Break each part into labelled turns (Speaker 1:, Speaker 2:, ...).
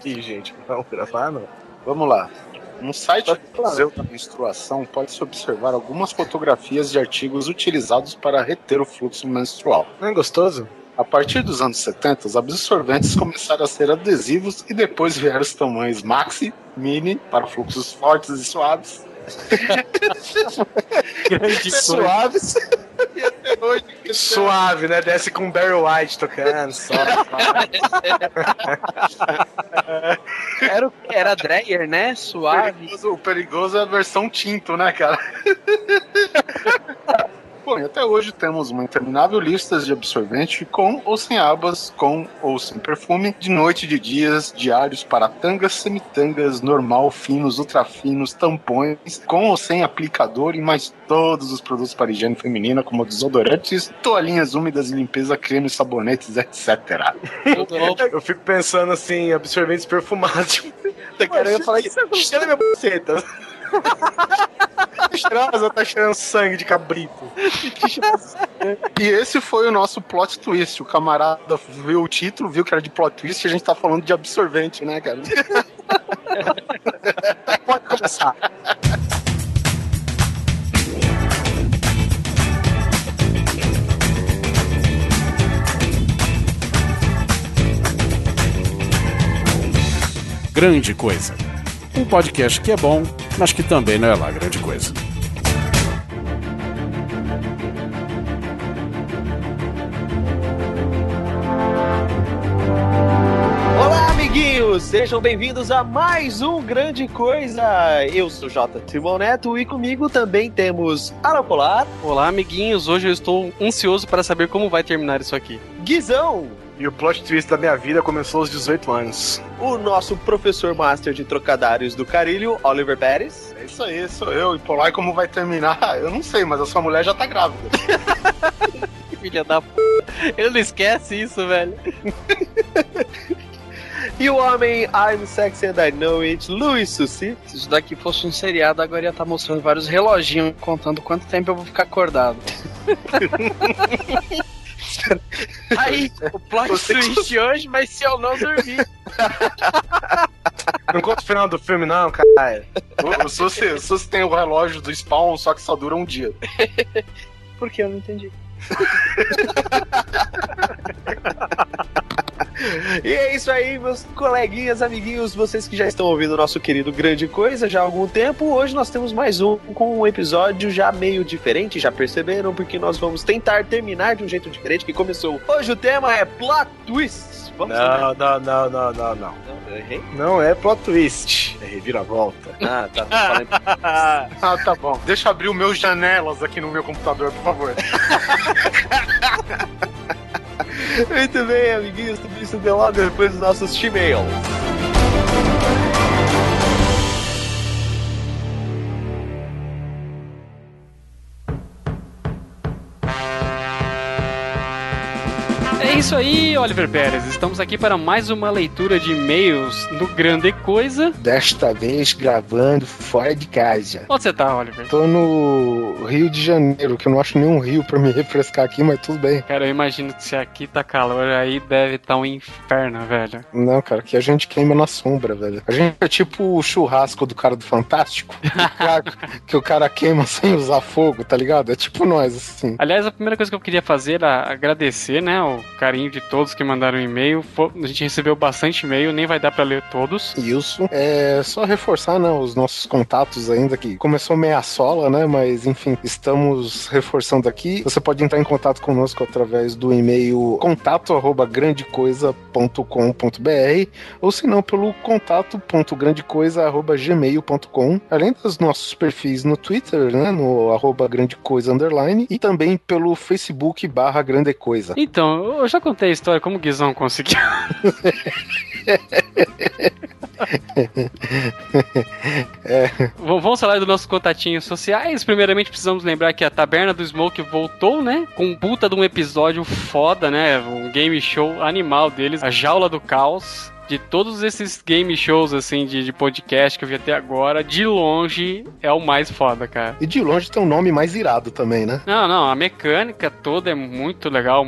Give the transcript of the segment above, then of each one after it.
Speaker 1: aqui, gente. Vamos gravar, não?
Speaker 2: Vamos lá. No site do Museu da Menstruação pode-se observar algumas fotografias de artigos utilizados para reter o fluxo menstrual.
Speaker 1: Não é gostoso?
Speaker 2: A partir dos anos 70, os absorventes começaram a ser adesivos e depois vieram os tamanhos maxi, mini, para fluxos fortes e suaves.
Speaker 1: Grande
Speaker 2: suaves. e até hoje.
Speaker 1: Suave, né? Desce com Barry White tocando. Só,
Speaker 3: era, o, era Dreyer, né? Suave.
Speaker 2: O perigoso, o perigoso é a versão tinto, né, cara? Bom, e até hoje temos uma interminável lista de absorvente com ou sem abas, com ou sem perfume, de noite e de dias, diários para tangas, semitangas, normal, finos, ultrafinos, tampões, com ou sem aplicador e mais todos os produtos para higiene feminina, como desodorantes, toalhinhas úmidas e limpeza, cremes, sabonetes, etc.
Speaker 1: Eu fico pensando assim, absorventes perfumados. Daqui a eu ia falar, cheira minha buceta. Estrasa tá cheirando sangue de cabrito.
Speaker 2: e esse foi o nosso plot twist. O camarada viu o título, viu que era de plot twist e a gente tá falando de absorvente, né, cara?
Speaker 1: Pode começar.
Speaker 4: Grande coisa. Um podcast que é bom, mas que também não é lá grande coisa.
Speaker 3: Olá, amiguinhos! Sejam bem-vindos a mais um Grande Coisa. Eu sou J. Timon Neto e comigo também temos Arapolar.
Speaker 5: Olá, amiguinhos. Hoje eu estou ansioso para saber como vai terminar isso aqui.
Speaker 3: Guizão.
Speaker 1: E o plot twist da minha vida começou aos 18 anos.
Speaker 3: O nosso professor master de trocadários do Carilho, Oliver Pérez.
Speaker 2: É isso aí, sou eu. E por lá, como vai terminar? Eu não sei, mas a sua mulher já tá grávida.
Speaker 5: Filha da p. Ele não esquece isso, velho.
Speaker 3: E o homem I'm Sexy and I Know It, Luiz Sussi.
Speaker 5: Se isso daqui fosse um seriado, agora ia estar mostrando vários reloginhos contando quanto tempo eu vou ficar acordado. Aí, o plot twist hoje, mas se eu não dormir.
Speaker 1: Não conta o final do filme, não, cara.
Speaker 2: O Sussi, o Sussi tem o relógio do Spawn, só que só dura um dia.
Speaker 5: Por que eu não entendi?
Speaker 3: E é isso aí, meus coleguinhas, amiguinhos, vocês que já estão ouvindo o nosso querido Grande Coisa já há algum tempo. Hoje nós temos mais um com um episódio já meio diferente, já perceberam? Porque nós vamos tentar terminar de um jeito diferente que começou. Hoje o tema é plot twists. Vamos
Speaker 1: Não, não, não, não, não, não.
Speaker 3: Eu errei?
Speaker 1: Não é plot twist. É reviravolta.
Speaker 3: Ah, tá. falando-
Speaker 2: Ah, tá bom. Deixa eu abrir o meu janelas aqui no meu computador, por favor.
Speaker 3: Muito bem, amiguinhos, tudo isso deu logo depois dos nossos e-mails.
Speaker 5: Isso aí, Oliver Pérez. Estamos aqui para mais uma leitura de e-mails no Grande Coisa.
Speaker 1: Desta vez gravando fora de casa.
Speaker 5: Onde você tá, Oliver?
Speaker 1: Tô no Rio de Janeiro, que eu não acho nenhum rio pra me refrescar aqui, mas tudo bem.
Speaker 5: Cara, eu imagino que se aqui tá calor, aí deve estar um inferno, velho.
Speaker 1: Não, cara, que a gente queima na sombra, velho. A gente é tipo o churrasco do cara do Fantástico. que o cara- que o cara queima sem usar fogo, tá ligado? É tipo nós, assim.
Speaker 5: Aliás, a primeira coisa que eu queria fazer era agradecer, né, o carinho de todos que mandaram e-mail. A gente recebeu bastante e-mail, nem vai dar pra ler todos.
Speaker 1: Isso. É só reforçar, né, os nossos contatos ainda que começou meia sola, né, mas enfim, estamos reforçando aqui. Você pode entrar em contato conosco através do e-mail contato@grandecoisa.com.br ou se não pelo contato.grandecoisa@gmail.com, além dos nossos perfis no Twitter, né, no arroba grande coisa underline e também pelo Facebook barra grande coisa.
Speaker 5: Então, eu já contei a história como o Guizão conseguiu. V- Vamos falar dos nossos contatinhos sociais. Primeiramente, precisamos lembrar que a Taberna do Smoke voltou, né? Com puta de um episódio foda, né? Um game show animal deles, a Jaula do Caos. De todos esses game shows, assim, de, de podcast que eu vi até agora, de longe é o mais foda, cara.
Speaker 1: E de longe tem um nome mais irado também, né?
Speaker 5: Não, não, a mecânica toda é muito legal,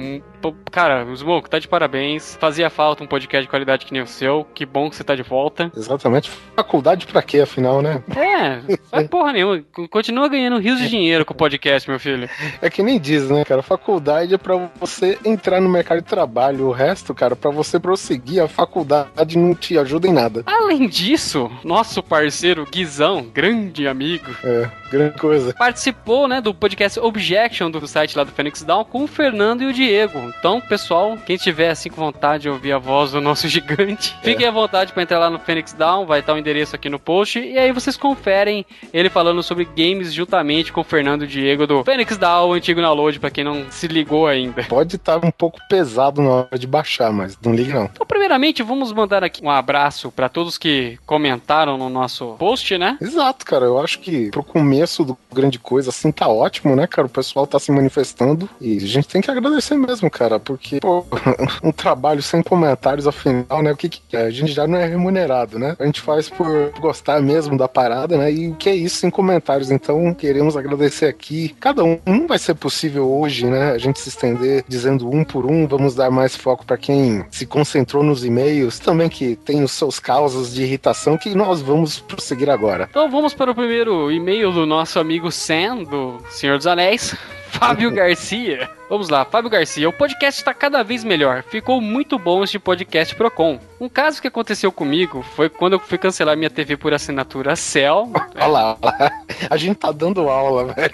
Speaker 5: cara, o Smoke tá de parabéns. Fazia falta um podcast de qualidade que nem o seu. Que bom que você tá de volta.
Speaker 2: Exatamente. Faculdade pra quê, afinal, né?
Speaker 5: É, faz porra nenhuma. Continua ganhando rios de dinheiro com o podcast, meu filho.
Speaker 2: É que nem diz, né, cara? Faculdade é pra você entrar no mercado de trabalho. O resto, cara, pra você prosseguir, a faculdade não te ajuda em nada.
Speaker 5: Além disso, nosso parceiro Guizão, grande amigo.
Speaker 2: É, grande coisa.
Speaker 5: Participou, né, do podcast Objection do site lá do Phoenix Down com o Fernando e o Diego. Então, pessoal, quem tiver assim com vontade de ouvir a voz do nosso gigante, é. fiquem à vontade para entrar lá no Phoenix Down, vai estar o endereço aqui no post e aí vocês conferem ele falando sobre games juntamente com o Fernando e o Diego do Phoenix Down, o antigo download para quem não se ligou ainda.
Speaker 2: Pode estar um pouco pesado na hora de baixar, mas não ligue não.
Speaker 5: Então, primeiramente, vamos mandar aqui um abraço para todos que comentaram no nosso post, né?
Speaker 2: Exato, cara. Eu acho que pro começo do grande coisa assim tá ótimo, né, cara? O pessoal tá se manifestando e a gente tem que agradecer mesmo, cara, porque pô, um trabalho sem comentários afinal, né? O que, que é? A gente já não é remunerado, né? A gente faz por gostar mesmo da parada, né? E o que é isso sem comentários? Então, queremos agradecer aqui. Cada um não vai ser possível hoje, né? A gente se estender dizendo um por um, vamos dar mais foco para quem se concentrou nos e-mails, também que tem os seus causas de irritação que nós vamos prosseguir agora.
Speaker 5: Então vamos para o primeiro e-mail do nosso amigo Sam, do Senhor dos Anéis. Fábio Garcia. Vamos lá, Fábio Garcia. O podcast está cada vez melhor. Ficou muito bom este podcast Procon. Um caso que aconteceu comigo foi quando eu fui cancelar minha TV por assinatura Cell.
Speaker 2: Olha lá, olha lá. A gente tá dando aula, velho.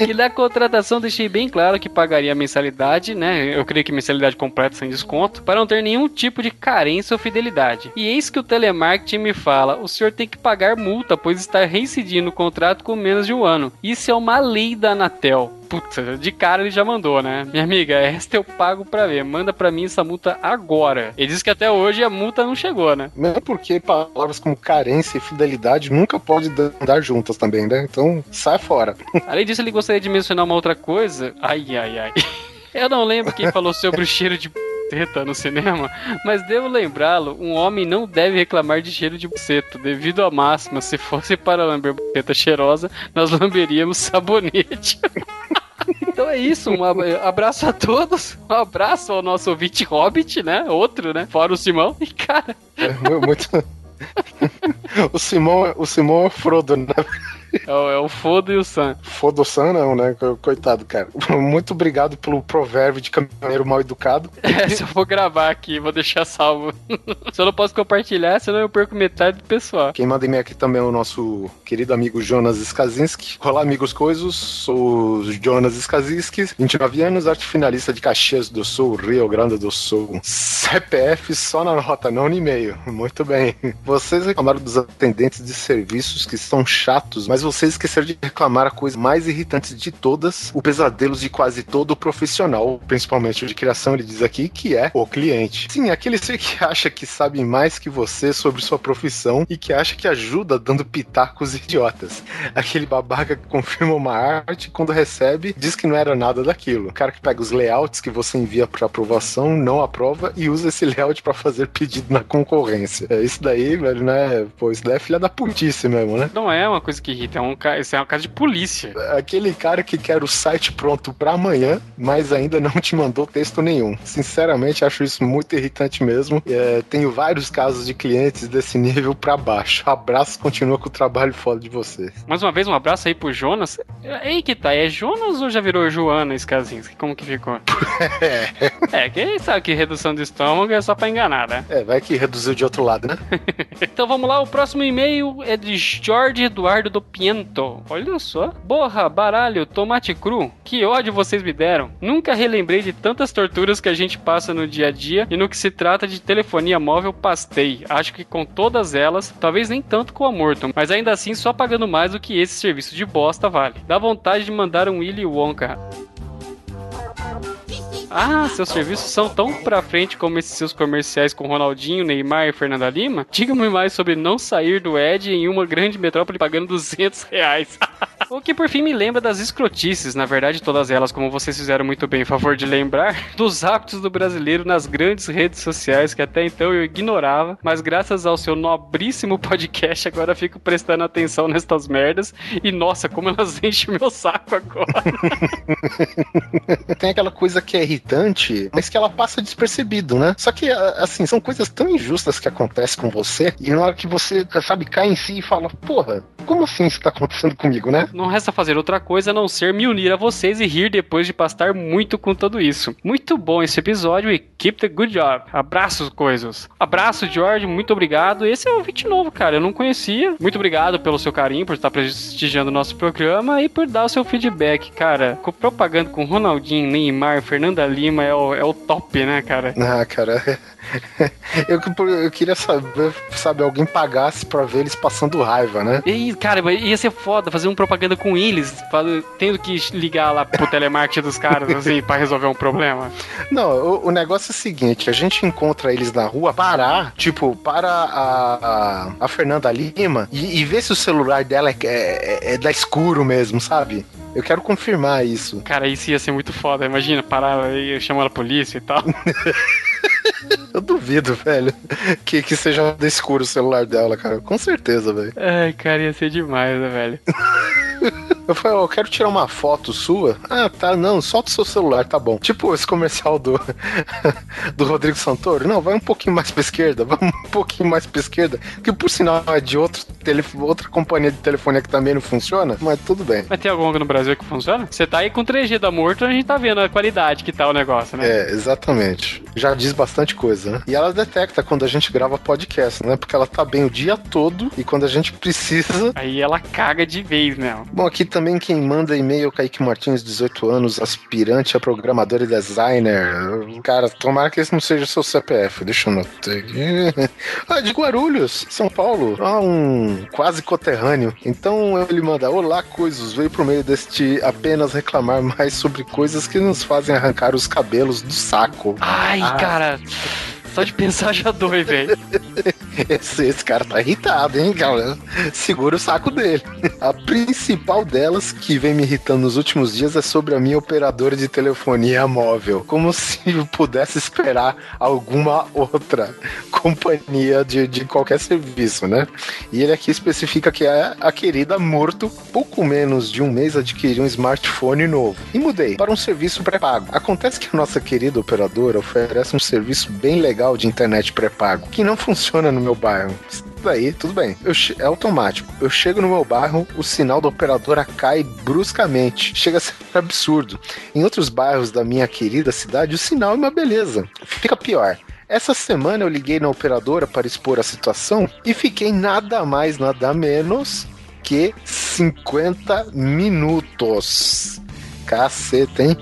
Speaker 5: e na contratação deixei bem claro que pagaria a mensalidade, né? Eu creio que mensalidade completa sem desconto, para não ter nenhum tipo de carência ou fidelidade. E eis que o telemarketing me fala: o senhor tem que pagar multa, pois está reincidindo o contrato com menos de um ano. Isso é uma lei da Anatel. Puta, de cara ele já mandou, né? Minha amiga, esta eu pago pra ver. Manda pra mim essa multa agora. Ele disse que até hoje a multa não chegou, né?
Speaker 2: Mesmo porque palavras como carência e fidelidade nunca podem andar juntas também, né? Então sai fora.
Speaker 5: Além disso, ele gostaria de mencionar uma outra coisa. Ai, ai, ai. Eu não lembro quem falou sobre o cheiro de no cinema, mas devo lembrá-lo, um homem não deve reclamar de cheiro de buceta, devido à máxima, se fosse para lamber buceta cheirosa, nós lamberíamos sabonete. Então é isso, um abraço a todos, um abraço ao nosso ouvinte Hobbit, né? Outro, né? Fora o Simão. E cara.
Speaker 2: É, muito. o Simão, o Simão é Frodo, né?
Speaker 5: É o, é o Fodo e o Sam.
Speaker 2: Fodo Sam não, né? Coitado, cara. Muito obrigado pelo provérbio de caminhoneiro mal educado.
Speaker 5: É, se eu vou gravar aqui, vou deixar salvo. Se eu não posso compartilhar, senão eu perco metade do pessoal.
Speaker 2: Quem manda e-mail aqui também é o nosso querido amigo Jonas Skazinski. Olá, amigos coisos. Sou o Jonas Skazinski, 29 anos, arte finalista de Caxias do Sul, Rio Grande do Sul. CPF só na nota, não no e-mail. Muito bem. Vocês reclamaram dos atendentes de serviços que são chatos, mas mas vocês esqueceram de reclamar a coisa mais irritante de todas, o pesadelo de quase todo profissional, principalmente o de criação, ele diz aqui, que é o cliente. Sim, aquele ser que acha que sabe mais que você sobre sua profissão e que acha que ajuda dando pitacos idiotas. Aquele babaca que confirma uma arte quando recebe diz que não era nada daquilo. O cara que pega os layouts que você envia para aprovação, não aprova e usa esse layout para fazer pedido na concorrência. É isso daí, velho, né? Pô, isso daí é filha da putice mesmo, né?
Speaker 5: Não é uma coisa que irrita então, isso é uma casa de polícia.
Speaker 2: Aquele cara que quer o site pronto para amanhã, mas ainda não te mandou texto nenhum. Sinceramente, acho isso muito irritante mesmo. É, tenho vários casos de clientes desse nível para baixo. Abraço, continua com o trabalho foda de você.
Speaker 5: Mais uma vez, um abraço aí pro Jonas. Ei, que tá? É Jonas ou já virou Joana Skazinski? Como que ficou? é. é, quem sabe que redução de estômago é só pra enganar, né?
Speaker 2: É, vai que reduziu de outro lado, né?
Speaker 5: então vamos lá, o próximo e-mail é de Jorge Eduardo do Piento. Olha só. Borra, baralho, tomate cru. Que ódio vocês me deram. Nunca relembrei de tantas torturas que a gente passa no dia a dia e no que se trata de telefonia móvel pastei. Acho que com todas elas, talvez nem tanto com a Morton, mas ainda assim só pagando mais do que esse serviço de bosta vale. Dá vontade de mandar um Willy Wonka. Ah, seus serviços são tão pra frente como esses seus comerciais com Ronaldinho, Neymar e Fernanda Lima? Diga-me mais sobre não sair do Ed em uma grande metrópole pagando 200 reais. o que por fim me lembra das escrotices, na verdade todas elas, como vocês fizeram muito bem, em favor de lembrar, dos hábitos do brasileiro nas grandes redes sociais que até então eu ignorava, mas graças ao seu nobríssimo podcast agora fico prestando atenção nestas merdas e nossa, como elas enchem meu saco agora.
Speaker 2: Tem aquela coisa que é irritante, mas que ela passa despercebido, né? Só que, assim, são coisas tão injustas que acontecem com você e na hora que você, sabe, cai em si e fala, porra, como assim isso tá acontecendo comigo, né?
Speaker 5: Não resta fazer outra coisa a não ser me unir a vocês e rir depois de pastar muito com tudo isso. Muito bom esse episódio e keep the good job. Abraços, coisas. Abraço, George, muito obrigado. Esse é um vídeo novo, cara, eu não conhecia. Muito obrigado pelo seu carinho, por estar prestigiando o nosso programa e por dar o seu feedback, cara. Com propaganda com Ronaldinho, Neymar, Fernanda Lima é o, é o top, né, cara?
Speaker 2: Ah, cara. Eu, eu, queria saber, sabe, alguém pagasse pra ver eles passando raiva, né?
Speaker 5: E, cara, ia ser foda fazer uma propaganda com eles, tendo que ligar lá pro telemarketing dos caras, assim, pra resolver um problema.
Speaker 2: Não, o, o, negócio é o seguinte: a gente encontra eles na rua, parar, tipo, para a, a, a Fernanda Lima e, e, ver se o celular dela é, é, é da escuro mesmo, sabe? Eu quero confirmar isso.
Speaker 5: Cara, isso ia ser muito foda. Imagina, parar e chamar a polícia e tal.
Speaker 2: Eu duvido, velho, que, que seja escuro o celular dela, cara. Com certeza, velho.
Speaker 5: Ai, cara, ia ser demais, né, velho?
Speaker 2: Eu falei, eu quero tirar uma foto sua. Ah, tá, não, solta o seu celular, tá bom. Tipo esse comercial do, do Rodrigo Santoro. Não, vai um pouquinho mais pra esquerda, vai um pouquinho mais pra esquerda. Que por sinal é de outro telefone, outra companhia de telefonia que também não funciona, mas tudo bem.
Speaker 5: Mas tem alguma no Brasil que funciona? Você tá aí com 3G da Morto, a gente tá vendo a qualidade que tá o negócio, né?
Speaker 2: É, exatamente. Já diz bastante coisa, né? E ela detecta quando a gente grava podcast, né? Porque ela tá bem o dia todo e quando a gente precisa.
Speaker 5: Aí ela caga de vez, né?
Speaker 2: Bom, aqui tá também quem manda e-mail, Kaique Martins, 18 anos, aspirante a programador e designer. Cara, tomara que esse não seja seu CPF. Deixa eu notar aqui. Ah, de Guarulhos, São Paulo. Ah, um quase coterrâneo. Então ele manda: Olá, coisas. Veio pro meio deste apenas reclamar mais sobre coisas que nos fazem arrancar os cabelos do saco.
Speaker 5: Ai, ah. cara. Só de pensar já dói, velho.
Speaker 2: Esse, esse, cara tá irritado, hein, galera? Segura o saco dele. A principal delas que vem me irritando nos últimos dias é sobre a minha operadora de telefonia móvel. Como se eu pudesse esperar alguma outra companhia de, de qualquer serviço, né? E ele aqui especifica que é a querida Morto, pouco menos de um mês adquiriu um smartphone novo. E mudei para um serviço pré-pago. Acontece que a nossa querida operadora oferece um serviço bem legal legal de internet pré-pago que não funciona no meu bairro. Daí, tudo bem. Eu, é automático. Eu chego no meu bairro, o sinal da operadora cai bruscamente. Chega a ser absurdo. Em outros bairros da minha querida cidade, o sinal é uma beleza. Fica pior. Essa semana eu liguei na operadora para expor a situação e fiquei nada mais, nada menos que 50 minutos. Caceta, hein?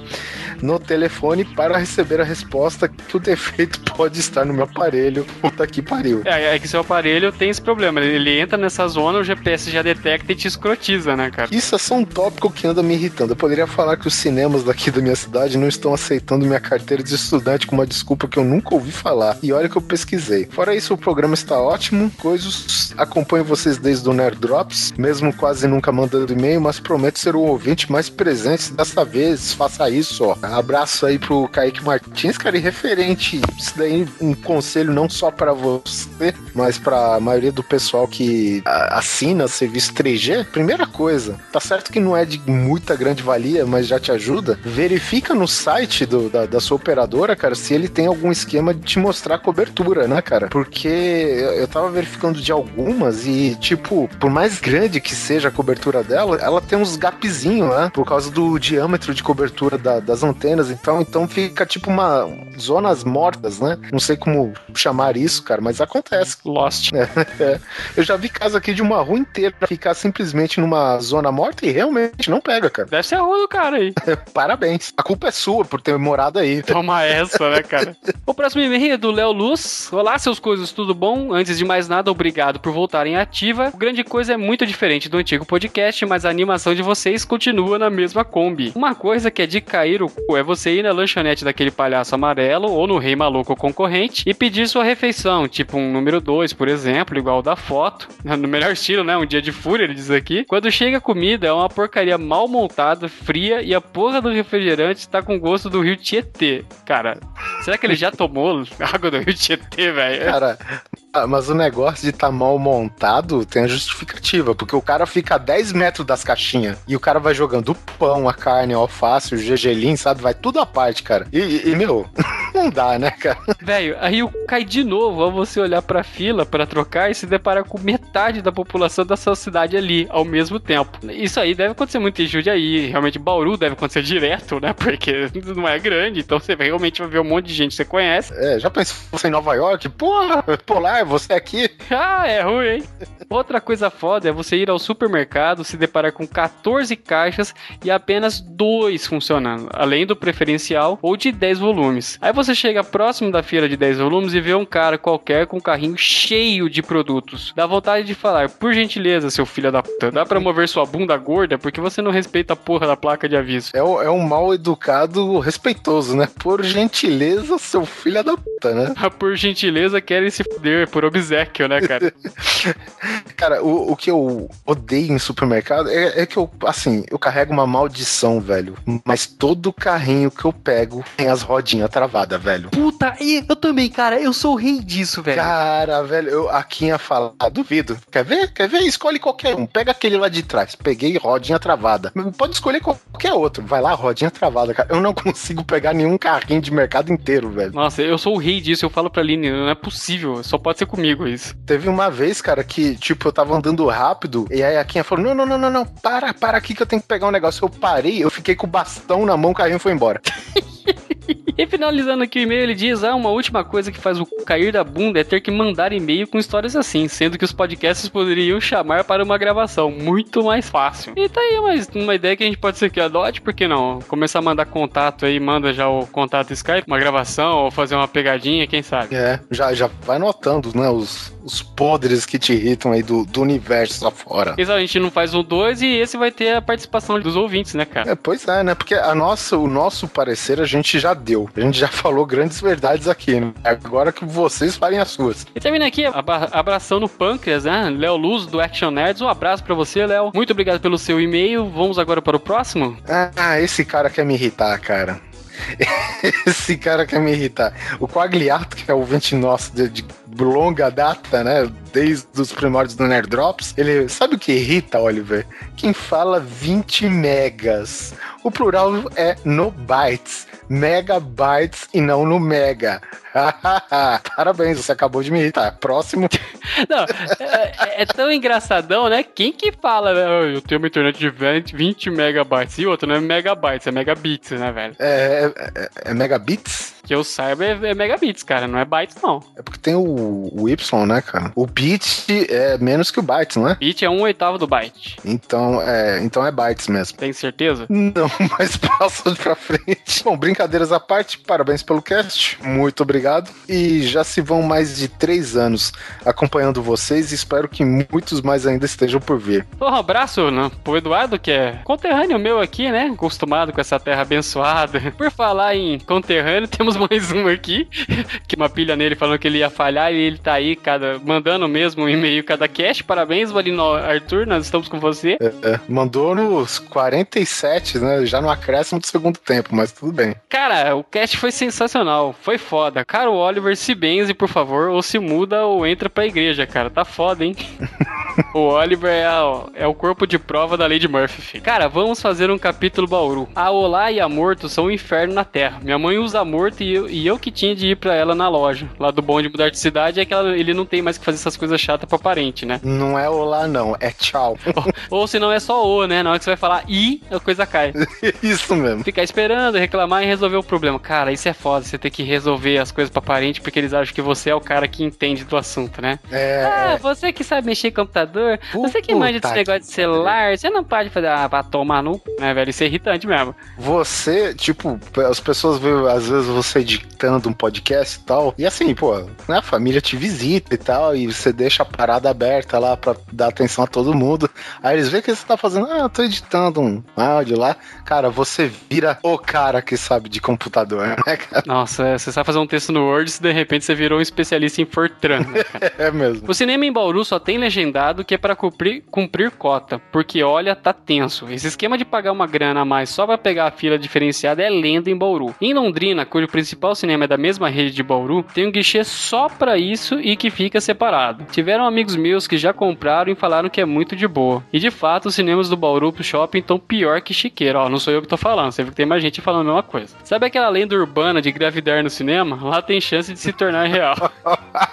Speaker 2: No telefone para receber a resposta que o defeito pode estar no meu aparelho. Puta que pariu.
Speaker 5: É, é que seu aparelho tem esse problema. Ele entra nessa zona, o GPS já detecta e te escrotiza, né, cara?
Speaker 2: Isso é só um tópico que anda me irritando. Eu poderia falar que os cinemas daqui da minha cidade não estão aceitando minha carteira de estudante com uma desculpa que eu nunca ouvi falar. E olha que eu pesquisei. Fora isso, o programa está ótimo. Coisas acompanho vocês desde o Nerd Drops, mesmo quase nunca mandando e-mail, mas prometo ser o ouvinte mais presente dessa vez. Faça isso, ó. Abraço aí pro Kaique Martins, cara, e referente. Isso daí um conselho não só para você, mas para a maioria do pessoal que assina serviço 3G. Primeira coisa, tá certo que não é de muita grande valia, mas já te ajuda. Verifica no site do, da, da sua operadora, cara, se ele tem algum esquema de te mostrar cobertura, né, cara? Porque eu tava verificando de algumas e, tipo, por mais grande que seja a cobertura dela, ela tem uns gapzinhos, né? Por causa do diâmetro de cobertura da, das antenas antenas, então, então fica tipo uma zonas mortas, né? Não sei como chamar isso, cara, mas acontece.
Speaker 5: Lost.
Speaker 2: É, é. Eu já vi casa aqui de uma rua inteira ficar simplesmente numa zona morta e realmente não pega, cara.
Speaker 5: Deve ser a rua do cara aí.
Speaker 2: Parabéns. A culpa é sua por ter morado aí.
Speaker 5: Toma essa, né, cara? o próximo e-mail é do Léo Luz. Olá, seus coisas, tudo bom? Antes de mais nada, obrigado por voltarem ativa. O grande coisa é muito diferente do antigo podcast, mas a animação de vocês continua na mesma Kombi. Uma coisa que é de cair o é você ir na lanchonete daquele palhaço amarelo ou no rei maluco concorrente e pedir sua refeição, tipo um número 2, por exemplo, igual o da foto, no melhor estilo, né? Um dia de fúria, ele diz aqui. Quando chega a comida, é uma porcaria mal montada, fria e a porra do refrigerante tá com gosto do rio Tietê. Cara, será que ele já tomou água do rio Tietê, velho?
Speaker 2: Cara, mas o negócio de estar tá mal montado tem a justificativa, porque o cara fica a 10 metros das caixinhas e o cara vai jogando o pão, a carne, o alface, o gergelim, sabe? Vai tudo à parte, cara. E, e meu, não dá, né, cara?
Speaker 5: Velho, aí cai de novo ao você olhar pra fila para trocar e se deparar com metade da população da sua cidade ali ao mesmo tempo. Isso aí deve acontecer muito em Jundiaí, realmente Bauru deve acontecer direto, né? Porque não é grande, então você realmente vai ver um monte de gente que você conhece.
Speaker 2: É, já pensou em Nova York? Porra, polar, você aqui.
Speaker 5: ah, é ruim, hein? Outra coisa foda é você ir ao supermercado, se deparar com 14 caixas e apenas dois funcionando, além do preferencial ou de 10 volumes. Aí você chega próximo da feira de 10 volumes e vê um cara qualquer com um carrinho cheio de produtos. Dá vontade de falar, por gentileza, seu filho da puta, dá pra mover sua bunda gorda porque você não respeita a porra da placa de aviso.
Speaker 2: É, é um mal educado respeitoso, né? Por gentileza, seu filho da puta, né?
Speaker 5: por gentileza, querem se fuder por obsequio, né, cara?
Speaker 2: cara, o, o que eu odeio em supermercado é, é, que eu, assim, eu carrego uma maldição, velho. Mas todo carrinho que eu pego tem as rodinhas travadas, velho.
Speaker 5: Puta, eu também, cara, eu sou o rei disso, velho.
Speaker 2: Cara, velho, eu aqui ia falar, ah, duvido. Quer ver? Quer ver? Escolhe qualquer um. Pega aquele lá de trás. Peguei rodinha travada. Pode escolher qualquer outro. Vai lá, rodinha travada, cara. Eu não consigo pegar nenhum carrinho de mercado inteiro, velho.
Speaker 5: Nossa, eu sou o rei disso. Eu falo pra Aline, não é possível. Só pode ser comigo isso.
Speaker 2: Teve uma vez, cara, que, tipo, eu tava andando rápido e aí a Kinha falou: não, não, não, não, não, para, para aqui que eu tenho que pegar um negócio. Eu parei, eu fiquei com o bastão na mão, o carrinho foi embora.
Speaker 5: e finalizando aqui o e-mail, ele diz: Ah, uma última coisa que faz o cair da bunda é ter que mandar e-mail com histórias assim, sendo que os podcasts poderiam chamar para uma gravação muito mais fácil. E tá aí uma, uma ideia que a gente pode ser que adote, por que não? Começar a mandar contato aí, manda já o contato Skype, uma gravação ou fazer uma pegadinha, quem sabe?
Speaker 2: É, já, já vai notando, né, os, os podres que te irritam aí do, do universo afora.
Speaker 5: Exato, a gente não faz o dois e esse vai ter a participação dos ouvintes, né, cara?
Speaker 2: É, pois é, né? Porque a nossa, o nosso parecer a gente já deu. A gente já falou grandes verdades aqui, né? Agora que vocês falem as suas.
Speaker 5: E termina aqui, abração no pâncreas, né? Léo Luz do Action Nerds. Um abraço para você, Léo. Muito obrigado pelo seu e-mail. Vamos agora para o próximo?
Speaker 2: Ah, esse cara quer me irritar, cara. Esse cara quer me irritar. O Quagliato, que é o ouvinte nosso de, de, longa data, né? Desde os primórdios do Nerd Drops, ele sabe o que irrita, Oliver? Quem fala 20 megas. O plural é no bytes megabytes e não no mega. Parabéns, você acabou de me irritar. Próximo.
Speaker 5: Não, é, é, tão engraçadão, né? Quem que fala, né? Eu tenho uma internet de 20, 20 megabytes e outro não é megabytes, é megabits, né, velho?
Speaker 2: É, é, é, é megabits?
Speaker 5: Que eu saiba é, é, megabits, cara, não é bytes, não.
Speaker 2: É porque tem o, o Y, né, cara? O bit é menos que o byte, não é?
Speaker 5: Bit é um oitavo do byte.
Speaker 2: Então é, então é bytes mesmo.
Speaker 5: Tem certeza?
Speaker 2: Não, mas passa pra frente. Bom, brincadeiras à parte, parabéns pelo cast. Muito obrigado. E já se vão mais de três anos acompanhando vocês e espero que muitos mais ainda estejam por vir.
Speaker 5: Um abraço né, pro Eduardo, que é conterrâneo meu aqui, né? Acostumado com essa terra abençoada. Por falar em conterrâneo, temos mais um aqui, que uma pilha nele falando que ele ia falhar e ele tá aí, cada, mandando mesmo um e-mail cada cast. Parabéns, Valino Arthur, nós estamos com você.
Speaker 2: É, é, mandou nos 47, né? Já no acréscimo do segundo tempo, mas tudo bem.
Speaker 5: Cara, o cast foi sensacional, foi foda. Cara, o Oliver se benze, por favor, ou se muda ou entra pra igreja, cara. Tá foda, hein? o Oliver é, a, é, o corpo de prova da Lady Murphy, filho. Cara, vamos fazer um capítulo Bauru. A Olá e a Morto são um inferno na Terra. Minha mãe usa Morto e eu, e eu que tinha de ir pra ela na loja. Lá do bonde mudar de cidade é que ela, ele não tem mais que fazer essas coisas chatas pra parente, né?
Speaker 2: Não é olá, não. É tchau.
Speaker 5: ou, ou se não é só o, né? Na hora que você vai falar i, a coisa cai.
Speaker 2: isso mesmo.
Speaker 5: Ficar esperando, reclamar e resolver o problema. Cara, isso é foda. Você ter que resolver as coisas pra parente porque eles acham que você é o cara que entende do assunto, né?
Speaker 2: É.
Speaker 5: Ah, é. você que sabe mexer em computador computador. Puta você que manja desse negócio de celular, você não pode fazer ah, pra tomar no, né, velho? Isso é irritante mesmo.
Speaker 2: Você, tipo, as pessoas veem, às vezes, você editando um podcast e tal, e assim, pô, né, a família te visita e tal, e você deixa a parada aberta lá pra dar atenção a todo mundo. Aí eles veem que você tá fazendo, ah, eu tô editando um áudio lá. Cara, você vira o cara que sabe de computador, né, cara?
Speaker 5: Nossa, é, você sabe fazer um texto no Word e de repente você virou um especialista em Fortran. Né,
Speaker 2: é mesmo.
Speaker 5: O cinema em Bauru só tem legendado que é para cumprir, cumprir cota, porque olha, tá tenso. Esse esquema de pagar uma grana a mais só pra pegar a fila diferenciada é lenda em Bauru. Em Londrina, cujo principal cinema é da mesma rede de Bauru, tem um guichê só para isso e que fica separado. Tiveram amigos meus que já compraram e falaram que é muito de boa. E de fato, os cinemas do Bauru pro shopping estão pior que chiqueiro. Ó, não sou eu que tô falando, você vê que tem mais gente falando a mesma coisa. Sabe aquela lenda urbana de gravidar no cinema? Lá tem chance de se tornar real.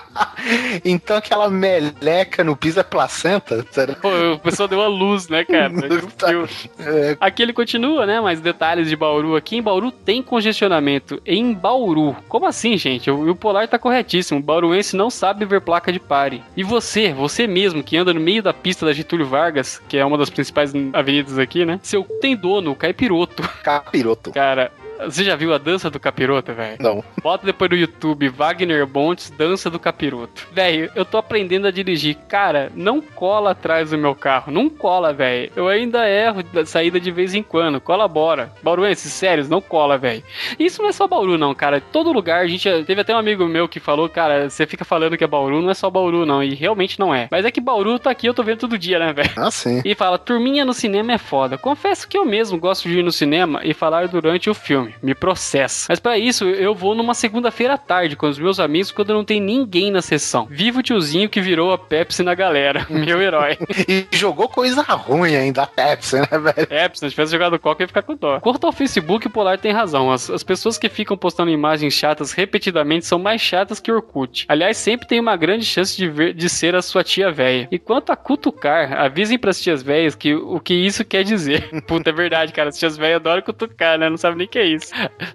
Speaker 2: então aquela meleca no piso é placenta?
Speaker 5: Pô, o pessoal deu a luz, né, cara? é. Aqui ele continua, né? Mais detalhes de Bauru aqui. Em Bauru tem congestionamento. Em Bauru. Como assim, gente? O, o Polar tá corretíssimo. O bauruense não sabe ver placa de pare. E você, você mesmo, que anda no meio da pista da Getúlio Vargas, que é uma das principais avenidas aqui, né? Seu tem dono, Caipiroto.
Speaker 2: Capiroto.
Speaker 5: Cara, você já viu a dança do capiroto, velho?
Speaker 2: Não.
Speaker 5: Bota depois no YouTube, Wagner Bontes, dança do capiroto. Velho, eu tô aprendendo a dirigir. Cara, não cola atrás do meu carro. Não cola, velho. Eu ainda erro da saída de vez em quando. Colabora. Bauruense, sério, não cola, velho. Isso não é só Bauru, não, cara. Todo lugar, a gente. Teve até um amigo meu que falou, cara, você fica falando que é Bauru, não é só Bauru, não. E realmente não é. Mas é que Bauru tá aqui, eu tô vendo todo dia, né, velho?
Speaker 2: Ah, sim.
Speaker 5: E fala, turminha no cinema é foda. Confesso que eu mesmo gosto de ir no cinema e falar durante o filme me processa. Mas para isso, eu vou numa segunda-feira à tarde com os meus amigos quando não tem ninguém na sessão. Viva o tiozinho que virou a Pepsi na galera. Meu herói.
Speaker 2: e jogou coisa ruim ainda, a Pepsi, né, velho?
Speaker 5: Pepsi, se tivesse jogado Coca, ia ficar com dó. Quanto ao Facebook, o Polar tem razão. As, as pessoas que ficam postando imagens chatas repetidamente são mais chatas que Orkut. Aliás, sempre tem uma grande chance de, ver, de ser a sua tia velha. E quanto a cutucar, avisem pras tias velhas que o que isso quer dizer. Puta, é verdade, cara. As tias velhas adoram cutucar, né? Não sabe nem o que é isso.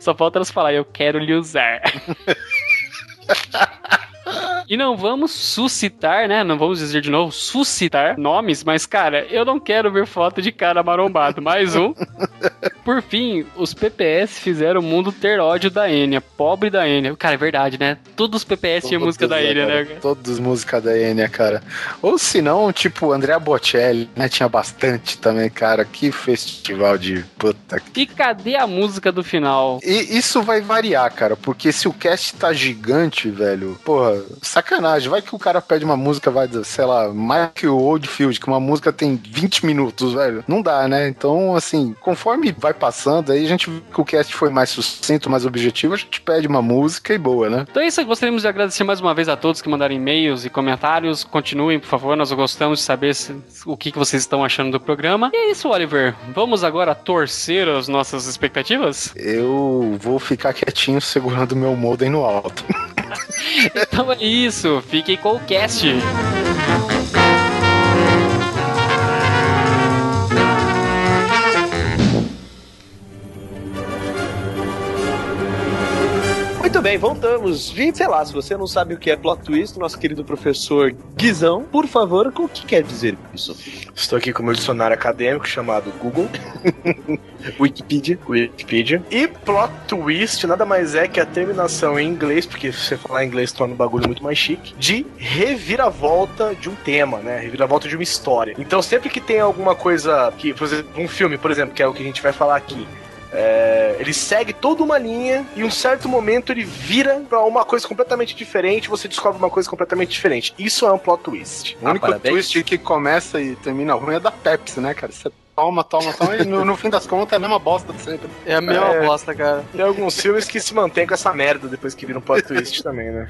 Speaker 5: Só falta elas falar, eu quero lhe usar. E não vamos suscitar, né? Não vamos dizer de novo, suscitar nomes, mas, cara, eu não quero ver foto de cara marombado. Mais um. Por fim, os PPS fizeram o mundo ter ódio da Enya. Pobre da Enya. Cara, é verdade, né? Todos os PPS tinham música da Enya, né?
Speaker 2: Todos música da Enya, cara. Ou se não, tipo, Andrea Bocelli, né? Tinha bastante também, cara. Que festival de puta.
Speaker 5: E cadê a música do final?
Speaker 2: E isso vai variar, cara, porque se o cast tá gigante, velho, porra, sacanagem. Vai que o cara pede uma música, vai, sei lá, Mike Oldfield, que uma música tem 20 minutos, velho. Não dá, né? Então, assim, conforme vai passando, aí a gente vê que o cast foi mais sucinto, mais objetivo, a gente pede uma música e boa, né?
Speaker 5: Então é isso, gostaríamos de agradecer mais uma vez a todos que mandaram e-mails e comentários. Continuem, por favor, nós gostamos de saber se, o que, que vocês estão achando do programa. E é isso, Oliver. Vamos agora torcer as nossas expectativas?
Speaker 2: Eu vou ficar quietinho segurando meu modem no alto.
Speaker 5: então é isso, fiquem com o cast. Muito bem, voltamos. E, sei lá, se você não sabe o que é plot twist, nosso querido professor Guizão, por favor, o que quer dizer isso?
Speaker 1: Estou aqui com o meu dicionário acadêmico chamado Google. Wikipedia. Wikipedia. E plot twist nada mais é que a terminação em inglês, porque se você falar inglês torna o bagulho muito mais chique, de reviravolta de um tema, né? Reviravolta de uma história. Então sempre que tem alguma coisa que, por exemplo, um filme, por exemplo, que é o que a gente vai falar aqui, é, ele segue toda uma linha e um certo momento ele vira pra uma coisa completamente diferente, você descobre uma coisa completamente diferente. Isso é um plot twist.
Speaker 2: O único ah, twist que começa e termina ruim é da Pepsi, né, cara? Você toma, toma, toma, e no, no, fim das contas é a mesma bosta de sempre.
Speaker 5: É a mesma é, bosta, cara.
Speaker 1: Tem alguns filmes que se mantêm com essa merda depois que viram plot twist também, né?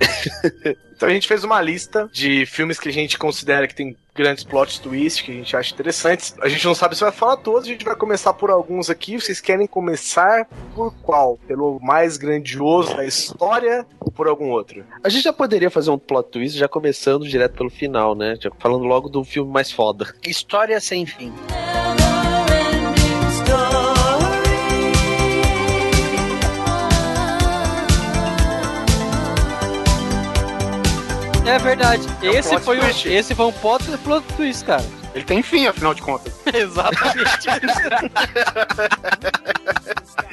Speaker 1: então a gente fez uma lista de filmes que a gente considera que tem grandes plot twists que a gente acha interessantes. A gente não sabe se vai falar todos, a gente vai começar por alguns aqui. Vocês querem começar por qual? Pelo mais grandioso da história ou por algum outro?
Speaker 5: A gente já poderia fazer um plot twist já começando direto pelo final, né? Já falando logo do filme mais foda.
Speaker 1: História sem fim.
Speaker 5: É, É verdade. É um esse, foi um, esse foi um plot, plot twist, cara.
Speaker 2: Ele tem fim, afinal de contas.
Speaker 5: Exatamente.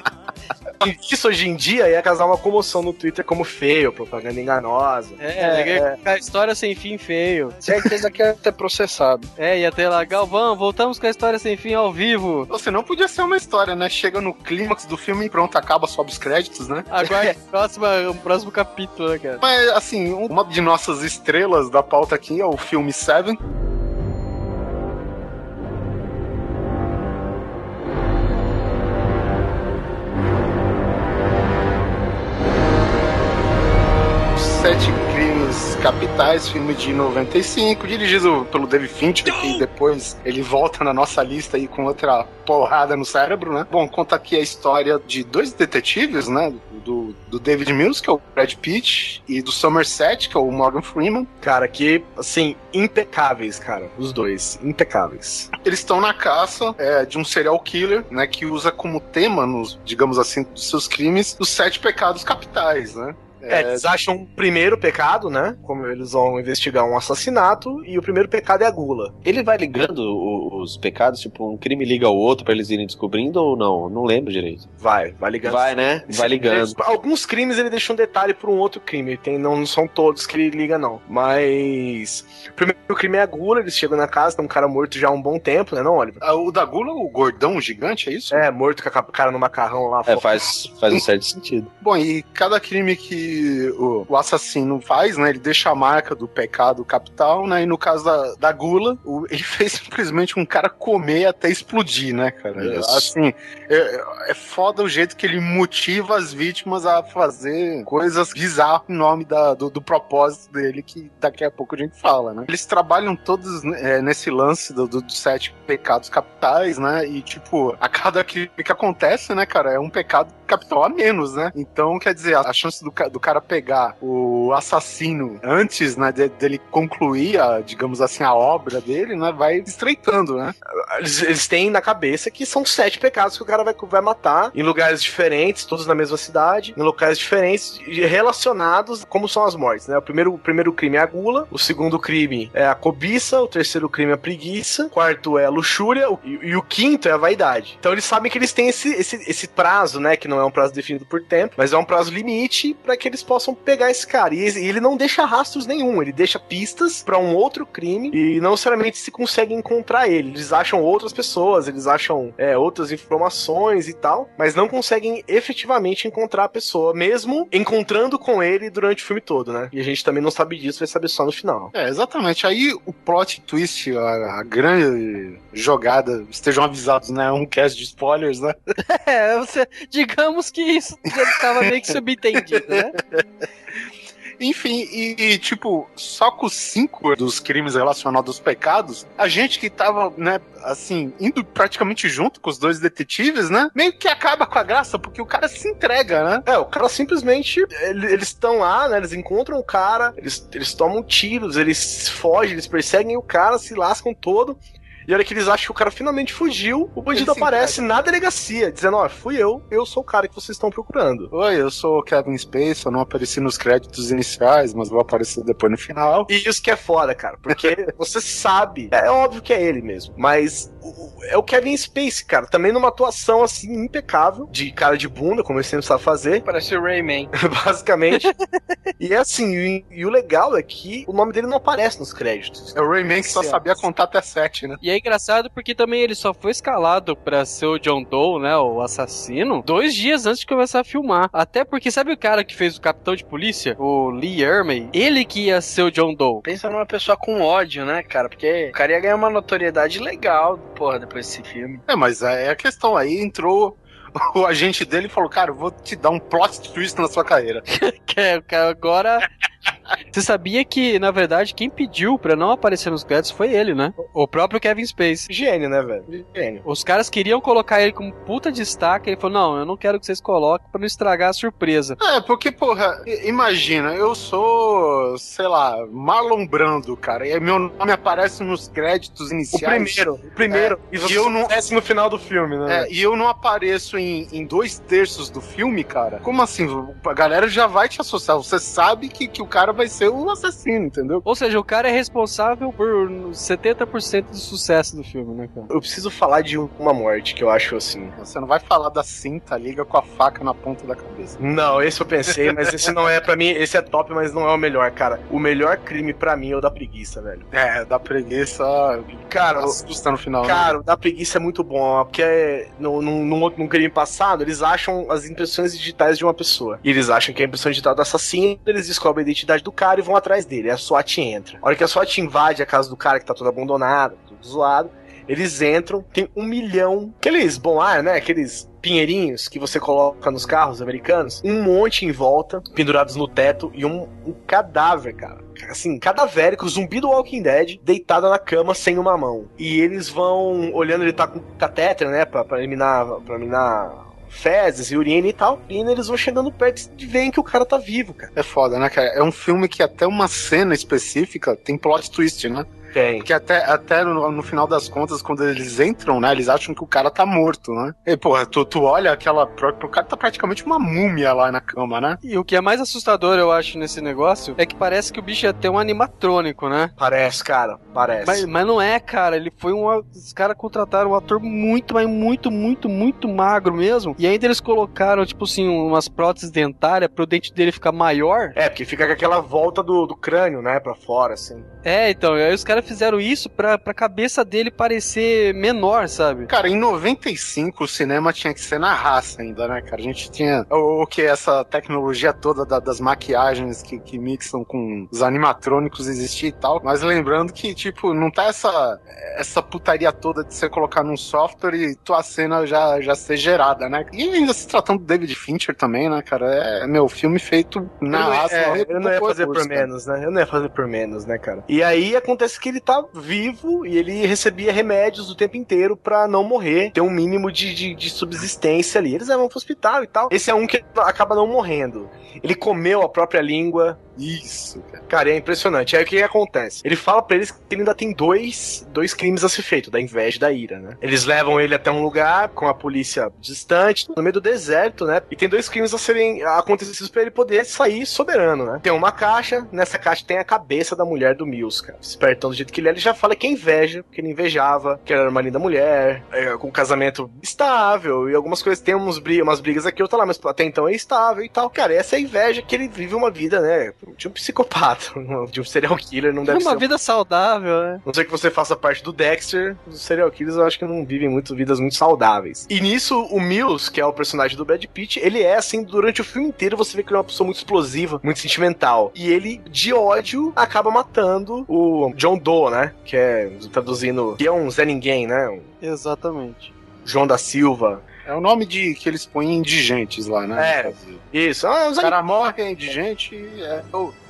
Speaker 1: Isso hoje em dia ia causar uma comoção no Twitter como feio, propaganda enganosa.
Speaker 5: É, é, é. a história sem fim feio.
Speaker 1: Certeza que ia ter processado.
Speaker 5: É, ia ter lá, Galvão, voltamos com a história sem fim ao vivo.
Speaker 2: Você não podia ser uma história, né? Chega no clímax do filme e pronto, acaba, sobe os créditos, né?
Speaker 5: Agora, próxima, o próximo capítulo, né, cara?
Speaker 2: Mas, assim, uma de nossas estrelas da pauta aqui é o filme Seven. Capitais, filme de 95, dirigido pelo David Fincher, que depois ele volta na nossa lista aí com outra porrada no cérebro, né? Bom, conta aqui a história de dois detetives, né? Do, do David Mills, que é o Brad Pitt, e do Somerset, que é o Morgan Freeman.
Speaker 1: Cara, que, assim, impecáveis, cara, os dois, impecáveis.
Speaker 2: Eles estão na caça é, de um serial killer, né? Que usa como tema, nos, digamos assim, dos seus crimes, os sete pecados capitais, né?
Speaker 1: É, eles acham o primeiro pecado, né? Como eles vão investigar um assassinato, e o primeiro pecado é a gula.
Speaker 3: Ele vai ligando os pecados, tipo, um crime liga ao outro para eles irem descobrindo ou não? Não lembro direito.
Speaker 1: Vai, vai ligando.
Speaker 3: Vai, né? Vai ligando.
Speaker 1: alguns crimes ele deixa um detalhe para um outro crime. Tem, não, não são todos que ele liga, não. Mas. O primeiro crime é a gula, eles chegam na casa, tem um cara morto já há um bom tempo, né, não, Oliver?
Speaker 2: Ah, o da gula, o gordão gigante, é isso?
Speaker 1: É, morto com a cara no macarrão lá.
Speaker 3: É, faz, faz um certo sentido.
Speaker 2: Bom, e cada crime que o, o, assassino faz, né? Ele deixa a marca do pecado capital, né? E no caso da, da gula, o, ele fez simplesmente um cara comer até explodir, né, cara? Isso. Assim, é, é foda o jeito que ele motiva as vítimas a fazer coisas bizarras em nome da, do, do propósito dele, que daqui a pouco a gente fala, né? Eles trabalham todos é, nesse lance do, do, dos sete pecados capitais, né? E, tipo, a cada que, que acontece, né, cara, é um pecado capital a menos, né? Então, quer dizer, a chance do, do cara pegar o assassino antes, né, de, dele concluir, a, digamos assim, a obra dele, né, vai estreitando, né?
Speaker 1: Eles, eles, têm na cabeça que são sete pecados que o cara vai, vai matar em lugares diferentes, todos na mesma cidade, em locais diferentes, relacionados como são as mortes, né? O primeiro, o primeiro crime é a gula, o segundo crime é a cobiça, o terceiro crime é a preguiça, o quarto é a luxúria o, e, e, o quinto é a vaidade. Então eles sabem que eles têm esse, esse, esse prazo, né, que não é um prazo definido por tempo, mas é um prazo limite para que eles possam pegar esse cara. E, e ele não deixa rastros nenhum, ele deixa pistas para um outro crime e não necessariamente se consegue encontrar ele. Eles acham outras pessoas, eles acham é, outras informações e tal, mas não conseguem efetivamente encontrar a pessoa, mesmo encontrando com ele durante o filme todo, né? E a gente também não sabe disso, vai saber só no final.
Speaker 2: É, exatamente. Aí o plot twist, a, a grande jogada, estejam avisados, né? Um cast de spoilers, né?
Speaker 5: É, você, digamos que isso já estava meio que subentendido, né?
Speaker 2: Enfim, e, e, tipo, só com cinco dos crimes relacionados aos pecados, a gente que tava, né, assim, indo praticamente junto com os dois detetives, né, meio que acaba com a graça, porque o cara se entrega, né?
Speaker 1: É, o cara simplesmente, eles estão lá, né, eles encontram o cara, eles, eles tomam tiros, eles fogem, eles perseguem o cara, se lascam todo, e a hora que eles acham que o cara finalmente fugiu, o bandido aparece na delegacia, dizendo: Ó, oh, fui eu, eu sou o cara que vocês estão procurando.
Speaker 2: Oi, eu sou o Kevin Space, eu não apareci nos créditos iniciais, mas vou aparecer depois no final.
Speaker 1: E isso que é foda, cara, porque você sabe, é óbvio que é ele mesmo, mas é o Kevin Space, cara, também numa atuação assim impecável, de cara de bunda, como ele sempre sabe fazer.
Speaker 5: Parece o Rayman.
Speaker 1: Basicamente. e é assim, e, e, o legal é que o nome dele não aparece nos créditos.
Speaker 2: É o Rayman que só sabia contar até sete, né?
Speaker 5: E é engraçado porque também ele só foi escalado pra ser o John Doe, né, o assassino, dois dias antes de começar a filmar. Até porque, sabe o cara que fez o capitão de polícia? O Lee Ermey? Ele que ia ser o John Doe.
Speaker 1: Pensa numa pessoa com ódio, né, cara? Porque o cara ia ganhar uma notoriedade legal, porra, depois desse filme.
Speaker 2: É, mas é a questão aí entrou o agente dele falou: Cara, eu vou te dar um plot twist na sua carreira.
Speaker 5: que é, agora você sabia que, na verdade, quem pediu pra não aparecer nos créditos foi ele, né? O próprio Kevin Space.
Speaker 1: Gênio, né, velho? Gênio.
Speaker 5: Os caras queriam colocar ele como puta destaque. Ele falou: não, eu não quero que vocês coloquem pra não estragar a surpresa.
Speaker 2: É, porque, porra, imagina, eu sou, sei lá, Marlon Brando, cara. E meu nome aparece nos créditos iniciais.
Speaker 1: O primeiro, o primeiro.
Speaker 2: É, e, você e eu não.
Speaker 1: no final do filme, né?
Speaker 2: É, e eu não apareço em, em dois terços do filme, cara. Como assim? A galera já vai te associar. Você sabe que, que o cara vai ser o assassino, entendeu?
Speaker 5: Ou seja, o cara é responsável por 70% do sucesso do filme, né, cara?
Speaker 1: Eu preciso falar de uma morte que eu acho assim.
Speaker 2: Você não vai falar da cinta, liga com a faca na ponta da cabeça.
Speaker 1: Não, esse eu pensei, mas esse não é para mim, esse é top, mas não é o melhor, cara. O melhor crime para mim é o da preguiça, velho.
Speaker 2: É, da preguiça, cara, assusta no final.
Speaker 1: Né? Cara, né? o da preguiça é muito bom, porque no, no, no, no crime passado, eles acham as impressões digitais de uma pessoa. E eles acham que é a impressão digital do assassino, eles descobrem a identidade do cara e vão atrás dele. A SWAT entra. A hora que a SWAT invade a casa do cara que tá todo abandonado, tudo zoado, eles entram, tem um milhão. Aqueles bom ar, né? Aqueles pinheirinhos que você coloca nos carros americanos, um monte em volta, pendurados no teto, e um, um cadáver, cara. Assim, cadavérico, zumbi do Walking Dead, deitado na cama sem uma mão. E eles vão olhando, ele tá com catéter, né? Pra, pra eliminar. Pra eliminar fezes e urina e tal. E eles vão chegando perto e veem que o cara tá vivo, cara.
Speaker 2: É foda, né, cara? É um filme que até uma cena específica tem plot twist, né?
Speaker 1: Tem.
Speaker 2: Porque até, até no, no, final das contas, quando eles entram, né, eles acham que o cara tá morto, né? E, porra, tu, tu olha aquela. O cara tá praticamente uma múmia lá na cama, né?
Speaker 5: E o que é mais assustador, eu acho, nesse negócio, é que parece que o bicho ia ter um animatrônico, né?
Speaker 1: Parece, cara, parece.
Speaker 5: Mas, mas não é, cara. Ele foi um. Os caras contrataram um ator muito, mas muito, muito, muito magro mesmo. E ainda eles colocaram, tipo assim, umas próteses dentárias pro dente dele ficar maior.
Speaker 1: É, porque fica com aquela volta do, do crânio, né, pra fora, assim.
Speaker 5: É, então, aí os caras fizeram isso pra, pra cabeça dele parecer menor, sabe?
Speaker 2: Cara, em 95 o cinema tinha que ser na raça ainda, né, cara? A gente tinha o, o que essa tecnologia toda da, das maquiagens que, que mixam com os animatrônicos existia e tal. Mas lembrando que, tipo, não tá essa, essa putaria toda de você colocar num software e tua cena já, já ser gerada, né? E ainda se tratando do David Fincher também, né, cara? É, meu, filme feito na raça.
Speaker 1: É, eu não ia fazer por menos, né? Eu não ia fazer por menos, né, cara? E aí acontece que ele tá vivo e ele recebia remédios o tempo inteiro para não morrer, ter um mínimo de, de, de, subsistência ali. Eles levam pro hospital e tal. Esse é um que acaba não morrendo. Ele comeu a própria língua,
Speaker 2: isso,
Speaker 1: cara. Cara, é impressionante. Aí o que, que acontece? Ele fala para eles que ele ainda tem dois, dois crimes a ser feito, da inveja e da ira, né? Eles levam ele até um lugar com a polícia distante, no meio do deserto, né? E tem dois crimes a serem acontecidos para ele poder sair soberano, né? Tem uma caixa, nessa caixa tem a cabeça da mulher do Mills, cara. Espertão do jeito que ele é, ele já fala que é inveja, que ele invejava, que era uma linda mulher, é, com um casamento estável e algumas coisas. Tem uns, umas brigas aqui, outra lá, mas até então é estável e tal. Cara, essa é a inveja que ele vive uma vida, né? De um psicopata, de um serial killer, não deve
Speaker 5: uma
Speaker 1: ser.
Speaker 5: Uma vida saudável, né?
Speaker 1: Não sei que você faça parte do Dexter, os serial killers eu acho que não vivem muito vidas muito saudáveis. E nisso, o Mills, que é o personagem do Brad Pitt, ele é assim, durante o filme inteiro você vê que ele é uma pessoa muito explosiva, muito sentimental. E ele, de ódio, acaba matando o John Doe, né? Que é, traduzindo, que é um Zé Ninguém, né? Um...
Speaker 5: Exatamente.
Speaker 1: João da Silva.
Speaker 2: É o nome de que eles põem indigentes lá, né?
Speaker 1: É, isso. Ah,
Speaker 2: os caras morrem, indigente, é,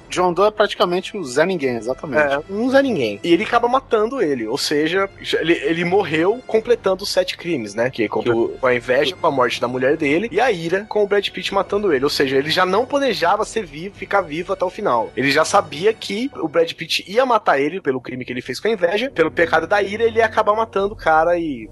Speaker 2: John Doe é praticamente o Zé Ninguém, exatamente.
Speaker 1: É, um Zé Ninguém. E ele acaba matando ele, ou seja, ele, ele morreu completando os sete crimes, né? Que com, com a inveja, com a morte da mulher dele, e a ira com o Brad Pitt matando ele. Ou seja, ele já não planejava ser vivo, ficar vivo até o final. Ele já sabia que o Brad Pitt ia matar ele pelo crime que ele fez com a inveja, pelo pecado da ira, ele ia acabar matando o cara e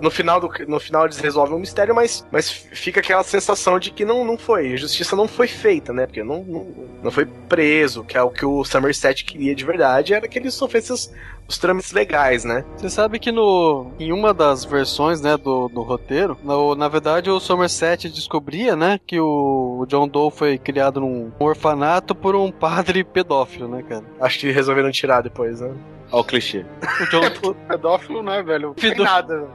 Speaker 1: no final, do, no final eles resolvem o mistério, mas, mas fica aquela sensação de que não, não foi, a justiça não foi feita, né? Porque não, não, não foi preso preso, que é o que o Somerset queria de verdade, era que ele sofresse os, os trâmites legais, né?
Speaker 5: Você sabe que no em uma das versões, né, do, do roteiro, no, na verdade o Somerset descobria, né, que o, o John Doe foi criado num orfanato por um padre pedófilo, né, cara?
Speaker 1: Acho que resolveram tirar depois, né?
Speaker 3: Olha o clichê.
Speaker 2: O John... é, pedófilo não é, velho? Tem nada.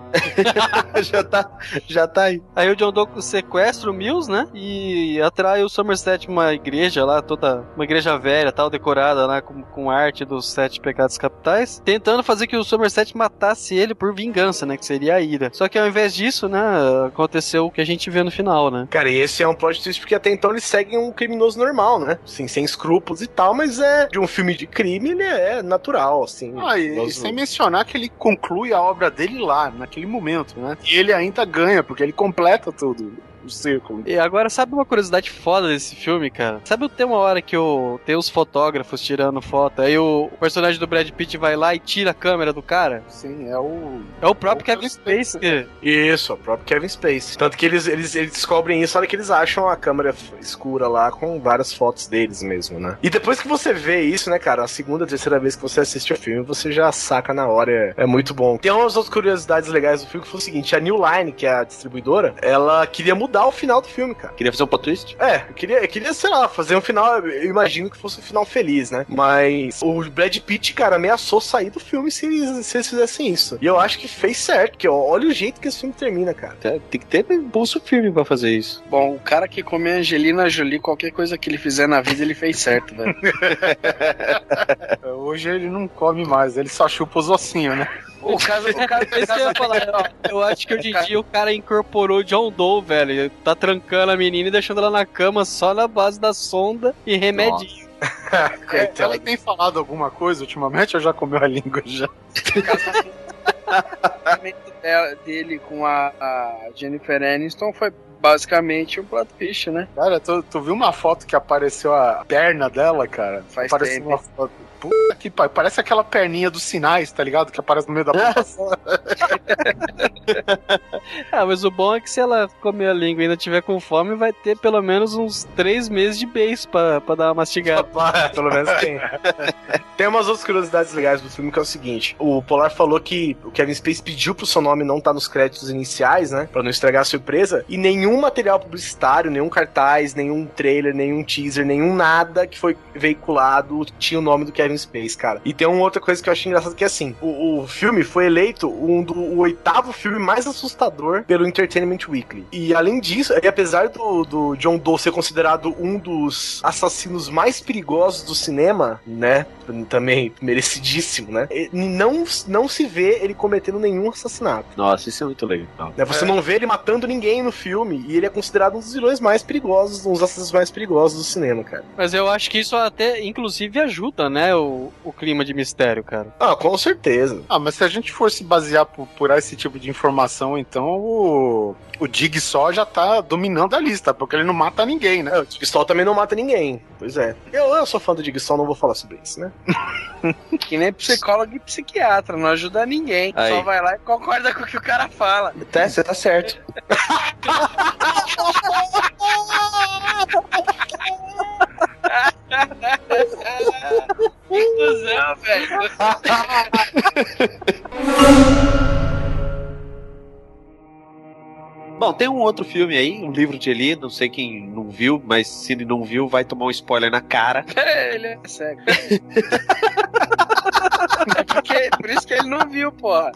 Speaker 5: já, tá, já tá aí. Aí o John Doe sequestra o Mills, né? E atrai o Somerset uma igreja lá, toda. Uma igreja velha, tal, decorada lá com, com arte dos sete pecados capitais, tentando fazer que o Somerset matasse ele por vingança, né? Que seria a ira. Só que ao invés disso, né? Aconteceu o que a gente vê no final, né?
Speaker 1: Cara, e esse é um plot twist porque até então eles seguem um criminoso normal, né? Sim, sem escrúpulos e tal, mas é de um filme de crime, ele é natural, assim.
Speaker 2: Ah, e, e sem mencionar que ele conclui a obra dele lá, naquele momento, né? E ele ainda ganha, porque ele completa tudo
Speaker 1: o círculo.
Speaker 5: E agora, sabe uma curiosidade foda desse filme, cara? Sabe tem uma hora que o, tem os fotógrafos tirando foto, aí o personagem do Brad Pitt vai lá e tira a câmera do cara?
Speaker 2: Sim, é o.
Speaker 5: É o próprio o Kevin Space.
Speaker 1: Isso, o próprio Kevin Space. Tanto que eles, eles, eles descobrem isso na hora que eles acham a câmera escura lá com várias fotos deles mesmo, né? E depois que você vê isso, né, cara, a segunda, terceira vez que você assiste o filme, você já saca na hora. É, é muito bom. Tem umas outras curiosidades legais do filme que foi o seguinte: a New Line, que é a distribuidora, ela queria mudar o final do filme, cara.
Speaker 3: Queria fazer um plot twist?
Speaker 1: É, eu queria, eu queria, sei lá, fazer um final. Eu imagino que fosse um final feliz, né? Mas o Brad Pitt, cara, ameaçou sair do filme se eles, se eles fizessem isso. E eu acho que fez certo, porque olha o jeito que esse filme termina, cara.
Speaker 3: Tem que ter impulso firme pra fazer isso.
Speaker 6: Bom, o cara que come Angelina Jolie, qualquer coisa que ele fizer na vida, ele fez certo, velho.
Speaker 2: Hoje ele não come mais, ele só chupa os ossinhos, né?
Speaker 5: O caso, o caso, Esse que eu falar, ó, eu acho que hoje em dia o cara incorporou John Doe, velho. Tá trancando a menina e deixando ela na cama só na base da sonda e remedinho.
Speaker 2: é, ela tem falado alguma coisa ultimamente ou já comeu a língua já?
Speaker 6: O dele com a, a Jennifer Aniston foi basicamente um plot twist, né?
Speaker 2: Cara, tu, tu viu uma foto que apareceu a perna dela, cara?
Speaker 6: Faz Apareceu tempo. Uma foto
Speaker 2: Puta que pariu. Parece aquela perninha dos sinais, tá ligado? Que aparece no meio da plataforma.
Speaker 5: ah, mas o bom é que se ela comer a língua e ainda tiver com fome, vai ter pelo menos uns três meses de beijo pra, pra dar uma mastigada.
Speaker 1: pelo menos tem. tem umas outras curiosidades legais do filme que é o seguinte: o Polar falou que o Kevin Space pediu pro seu nome não estar tá nos créditos iniciais, né? Pra não estragar a surpresa. E nenhum material publicitário, nenhum cartaz, nenhum trailer, nenhum teaser, nenhum nada que foi veiculado tinha o nome do Kevin Kevin Space, cara. E tem uma outra coisa que eu achei engraçado que é assim: o, o filme foi eleito um do o oitavo filme mais assustador pelo Entertainment Weekly. E além disso, e apesar do, do John Doe ser considerado um dos assassinos mais perigosos do cinema, né? Também merecidíssimo, né? Não, não se vê ele cometendo nenhum assassinato.
Speaker 3: Nossa, isso é muito legal.
Speaker 1: Né? Você é. não vê ele matando ninguém no filme. E ele é considerado um dos vilões mais perigosos, um dos assassinos mais perigosos do cinema, cara.
Speaker 5: Mas eu acho que isso até, inclusive, ajuda, né? O, o clima de mistério, cara.
Speaker 1: Ah, com certeza.
Speaker 2: Ah, mas se a gente fosse basear por, por esse tipo de informação, então o, o Dig só já tá dominando a lista, porque ele não mata ninguém, né?
Speaker 1: É, o Dig Sol também não mata ninguém. Pois é. Eu, eu sou fã do Dig Sol, não vou falar sobre isso, né?
Speaker 6: que nem psicólogo e psiquiatra, não ajuda ninguém. Aí. Só vai lá e concorda com o que o cara fala.
Speaker 1: Tá, você tá certo.
Speaker 6: Inclusão, velho.
Speaker 3: Bom, tem um outro filme aí, um livro de Eli, não sei quem não viu, mas se ele não viu, vai tomar um spoiler na cara.
Speaker 6: É, ele é cego. Porque, por isso que ele não viu, porra.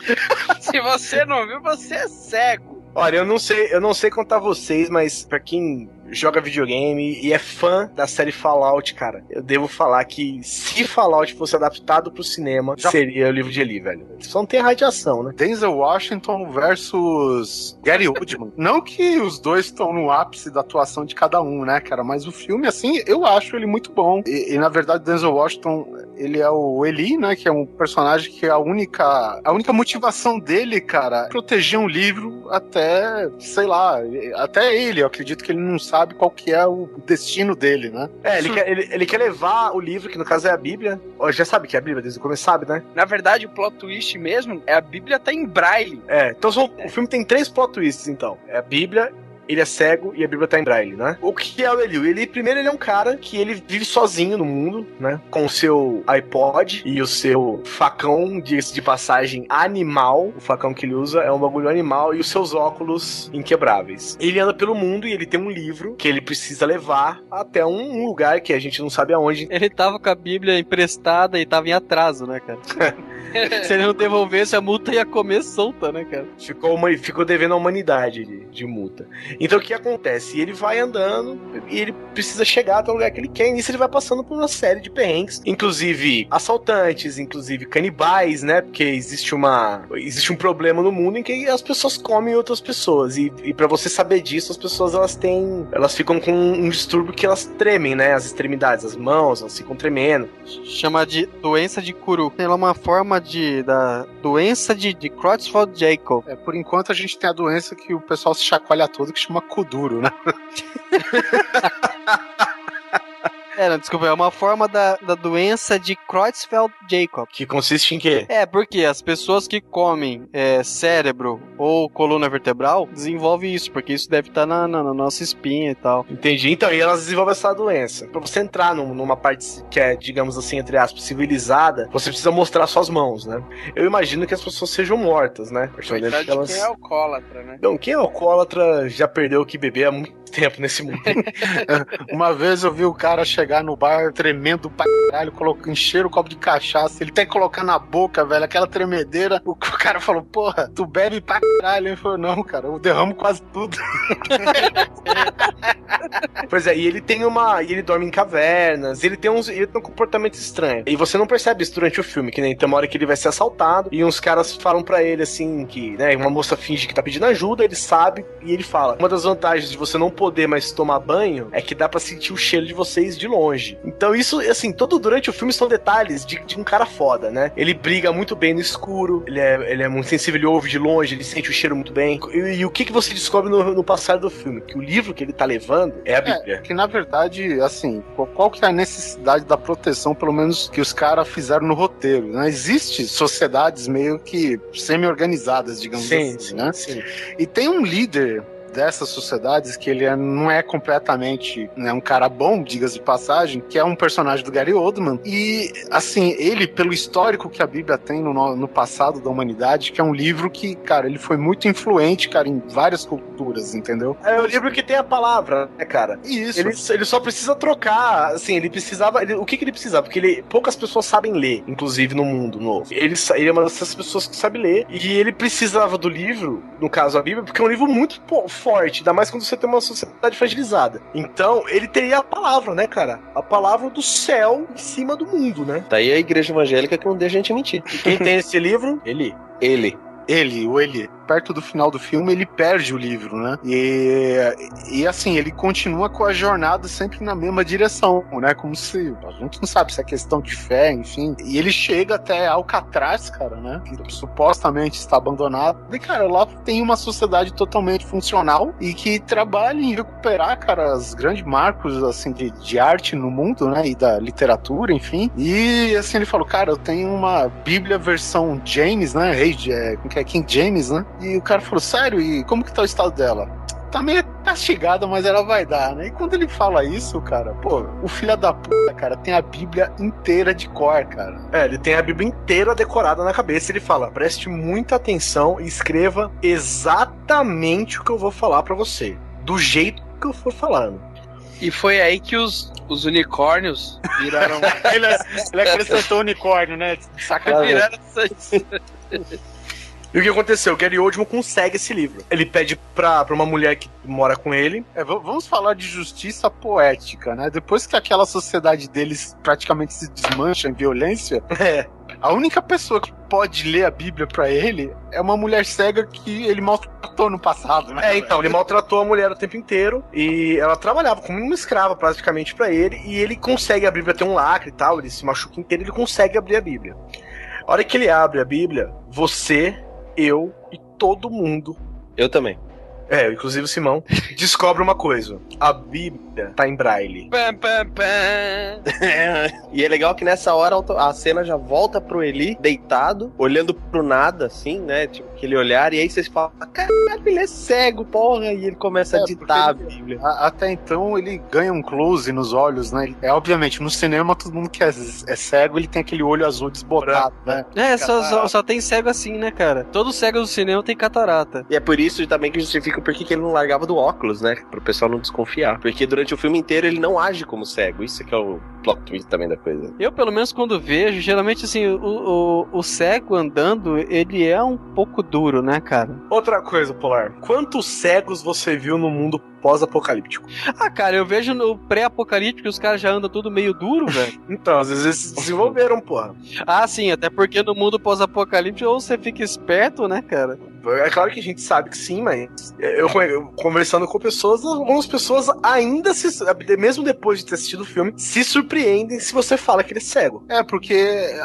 Speaker 6: Se você não viu, você é cego.
Speaker 1: Olha, eu não sei, eu não sei contar vocês, mas para quem joga videogame e é fã da série Fallout, cara, eu devo falar que se Fallout fosse adaptado pro cinema, Já... seria o livro de Eli, velho. Só não tem radiação, né?
Speaker 2: Denzel Washington versus Gary Oldman. não que os dois estão no ápice da atuação de cada um, né, cara? Mas o filme, assim, eu acho ele muito bom. E, e na verdade, Denzel Washington, ele é o Eli, né? Que é um personagem que é a única, a única motivação dele, cara, é proteger um livro até, sei lá, até ele. Eu acredito que ele não sabe sabe qual que é o destino dele, né?
Speaker 1: É, ele quer, ele, ele quer levar o livro, que no caso é a Bíblia. Já sabe que é a Bíblia desde o começo, sabe, né?
Speaker 6: Na verdade, o plot twist mesmo é a Bíblia tá em braille.
Speaker 1: É, então o filme tem três plot twists, então. É a Bíblia, ele é cego e a Bíblia tá em braille, né? O que é o Eliu? Ele, primeiro, ele é um cara que ele vive sozinho no mundo, né? Com o seu iPod e o seu facão, de, de passagem, animal. O facão que ele usa é um bagulho animal e os seus óculos inquebráveis. Ele anda pelo mundo e ele tem um livro que ele precisa levar até um, um lugar que a gente não sabe aonde.
Speaker 5: Ele tava com a Bíblia emprestada e tava em atraso, né, cara? Se ele não devolvesse, a multa ia comer solta, né, cara?
Speaker 1: Ficou, uma, ficou devendo a humanidade de, de multa. Então o que acontece? Ele vai andando e ele precisa chegar até o lugar que ele quer. E nisso ele vai passando por uma série de perrengues, inclusive assaltantes, inclusive canibais, né? Porque existe uma existe um problema no mundo em que as pessoas comem outras pessoas. E, e para você saber disso, as pessoas elas têm, elas ficam com um distúrbio que elas tremem, né? As extremidades, as mãos, elas ficam tremendo.
Speaker 5: Chama de doença de Kuru. Ela é uma forma de da doença de, de Creutzfeldt-Jacob.
Speaker 2: É, por enquanto a gente tem a doença que o pessoal se chacoalha todo que chama Kuduro, né?
Speaker 6: É, não, desculpa, é uma forma da, da doença de Creutzfeldt-Jacob.
Speaker 1: Que consiste em quê?
Speaker 6: É, porque as pessoas que comem é, cérebro ou coluna vertebral desenvolvem isso, porque isso deve estar na, na, na nossa espinha e tal.
Speaker 1: Entendi. Então, e elas desenvolvem essa doença. Pra você entrar num- numa parte que é, digamos assim, entre aspas, civilizada, você precisa mostrar suas mãos, né? Eu imagino que as pessoas sejam mortas, né?
Speaker 7: Coitado de quem é alcoólatra, né?
Speaker 1: Não, quem é alcoólatra já perdeu o que beber há muito tempo nesse mundo.
Speaker 2: Uma vez eu vi o cara chegar no bar tremendo pra caralho, encher o copo de cachaça, ele tem que colocar na boca, velho, aquela tremedeira. O, cara falou, porra, tu bebe pra caralho. Ele falou, não, cara, eu derramo quase tudo.
Speaker 1: pois é, e ele tem uma. E ele dorme em cavernas, ele tem uns. Ele tem um comportamento estranho. E você não percebe isso durante o filme, que nem tem uma hora que ele vai ser assaltado e uns caras falam pra ele assim que, né, uma moça finge que tá pedindo ajuda, ele sabe e ele fala: "Uma das vantagens de você não poder mais tomar banho é que dá pra sentir o cheiro de vocês de longe". Então isso, assim, todo durante o filme são detalhes de, de um cara foda, né? Ele briga muito bem no escuro, ele é, ele é muito sensível, ele ouve de longe, ele sente o cheiro muito bem. E, e o que que você descobre no, no passar do filme? Que o livro que ele tá levando é a Bíblia.
Speaker 2: É, que na verdade, assim, qual, qual que é a necessidade da proteção, pelo menos que os caras fizeram no roteiro, né? Existe sociedades meio que semi-organizadas, digamos
Speaker 1: Sim,
Speaker 2: assim,
Speaker 1: sim,
Speaker 2: né?
Speaker 1: sim.
Speaker 2: E tem um líder dessas sociedades que ele é- não é completamente né, um cara bom, diga-se de passagem, que é um personagem do Gary Oldman. E, assim, ele, pelo histórico que a Bíblia tem no, no passado da humanidade, que é um livro que, cara, ele foi muito influente, cara, em várias culturas, entendeu?
Speaker 1: É o livro que tem a palavra, né, cara?
Speaker 2: Isso.
Speaker 1: Ele, ele só precisa trocar, assim, ele precisava. ele- o que, que ele precisava? Porque ele, poucas pessoas sabem ler, inclusive no mundo novo. Ele, ele é uma dessas pessoas que sabe ler. E ele precisava do livro, no caso a Bíblia, porque é um livro muito pô, forte, ainda mais quando você tem uma sociedade fragilizada. Então, ele teria a palavra, né, cara? A palavra do céu em cima do mundo, né?
Speaker 3: Daí a igreja evangélica que não deixa a gente mentir.
Speaker 1: Quem tem esse livro? Ele.
Speaker 3: Ele.
Speaker 2: ele, o ele, perto do final do filme, ele perde o livro, né? E, e assim, ele continua com a jornada sempre na mesma direção, né? Como se. A gente não sabe se é questão de fé, enfim. E ele chega até Alcatraz, cara, né? Que supostamente está abandonado. E, cara, lá tem uma sociedade totalmente funcional e que trabalha em recuperar, cara, os grandes marcos, assim, de, de arte no mundo, né? E da literatura, enfim. E, assim, ele falou, cara, eu tenho uma Bíblia versão James, né? Rei, é, é? King James, né? E o cara falou, sério, e como que tá o estado dela? Tá meio castigada, mas ela vai dar, né? E quando ele fala isso, cara, pô, o filho da puta, cara, tem a Bíblia inteira de cor, cara.
Speaker 1: É, ele tem a Bíblia inteira decorada na cabeça. Ele fala: preste muita atenção e escreva exatamente o que eu vou falar pra você. Do jeito que eu for falando.
Speaker 7: E foi aí que os, os unicórnios viraram.
Speaker 2: ele, ele acrescentou unicórnio, né? Sacanagem.
Speaker 7: viraram essas-
Speaker 1: E o que aconteceu? O Gary Oldman consegue esse livro. Ele pede pra, pra uma mulher que mora com ele.
Speaker 2: É, vamos falar de justiça poética, né? Depois que aquela sociedade deles praticamente se desmancha em violência,
Speaker 1: É.
Speaker 2: a única pessoa que pode ler a Bíblia pra ele é uma mulher cega que ele maltratou no passado, né?
Speaker 1: É, então, ele maltratou a mulher o tempo inteiro e ela trabalhava como uma escrava praticamente pra ele e ele consegue a Bíblia tem um lacre e tal, ele se machuca inteiro, ele consegue abrir a Bíblia. A hora que ele abre a Bíblia, você, eu e todo mundo
Speaker 3: Eu também.
Speaker 1: É, inclusive o Simão, descobre uma coisa. A Bíblia tá em braille.
Speaker 3: E é legal que nessa hora a cena já volta pro Eli, deitado, olhando pro nada, assim, né? Tipo, aquele olhar, e aí vocês falam, caralho, ele é cego, porra, e ele começa a
Speaker 2: É,
Speaker 3: ditar a Bíblia.
Speaker 2: A- Até então ele ganha um close nos olhos, né? É obviamente no cinema todo mundo que é, é cego ele tem aquele olho azul desbotado, né?
Speaker 6: É, só, só, só tem cego assim, né, cara? Todo cego do cinema tem catarata.
Speaker 3: E é por isso também que justifica por que que ele não largava do óculos, né? Pro pessoal não desconfiar. Porque durante o filme inteiro ele não age como cego. Isso que é o plot twist também da coisa.
Speaker 6: Eu, pelo menos, quando vejo, geralmente, assim, o, o, o cego andando, ele é um pouco duro, né, cara?
Speaker 1: Outra coisa, Polar. Quantos cegos você viu no mundo pós-apocalíptico.
Speaker 5: Ah, cara, eu vejo no pré-apocalíptico os caras já andam tudo meio duro, velho.
Speaker 1: então, às vezes eles desenvolveram, porra.
Speaker 5: Ah, sim, até porque no mundo pós-apocalíptico ou você fica esperto, né, cara?
Speaker 1: É claro que a gente sabe que sim, mas eu, eu conversando com pessoas, algumas pessoas ainda se, mesmo depois de ter assistido o filme, se surpreendem se você fala que ele é cego.
Speaker 2: É, porque,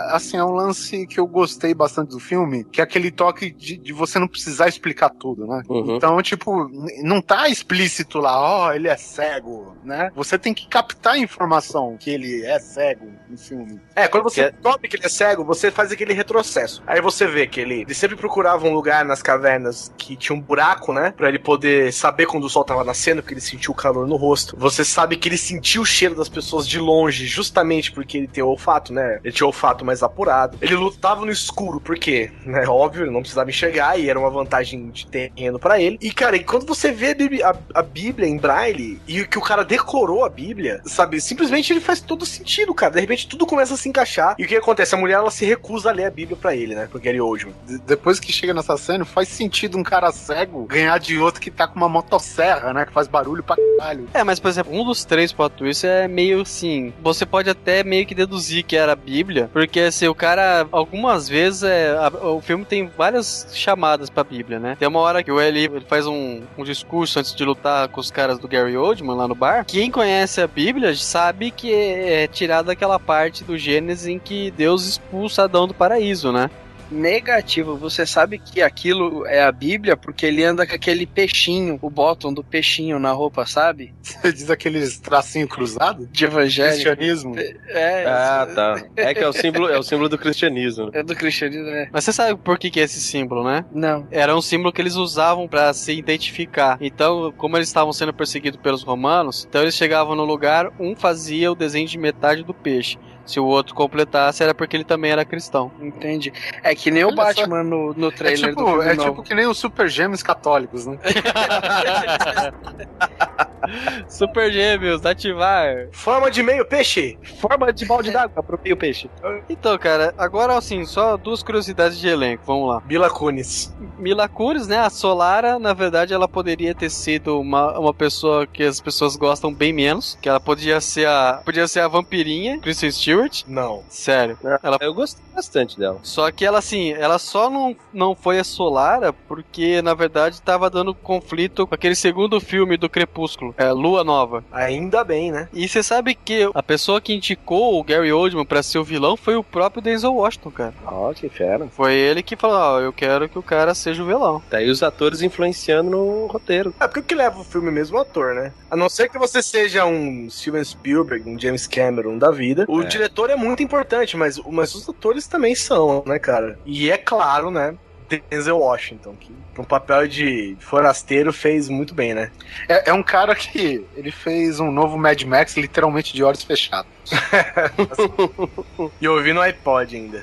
Speaker 2: assim, é um lance que eu gostei bastante do filme, que é aquele toque de, de você não precisar explicar tudo, né? Uhum. Então, tipo, não tá explícito lá, ó, oh, ele é cego, né? Você tem que captar a informação que ele é cego no filme.
Speaker 1: É, quando você descobre que ele é cego, você faz aquele retrocesso. Aí você vê que ele, ele sempre procurava um lugar nas cavernas que tinha um buraco, né? Pra ele poder saber quando o sol tava nascendo, porque ele sentiu o calor no rosto. Você sabe que ele sentiu o cheiro das pessoas de longe, justamente porque ele tem o olfato, né? Ele tinha o olfato mais apurado. Ele lutava no escuro, porque, né? Óbvio, ele não precisava enxergar e era uma vantagem de terreno para ele. E, cara, e quando você vê a a, a Bíblia em braille e que o cara decorou a Bíblia, sabe? Simplesmente ele faz todo sentido, cara. De repente tudo começa a se encaixar. E o que acontece? A mulher ela se recusa a ler a Bíblia para ele, né? Pro Gary Oldman.
Speaker 2: Depois que chega nessa cena, faz sentido um cara cego ganhar de outro que tá com uma motosserra, né? Que faz barulho pra caralho.
Speaker 5: É, mas por exemplo, um dos três plot twists é meio assim. Você pode até meio que deduzir que era a Bíblia, porque assim, o cara, algumas vezes, é, a, o filme tem várias chamadas pra Bíblia, né? Tem uma hora que o Eli ele faz um, um discurso antes de lutar com os caras do Gary Oldman lá no bar. Quem conhece a Bíblia sabe que é, tirada aquela parte do Gênesis em que Deus expulsa Adão do paraíso, né?
Speaker 7: Negativo. Você sabe que aquilo é a Bíblia porque ele anda com aquele peixinho, o bottom do peixinho na roupa, sabe?
Speaker 2: Você diz aqueles tracinho cruzado?
Speaker 7: De evangelho.
Speaker 2: Cristianismo.
Speaker 3: É. Ah, tá. É que é o símbolo, é o símbolo do cristianismo.
Speaker 7: É do cristianismo, né?
Speaker 5: Mas você sabe por que, que é esse símbolo, né?
Speaker 7: Não.
Speaker 5: Era um símbolo que eles usavam para se identificar. Então, como eles estavam sendo perseguidos pelos romanos, então eles chegavam no lugar, um fazia o desenho de metade do peixe. Se o outro completasse, era porque ele também era cristão.
Speaker 7: Entendi. É que nem Olha o Batman no, no trailer
Speaker 2: é tipo,
Speaker 7: do filme
Speaker 2: É
Speaker 7: novo.
Speaker 2: tipo que nem os Super Gêmeos católicos, né?
Speaker 5: Super Gêmeos, ativar.
Speaker 1: Forma de meio peixe.
Speaker 7: Forma de balde d'água pro meio peixe.
Speaker 5: Então, cara, agora assim, só duas curiosidades de elenco, vamos lá.
Speaker 1: Mila Kunis.
Speaker 5: Mila Kunis, né? A Solara, na verdade, ela poderia ter sido uma, uma pessoa que as pessoas gostam bem menos, que ela podia ser a podia ser a vampirinha, Kristen Stewart.
Speaker 1: Não.
Speaker 5: Sério.
Speaker 3: Ela... Eu gostei bastante dela.
Speaker 5: Só que ela, assim, ela só não, não foi a Solara porque, na verdade, tava dando conflito com aquele segundo filme do Crepúsculo, é, Lua Nova.
Speaker 1: Ainda bem, né?
Speaker 5: E você sabe que a pessoa que indicou o Gary Oldman pra ser o vilão foi o próprio Denzel Washington, cara.
Speaker 3: Ó, oh, que fera.
Speaker 5: Foi ele que falou, ó, oh, eu quero que o cara seja o vilão.
Speaker 3: Daí os atores influenciando no roteiro.
Speaker 1: É, porque o que leva o filme mesmo o ator, né? A não ser que você seja um Steven Spielberg, um James Cameron da vida, o é. diretor é muito importante, mas, mas os atores também são, né, cara? E é claro, né, Denzel Washington, que um papel de forasteiro fez muito bem, né?
Speaker 2: É, é, um cara que ele fez um novo Mad Max literalmente de olhos fechados.
Speaker 1: e ouvindo no iPod ainda.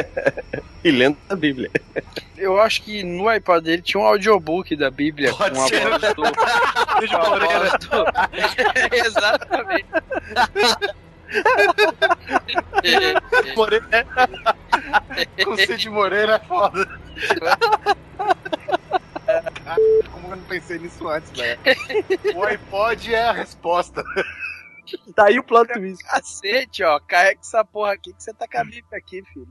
Speaker 3: e lendo a Bíblia.
Speaker 7: Eu acho que no iPod dele tinha um audiobook da Bíblia
Speaker 1: Pode ser.
Speaker 7: com a voz do... Exatamente.
Speaker 2: Moreira. Com Cid Moreira é foda. como eu não pensei nisso antes, velho? O iPod é a resposta.
Speaker 7: Tá aí o plot twist. Cacete, ó. Carrega essa porra aqui que você tá com a Bíblia aqui, filho.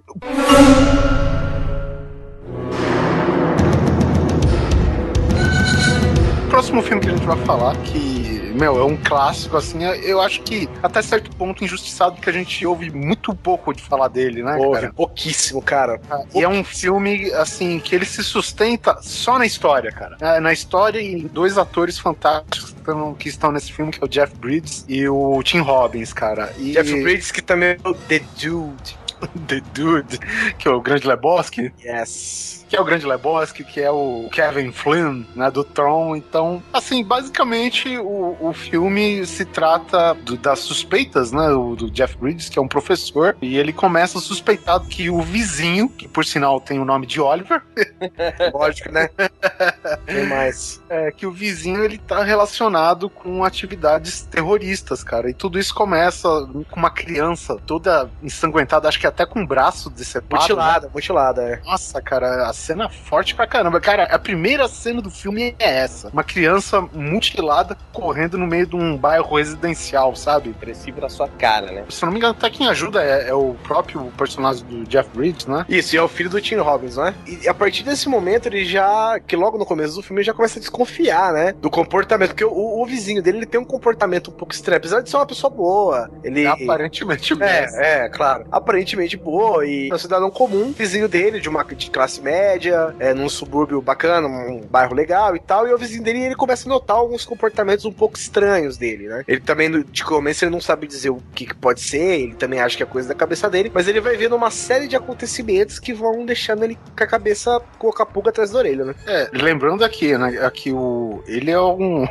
Speaker 2: O próximo filme que a gente vai falar, que meu, é um clássico, assim, eu acho que até certo ponto injustiçado, porque a gente ouve muito pouco de falar dele, né?
Speaker 1: Ouve cara? pouquíssimo, cara.
Speaker 2: E é um filme, assim, que ele se sustenta só na história, cara. É, na história e dois atores fantásticos que estão nesse filme, que é o Jeff Bridges e o Tim Robbins, cara. E...
Speaker 1: Jeff Bridges, que também é o The Dude.
Speaker 2: The Dude, que é o Grande Lebowski.
Speaker 1: Yes
Speaker 2: que é o Grande Lebowski, que é o Kevin Flynn, né, do Tron. Então, assim, basicamente o, o filme se trata do, das suspeitas, né, o, do Jeff Bridges, que é um professor, e ele começa a suspeitar que o vizinho, que por sinal tem o nome de Oliver,
Speaker 1: lógico, né? Tem mais.
Speaker 2: É, que o vizinho ele tá relacionado com atividades terroristas, cara. E tudo isso começa com uma criança toda ensanguentada, acho que é até com o braço decepado.
Speaker 1: Mutilada, né? mutilada, é.
Speaker 2: Nossa, cara, a cena é forte pra caramba. Cara, a primeira cena do filme é essa. Uma criança mutilada correndo no meio de um bairro residencial, sabe?
Speaker 3: Agressivo na sua cara, né?
Speaker 2: Se não me engano, até quem ajuda é, é o próprio personagem do Jeff Bridges, né?
Speaker 1: Isso, e é o filho do Tim Robbins, né? E a partir desse momento, ele já. Que logo no começo do filme, ele já começa a desconfiar, né? Do comportamento. Porque o, o vizinho dele, ele tem um comportamento um pouco estranho. Apesar de ser uma pessoa boa. Ele.
Speaker 2: Aparentemente
Speaker 1: É, é, claro. Aparentemente boa e é um cidadão comum, vizinho dele, de uma de classe média, é, num subúrbio bacana, um bairro legal e tal. E o vizinho dele, ele começa a notar alguns comportamentos um pouco estranhos dele, né? Ele também, de começo, ele não sabe dizer o que, que pode ser, ele também acha que é coisa da cabeça dele, mas ele vai vendo uma série de acontecimentos que vão deixando ele com a cabeça com a pulga atrás da orelha, né?
Speaker 2: É, lembrando aqui, né, aqui o ele é um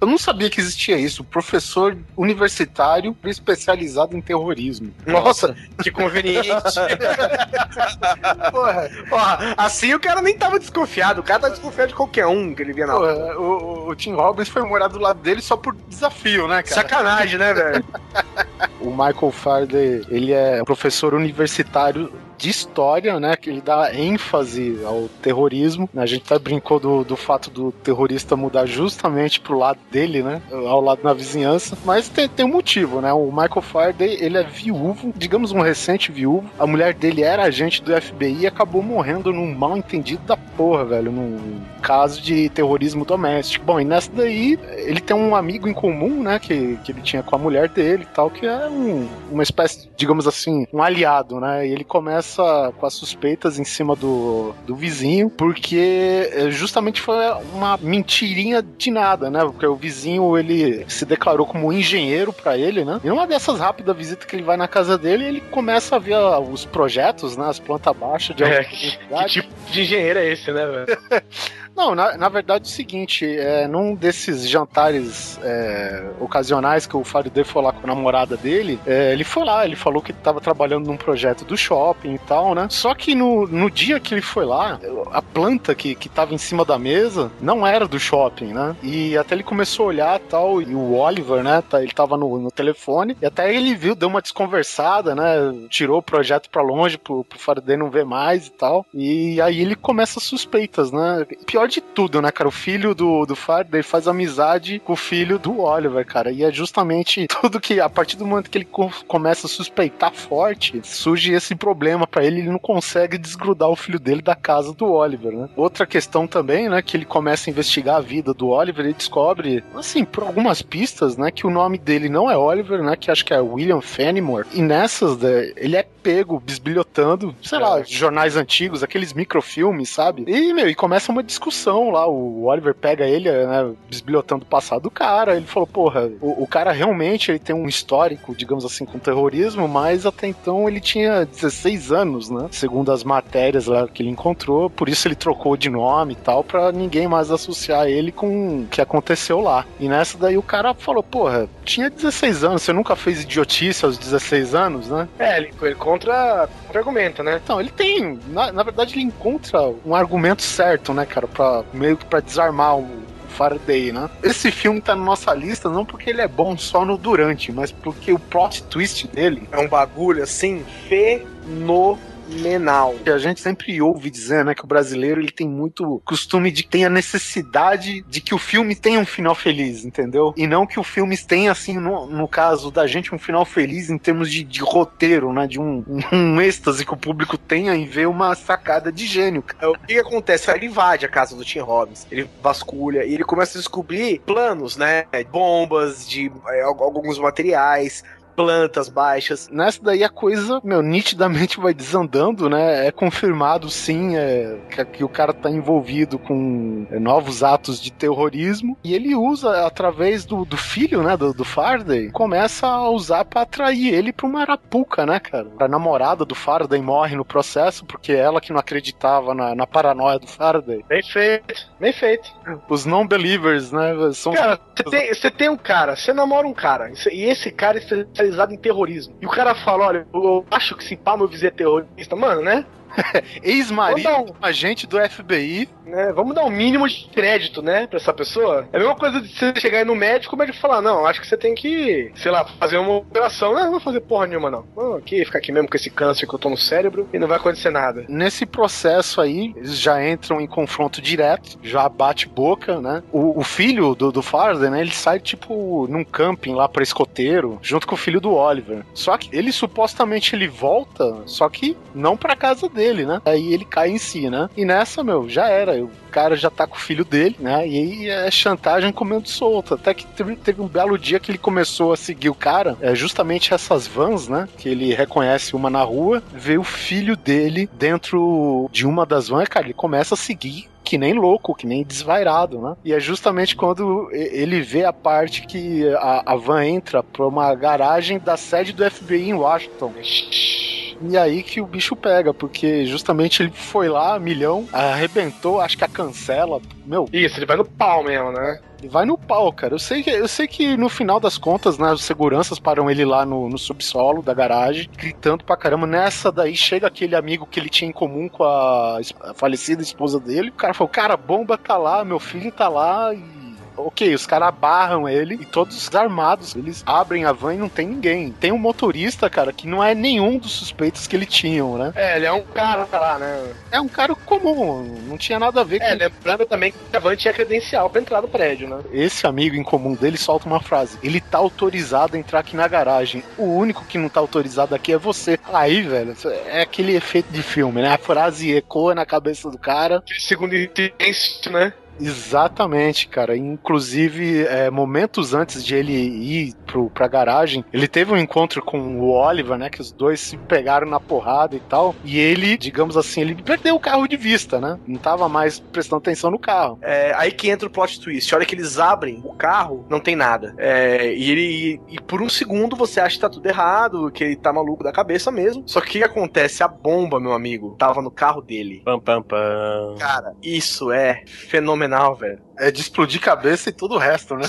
Speaker 2: eu não sabia que existia isso, professor universitário especializado em terrorismo.
Speaker 1: Nossa, que conveniente. porra, porra, assim o cara nem tava desconfiado, o cara tá desconfiado de qualquer um que ele via na
Speaker 2: porra, o, o Tim Robbins foi morar do lado dele só por desafio, né, cara?
Speaker 1: Sacanagem, né, velho?
Speaker 2: o Michael Faraday, ele é professor universitário de história, né? Que ele dá ênfase ao terrorismo. A gente até brincou do, do fato do terrorista mudar justamente pro lado dele, né? Ao lado da vizinhança. Mas tem, tem um motivo, né? O Michael Faraday, ele é viúvo, digamos um recente viúvo. A mulher dele era agente do FBI e acabou morrendo num mal entendido da porra, velho. Num caso de terrorismo doméstico. Bom, e nessa daí, ele tem um amigo em comum, né? Que, que ele tinha com a mulher dele e tal, que é um, uma espécie, digamos assim, um aliado, né? E ele começa começa com as suspeitas em cima do, do vizinho, porque eh, justamente foi uma mentirinha de nada, né? Porque o vizinho, ele se declarou como engenheiro para ele, né? E numa dessas rápidas visitas que ele vai na casa dele, ele começa a ver os projetos, né? As plantas baixas de
Speaker 1: é, que, que tipo de engenheiro é esse, né, velho?
Speaker 2: Não, na, na verdade é o seguinte, é, num desses jantares é, ocasionais que o Faraday foi lá com a namorada dele, é, ele foi lá, ele falou que estava trabalhando num projeto do shopping e tal, né? Só que no, no dia que ele foi lá, a planta que, que tava em cima da mesa não era do shopping, né? E até ele começou a olhar tal, e o Oliver, né, tá, ele tava no, no telefone, e até ele viu, deu uma desconversada, né? Tirou o projeto pra longe pro, pro Faraday não ver mais e tal. E aí ele começa suspeitas, né? Pior de tudo, né, cara? O filho do, do Faraday faz amizade com o filho do Oliver, cara. E é justamente tudo que, a partir do momento que ele começa a suspeitar forte, surge esse problema para ele, ele não consegue desgrudar o filho dele da casa do Oliver, né? Outra questão também, né, que ele começa a investigar a vida do Oliver e descobre, assim, por algumas pistas, né, que o nome dele não é Oliver, né, que acho que é William Fenimore. E nessas, né, ele é pego bisbilhotando, sei é. lá, jornais antigos, aqueles microfilmes, sabe? E, meu, e começa uma discussão lá, o Oliver pega ele, né, bisbilhotando o passado do cara, ele falou, porra, o, o, cara realmente ele tem um histórico, digamos assim, com terrorismo, mas até então ele tinha 16 anos, né, segundo as matérias lá que ele encontrou, por isso ele trocou de nome e tal, pra ninguém mais associar ele com o que aconteceu lá. E nessa daí o cara falou, porra, tinha 16 anos, você nunca fez idiotice aos 16 anos, né?
Speaker 1: É, ele, ele contra, contra argumenta, né?
Speaker 2: Então, ele tem, na, na verdade ele encontra um argumento certo, né, cara, pra meio que para desarmar o Faraday, né? Esse filme tá na nossa lista não porque ele é bom só no durante, mas porque o plot twist dele
Speaker 1: é um bagulho assim fenomenal fenomenal.
Speaker 2: A gente sempre ouve dizer, né, que o brasileiro ele tem muito costume de ter a necessidade de que o filme tenha um final feliz, entendeu? E não que o filme tenha, assim, no, no caso da gente, um final feliz em termos de, de roteiro, né, de um, um êxtase que o público tenha em ver uma sacada de gênio.
Speaker 1: O que acontece? Ele invade a casa do Tim Robbins, ele vasculha e ele começa a descobrir planos, né, bombas, de é, alguns materiais, plantas baixas.
Speaker 2: Nessa daí a coisa, meu, nitidamente vai desandando, né? É confirmado sim é, que, que, o cara tá envolvido com é, novos atos de terrorismo e ele usa através do, do filho, né, do, do Faraday, começa a usar para atrair ele pra uma arapuca, né, cara? A namorada do Faraday morre no processo porque é ela que não acreditava na, na paranoia do Faraday.
Speaker 1: Bem feito, bem feito.
Speaker 2: Os non-believers, né,
Speaker 1: são... Cara, você tem, tem, um cara, você namora um cara, e esse cara é especializado em terrorismo. E o cara fala: olha, eu acho que se pá, meu vizinho é terrorista. Mano, né?
Speaker 2: Ex-marido, um... agente do FBI.
Speaker 1: É, vamos dar um mínimo de crédito, né, pra essa pessoa. É a mesma coisa de você chegar aí no médico e o médico falar, não, acho que você tem que, sei lá, fazer uma operação. Não, não vou fazer porra nenhuma, não. Vou aqui, ficar aqui mesmo com esse câncer que eu tô no cérebro e não vai acontecer nada.
Speaker 2: Nesse processo aí, eles já entram em confronto direto, já bate boca, né? O, o filho do, do Farden, né, ele sai, tipo, num camping lá pra escoteiro, junto com o filho do Oliver. Só que ele supostamente ele volta, só que não pra casa dele, né? Aí ele cai em si, né? E nessa, meu, já era. O cara já tá com o filho dele, né? E aí é chantagem comendo solto. Até que teve, teve, um belo dia que ele começou a seguir o cara, é justamente essas vans, né? Que ele reconhece uma na rua, vê o filho dele dentro de uma das vans, cara, ele começa a seguir que nem louco, que nem desvairado, né? E é justamente quando ele vê a parte que a, a van entra pra uma garagem da sede do FBI em Washington. E aí que o bicho pega, porque justamente ele foi lá, milhão, arrebentou, acho que a cancela. Meu.
Speaker 1: Isso, ele vai no pau mesmo, né?
Speaker 2: Ele vai no pau, cara. Eu sei que, eu sei que no final das contas, né, os seguranças param ele lá no, no subsolo da garagem, gritando pra caramba. Nessa daí chega aquele amigo que ele tinha em comum com a, a falecida esposa dele. O cara falou: Cara, a bomba tá lá, meu filho tá lá e ok, os caras barram ele e todos armados, eles abrem a van e não tem ninguém. Tem um motorista, cara, que não é nenhum dos suspeitos que ele tinham, né?
Speaker 1: É, ele é um cara lá, né?
Speaker 2: É um cara comum, não tinha nada a ver
Speaker 1: é, com. É, lembrando também que a van tinha credencial pra entrar no prédio, né?
Speaker 2: Esse amigo em comum dele solta uma frase: ele tá autorizado a entrar aqui na garagem. O único que não tá autorizado aqui é você. Aí, velho, é aquele efeito de filme, né? A frase ecoa na cabeça do cara.
Speaker 1: Segundo intenso, né?
Speaker 2: Exatamente, cara. Inclusive, é, momentos antes de ele ir pro, pra garagem, ele teve um encontro com o Oliver, né? Que os dois se pegaram na porrada e tal. E ele, digamos assim, ele perdeu o carro de vista, né? Não tava mais prestando atenção no carro.
Speaker 1: É, aí que entra o plot twist. A hora que eles abrem o carro, não tem nada. É, e ele. E por um segundo você acha que tá tudo errado, que ele tá maluco da cabeça mesmo. Só que o que acontece? A bomba, meu amigo, tava no carro dele.
Speaker 6: Pam, pam, pam.
Speaker 1: Cara, isso é fenomenal fenomenal, velho.
Speaker 2: É de explodir cabeça e todo o resto, né?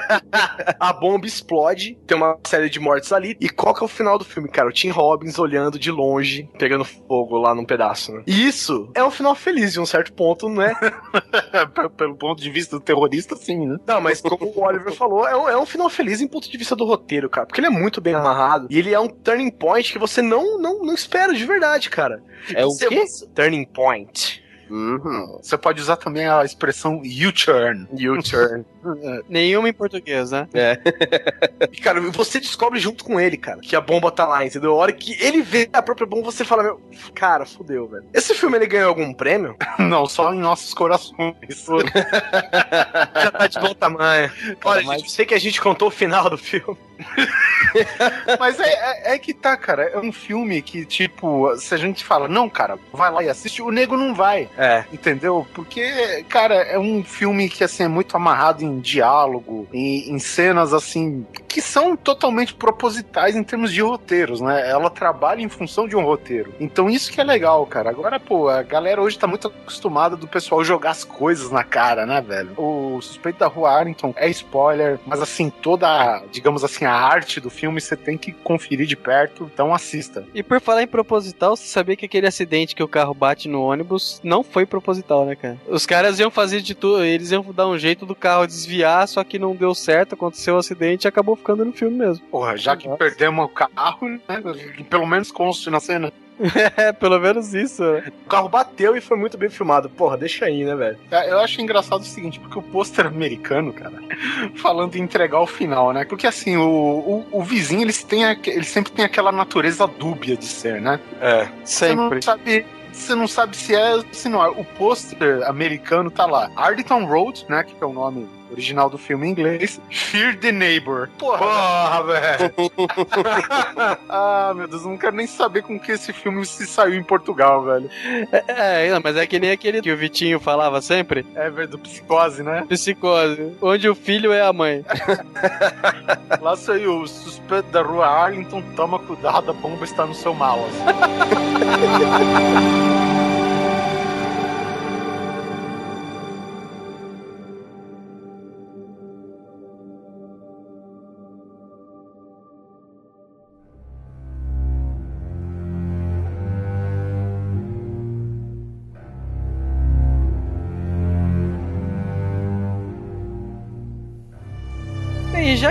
Speaker 1: a bomba explode, tem uma série de mortes ali. E qual que é o final do filme, cara? O Tim Robbins olhando de longe, pegando fogo lá num pedaço, né? E isso é um final feliz de um certo ponto, né?
Speaker 2: Pelo ponto de vista do terrorista, sim, né?
Speaker 1: Não, mas como o Oliver falou, é um, é um final feliz em ponto de vista do roteiro, cara. Porque ele é muito bem amarrado. E ele é um turning point que você não, não, não espera de verdade, cara.
Speaker 6: É o quê?
Speaker 1: Turning point.
Speaker 2: Uhum. Você pode usar também a expressão U-turn.
Speaker 1: U-turn.
Speaker 6: Nenhuma em português, né?
Speaker 1: É. e, cara, você descobre junto com ele, cara, que a bomba tá lá, entendeu? A hora que ele vê a própria bomba, você fala, meu, cara, fudeu, velho. Esse filme, ele ganhou algum prêmio?
Speaker 2: Não, só em nossos corações.
Speaker 1: Já tá de bom tamanho. Olha, mas... gente, sei que a gente contou o final do filme.
Speaker 2: Mas é, é, é, que tá, cara. É um filme que, tipo, se a gente fala, não, cara, vai lá e assiste, o nego não vai.
Speaker 1: É.
Speaker 2: Entendeu? Porque, cara, é um filme que, assim, é muito amarrado em diálogo, em, em cenas, assim, que são totalmente propositais em termos de roteiros, né? Ela trabalha em função de um roteiro. Então, isso que é legal, cara. Agora, pô, a galera hoje tá muito acostumada do pessoal jogar as coisas na cara, né, velho? O Suspeito da Rua Arlington é spoiler, mas, assim, toda, digamos assim, a arte do filme você tem que conferir de perto, então assista.
Speaker 6: E por falar em proposital, você sabia que aquele acidente que o carro bate no ônibus não foi proposital, né, cara? Os caras iam fazer de tudo, eles iam dar um jeito do carro desviar, só que não deu certo, aconteceu o um acidente e acabou ficando no filme mesmo.
Speaker 2: Porra, já que perdemos o carro, né, pelo menos conste na cena.
Speaker 6: É, pelo menos isso.
Speaker 1: O carro bateu e foi muito bem filmado. Porra, deixa aí, né, velho?
Speaker 2: É, eu acho engraçado o seguinte, porque o pôster americano, cara, falando em entregar o final, né? Porque assim, o, o, o vizinho, eles, têm, ele sempre tem aquela natureza dúbia de ser, né?
Speaker 1: É, sempre.
Speaker 2: Você não sabe você não sabe se é se não é. O pôster americano tá lá. Arlington Road, né? Que é o nome original do filme em inglês. Fear the Neighbor.
Speaker 1: Porra, Porra velho.
Speaker 2: ah, meu Deus, eu não quero nem saber com que esse filme se saiu em Portugal, velho.
Speaker 6: É, é, mas é que nem aquele que o Vitinho falava sempre.
Speaker 2: É, velho, do psicose, né?
Speaker 6: Psicose. Onde o filho é a mãe.
Speaker 2: Lá saiu o suspeito da rua Arlington, toma cuidado, a bomba está no seu malas.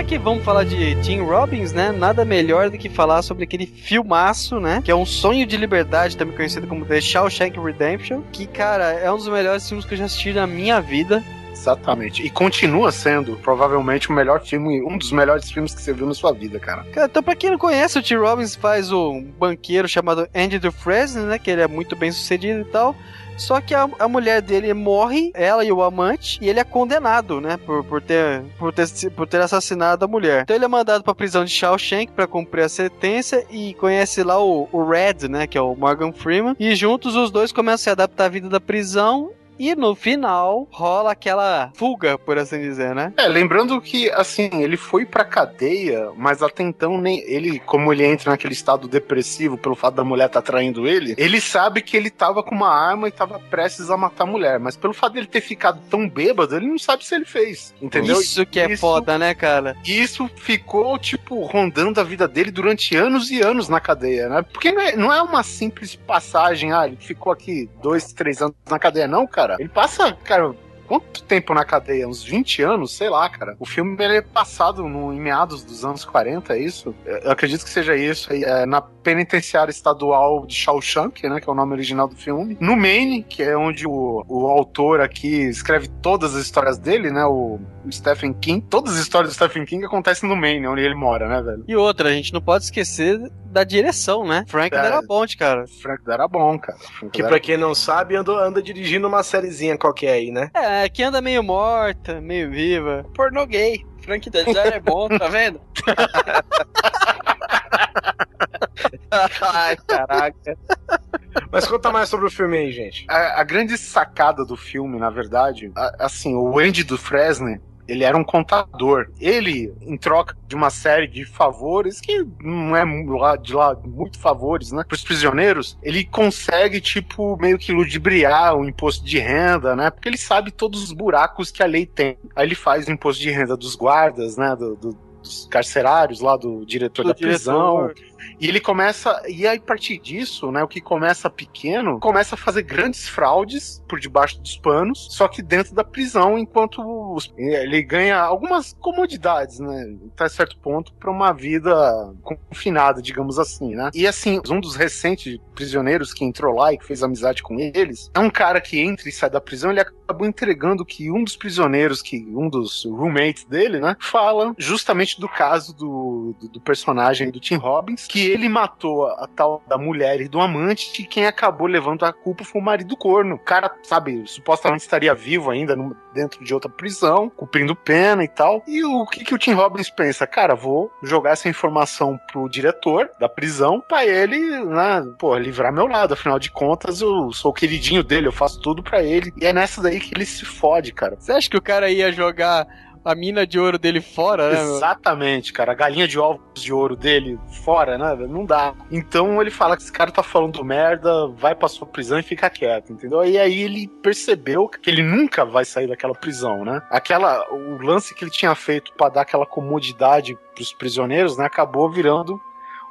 Speaker 5: já que vamos falar de Tim Robbins, né? Nada melhor do que falar sobre aquele filmaço, né? Que é um sonho de liberdade, também conhecido como The Shawshank Redemption. Que, cara, é um dos melhores filmes que eu já assisti na minha vida.
Speaker 2: Exatamente. E continua sendo, provavelmente, o melhor filme, um dos melhores filmes que você viu na sua vida, cara.
Speaker 5: Cara, então pra quem não conhece, o Tim Robbins faz um banqueiro chamado Andy Dufresne, né? Que ele é muito bem sucedido e tal. Só que a, a, mulher dele morre, ela e o amante, e ele é condenado, né? Por, por, ter, por, ter, por ter assassinado a mulher. Então ele é mandado pra prisão de Shawshank para cumprir a sentença e conhece lá o, o Red, né? Que é o Morgan Freeman. E juntos os dois começam a se adaptar à vida da prisão e no final rola aquela fuga, por assim dizer, né?
Speaker 2: É, lembrando que, assim, ele foi pra cadeia, mas até então nem ele, como ele entra naquele estado depressivo pelo fato da mulher estar tá traindo ele, ele sabe que ele tava com uma arma e tava prestes a matar a mulher, mas pelo fato dele ter ficado tão bêbado, ele não sabe se ele fez, entendeu?
Speaker 5: Isso que é isso, foda, né, cara?
Speaker 2: Isso ficou, tipo, rondando a vida dele durante anos e anos na cadeia, né? Porque não é, não é uma simples passagem, ah, ele ficou aqui dois, três anos na cadeia, não, cara cara. Ele passa, cara, quanto tempo na cadeia? Uns 20 anos? Sei lá, cara. O filme ele é passado no, em meados dos anos 40, é isso? Eu acredito que seja isso. É, na penitenciária estadual de Shawshank, né? Que é o nome original do filme. No Maine, que é onde o, o autor aqui escreve todas as histórias dele, né? O, o Stephen King. Todas as histórias do Stephen King acontecem no Maine, onde ele mora, né, velho?
Speaker 5: E outra, a gente não pode esquecer da direção, né? Frank é, Darabont, cara.
Speaker 2: Frank Darabont, cara. Frank
Speaker 1: que pra quem não sabe, anda, anda dirigindo uma sériezinha qualquer aí, né?
Speaker 5: É, que anda meio morta, meio viva.
Speaker 8: Pornô gay. Frank Darabont é bom, tá vendo?
Speaker 5: Ai, caraca.
Speaker 1: Mas conta mais sobre o filme aí, gente.
Speaker 2: A, a grande sacada do filme, na verdade, a, assim, o Andy do Fresne, ele era um contador. Ele, em troca de uma série de favores, que não é de lá muito favores, né? Para os prisioneiros, ele consegue, tipo, meio que ludibriar o imposto de renda, né? Porque ele sabe todos os buracos que a lei tem. Aí ele faz o imposto de renda dos guardas, né? Do, do, dos carcerários lá, do diretor do da prisão. E ele começa, e aí a partir disso, né, o que começa pequeno, começa a fazer grandes fraudes por debaixo dos panos, só que dentro da prisão, enquanto ele ganha algumas comodidades, né, até certo ponto, para uma vida confinada, digamos assim, né. E assim, um dos recentes prisioneiros que entrou lá e que fez amizade com eles, é um cara que entra e sai da prisão, ele acabou entregando que um dos prisioneiros, que um dos roommates dele, né, fala justamente do caso do, do, do personagem do Tim Robbins, que ele matou a, tal da mulher e do amante, e quem acabou levando a culpa foi o marido corno. O cara, sabe, supostamente estaria vivo ainda no, dentro de outra prisão, cumprindo pena e tal. E o que, que o Tim Robbins pensa? Cara, vou jogar essa informação pro diretor da prisão pra ele, né, pô, livrar meu lado. Afinal de contas, eu sou o queridinho dele, eu faço tudo pra ele. E é nessa daí que ele se fode, cara.
Speaker 5: Você acha que o cara ia jogar a mina de ouro dele fora, né?
Speaker 2: Exatamente, cara. A galinha de ovos de ouro dele fora, né? Não dá. Então ele fala que esse cara tá falando merda, vai pra sua prisão e fica quieto, entendeu? E aí ele percebeu que ele nunca vai sair daquela prisão, né? Aquela, o lance que ele tinha feito para dar aquela comodidade pros prisioneiros, né? Acabou virando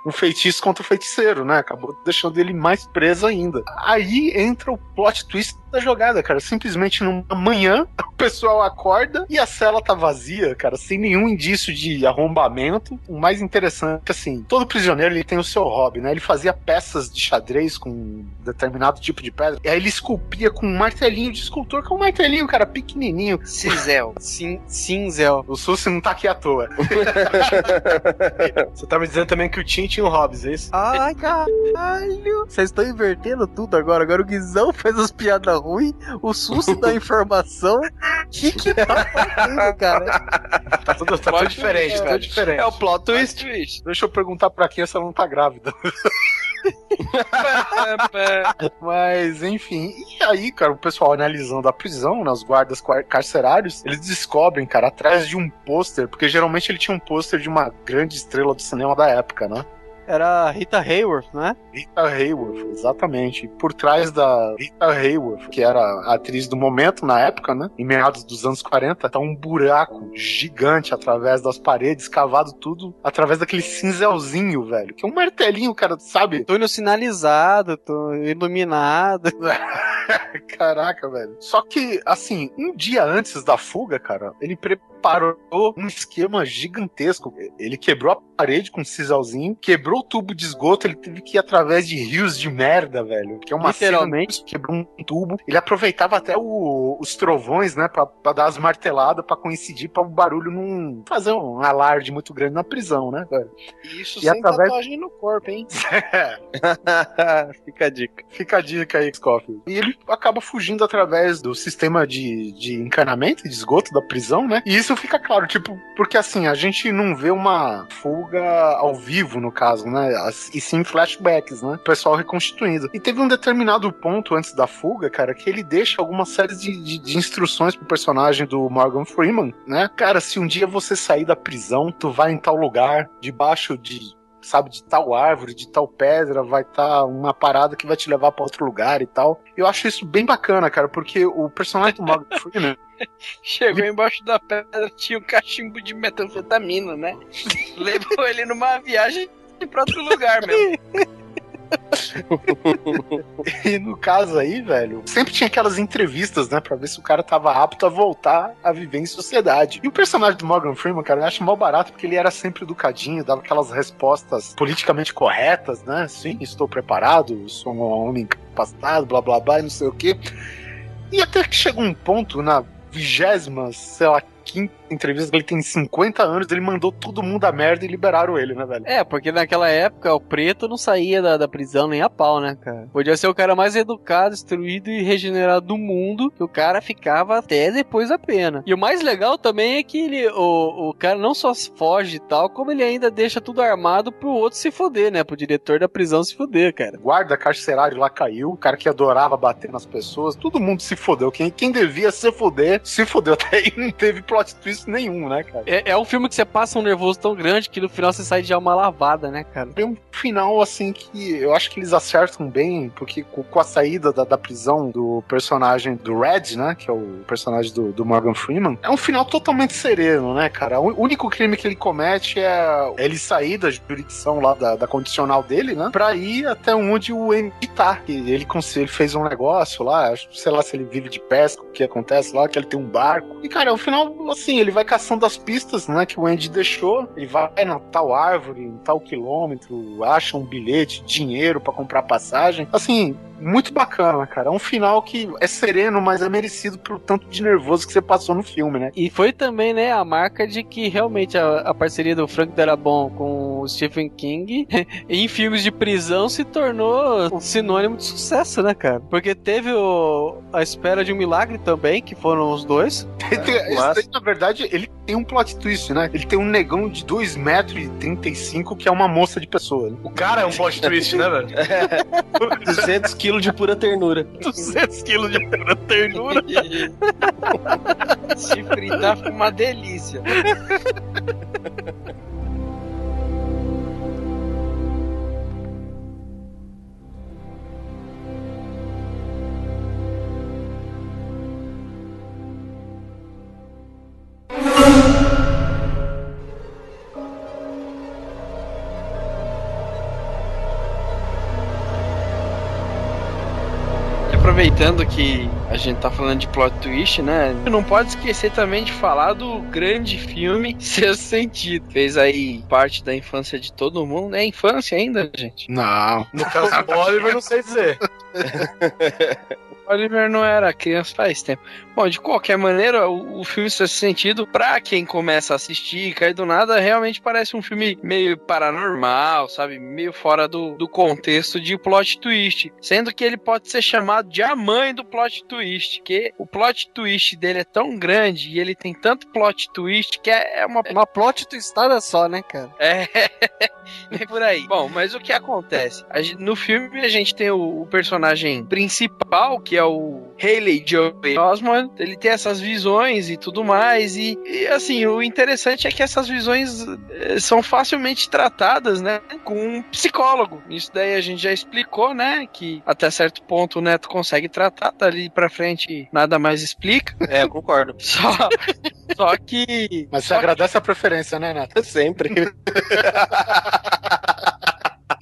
Speaker 2: um feitiço contra o feiticeiro, né? Acabou deixando ele mais preso ainda. Aí entra o plot twist da jogada, cara. Simplesmente numa manhã, o pessoal acorda e a cela tá vazia, cara, sem nenhum indício de arrombamento. O mais interessante, é assim, todo prisioneiro ele tem o seu hobby, né? Ele fazia peças de xadrez com um determinado tipo de pedra. E aí ele esculpia com um martelinho de escultor, que é um martelinho, cara, pequenininho.
Speaker 5: Cinzel. Sim, cinzel.
Speaker 2: O Sussi não tá aqui à toa.
Speaker 1: Você tá me dizendo também que o Tim tinha um hobbies, é isso?
Speaker 5: Ai, caralho. Vocês estão invertendo tudo agora. Agora o Guizão faz as piadas ruins, o susto da informação. que que tá
Speaker 1: fazendo, cara? Tá tudo, tá tudo diferente, tá tudo diferente.
Speaker 8: É o plot twist. twist.
Speaker 2: Deixa eu perguntar pra quem essa não tá grávida. Mas, enfim. E aí, cara, o pessoal analisando a prisão, né, os guardas carcerários, eles descobrem, cara, atrás de um pôster, porque geralmente ele tinha um pôster de uma grande estrela do cinema da época, né?
Speaker 5: Era Rita Hayworth, né?
Speaker 2: Rita Hayworth, exatamente. Por trás da Rita Hayworth, que era a atriz do momento na época, né? Em meados dos anos 40, tá um buraco gigante através das paredes, cavado tudo através daquele cinzelzinho, velho. Que é um martelinho, cara, sabe?
Speaker 5: Túnel sinalizado, tô iluminado.
Speaker 2: Caraca, velho. Só que, assim, um dia antes da fuga, cara, ele preparou um esquema gigantesco. Ele quebrou a parede com um cisalzinho, quebrou o tubo de esgoto, ele teve que ir através de rios de merda, velho. Que é uma
Speaker 5: Literalmente.
Speaker 2: cena, quebrou um tubo. Ele aproveitava até o- os trovões, né, pra, pra dar as marteladas, pra coincidir, pra o barulho não fazer um alarde muito grande na prisão, né, velho?
Speaker 9: Isso
Speaker 2: E
Speaker 9: sem
Speaker 2: através-
Speaker 9: tatuagem no corpo, hein?
Speaker 3: Fica a dica.
Speaker 2: Fica a dica aí, Scofield. E ele acaba fugindo através do sistema de, de encanamento, de esgoto da prisão, né? E isso fica claro, tipo, porque assim, a gente não vê uma fuga ao vivo, no caso, né? E sim flashbacks, né? O pessoal reconstituindo. E teve um determinado ponto antes da fuga, cara, que ele deixa algumas séries de, de, de instruções pro personagem do Morgan Freeman, né? Cara, se um dia você sair da prisão, tu vai em tal lugar, debaixo de sabe, de tal árvore, de tal pedra, vai estar uma parada que vai te levar pra outro lugar e tal. Eu acho isso bem bacana, cara, porque o personagem do Morgan Freeman,
Speaker 8: Chegou embaixo da pedra, tinha um cachimbo de metanfetamina, né? Levou ele numa viagem pra outro lugar mesmo.
Speaker 2: e no caso aí, velho, sempre tinha aquelas entrevistas, né, pra ver se o cara tava apto a voltar a viver em sociedade. E o personagem do Morgan Freeman, cara, eu acho mal barato porque ele era sempre educadinho, dava aquelas respostas politicamente corretas, né? Sim, estou preparado, sou um homem capacitado, blá blá blá, e não sei o quê. E até que chegou um ponto na vigésima, sei lá, quinta entrevista que ele tem 50 anos, ele mandou todo mundo a merda e liberaram ele, né, velho?
Speaker 5: É, porque naquela época o preto não saía da, da prisão nem a pau, né, cara? Podia ser o cara mais educado, instruído e regenerado do mundo, que o cara ficava até depois da pena. E o mais legal também é que ele, o, o cara não só foge e tal, como ele ainda deixa tudo armado pro outro se foder, né? Pro diretor da prisão se foder, cara.
Speaker 2: guarda carcerário lá caiu, o cara que adorava bater nas pessoas, todo mundo se fodeu. Quem, quem devia se foder, se fodeu. Até aí não teve plot twist nenhum, né, cara?
Speaker 5: É, é um filme que você passa um nervoso tão grande que no final você sai de alma lavada, né, cara?
Speaker 2: Tem um final, assim, que eu acho que eles acertam bem, porque com, a saída da, da prisão do personagem do Red, né, que é o personagem do, do Morgan Freeman, é um final totalmente sereno, né, cara? O único crime que ele comete é ele sair da jurisdição lá, da, da condicional dele, né, pra ir até onde o Andy tá. E ele, ele fez um negócio lá, sei lá se ele vive de pesca, o que acontece lá, que ele tem um barco. E, cara, o final, assim, ele vai caçando as pistas, né, que o Andy deixou, ele vai na tal árvore, em tal quilômetro, acha um bilhete, dinheiro pra comprar passagem. Assim, muito bacana, cara. É um final que é sereno, mas é merecido pelo tanto de nervoso que você passou no filme, né?
Speaker 5: E foi também, né, a marca de que realmente a, a parceria do Frank Darabont com o Stephen King em filmes de prisão se tornou um sinônimo de sucesso, né, cara? Porque teve o A Espera de um Milagre também, que foram os dois.
Speaker 2: Tem- daí, na verdade, ele tem um plot twist, né? Ele tem um negão de 2 metros e 35 que é uma moça de pessoa. né?
Speaker 1: O cara é um plot twist, né, velho?
Speaker 3: 200 quilos de pura ternura.
Speaker 5: 200 quilos de pura ternura.
Speaker 8: Se fritar fica uma delícia. Aproveitando que a gente tá falando de plot twist, né? Não pode esquecer também de falar do grande filme Sexto Sentido. Fez aí parte da infância de todo mundo. É infância ainda, gente?
Speaker 2: Não.
Speaker 1: No caso do Oliver, não sei dizer.
Speaker 8: Oliver não era criança faz tempo. Bom, de qualquer maneira, o, o filme Sexto Sentido, pra quem começa a assistir, cair do nada, realmente parece um filme meio paranormal, sabe? Meio fora do, do contexto de plot twist. Sendo que ele pode ser chamado de a mãe do plot twist, porque o plot twist dele é tão grande e ele tem tanto plot twist que é, é uma
Speaker 5: Uma plot twistada só, né, cara?
Speaker 8: é, é por aí. Bom, mas o que acontece? A gen- no filme a gente tem o, o personagem principal, que é o Haley Joel Osment. Ele tem essas visões e tudo mais. E, e, assim, o interessante é que essas visões eh, são facilmente tratadas, né? Com um psicólogo. Isso daí a gente já explicou, né? Que até certo ponto o Neto consegue tratar, dali pra frente nada mais explica.
Speaker 3: É, eu concordo.
Speaker 8: Só, só que.
Speaker 2: Mas você
Speaker 8: só
Speaker 2: agradece a preferência, né, Neto?
Speaker 3: Sempre.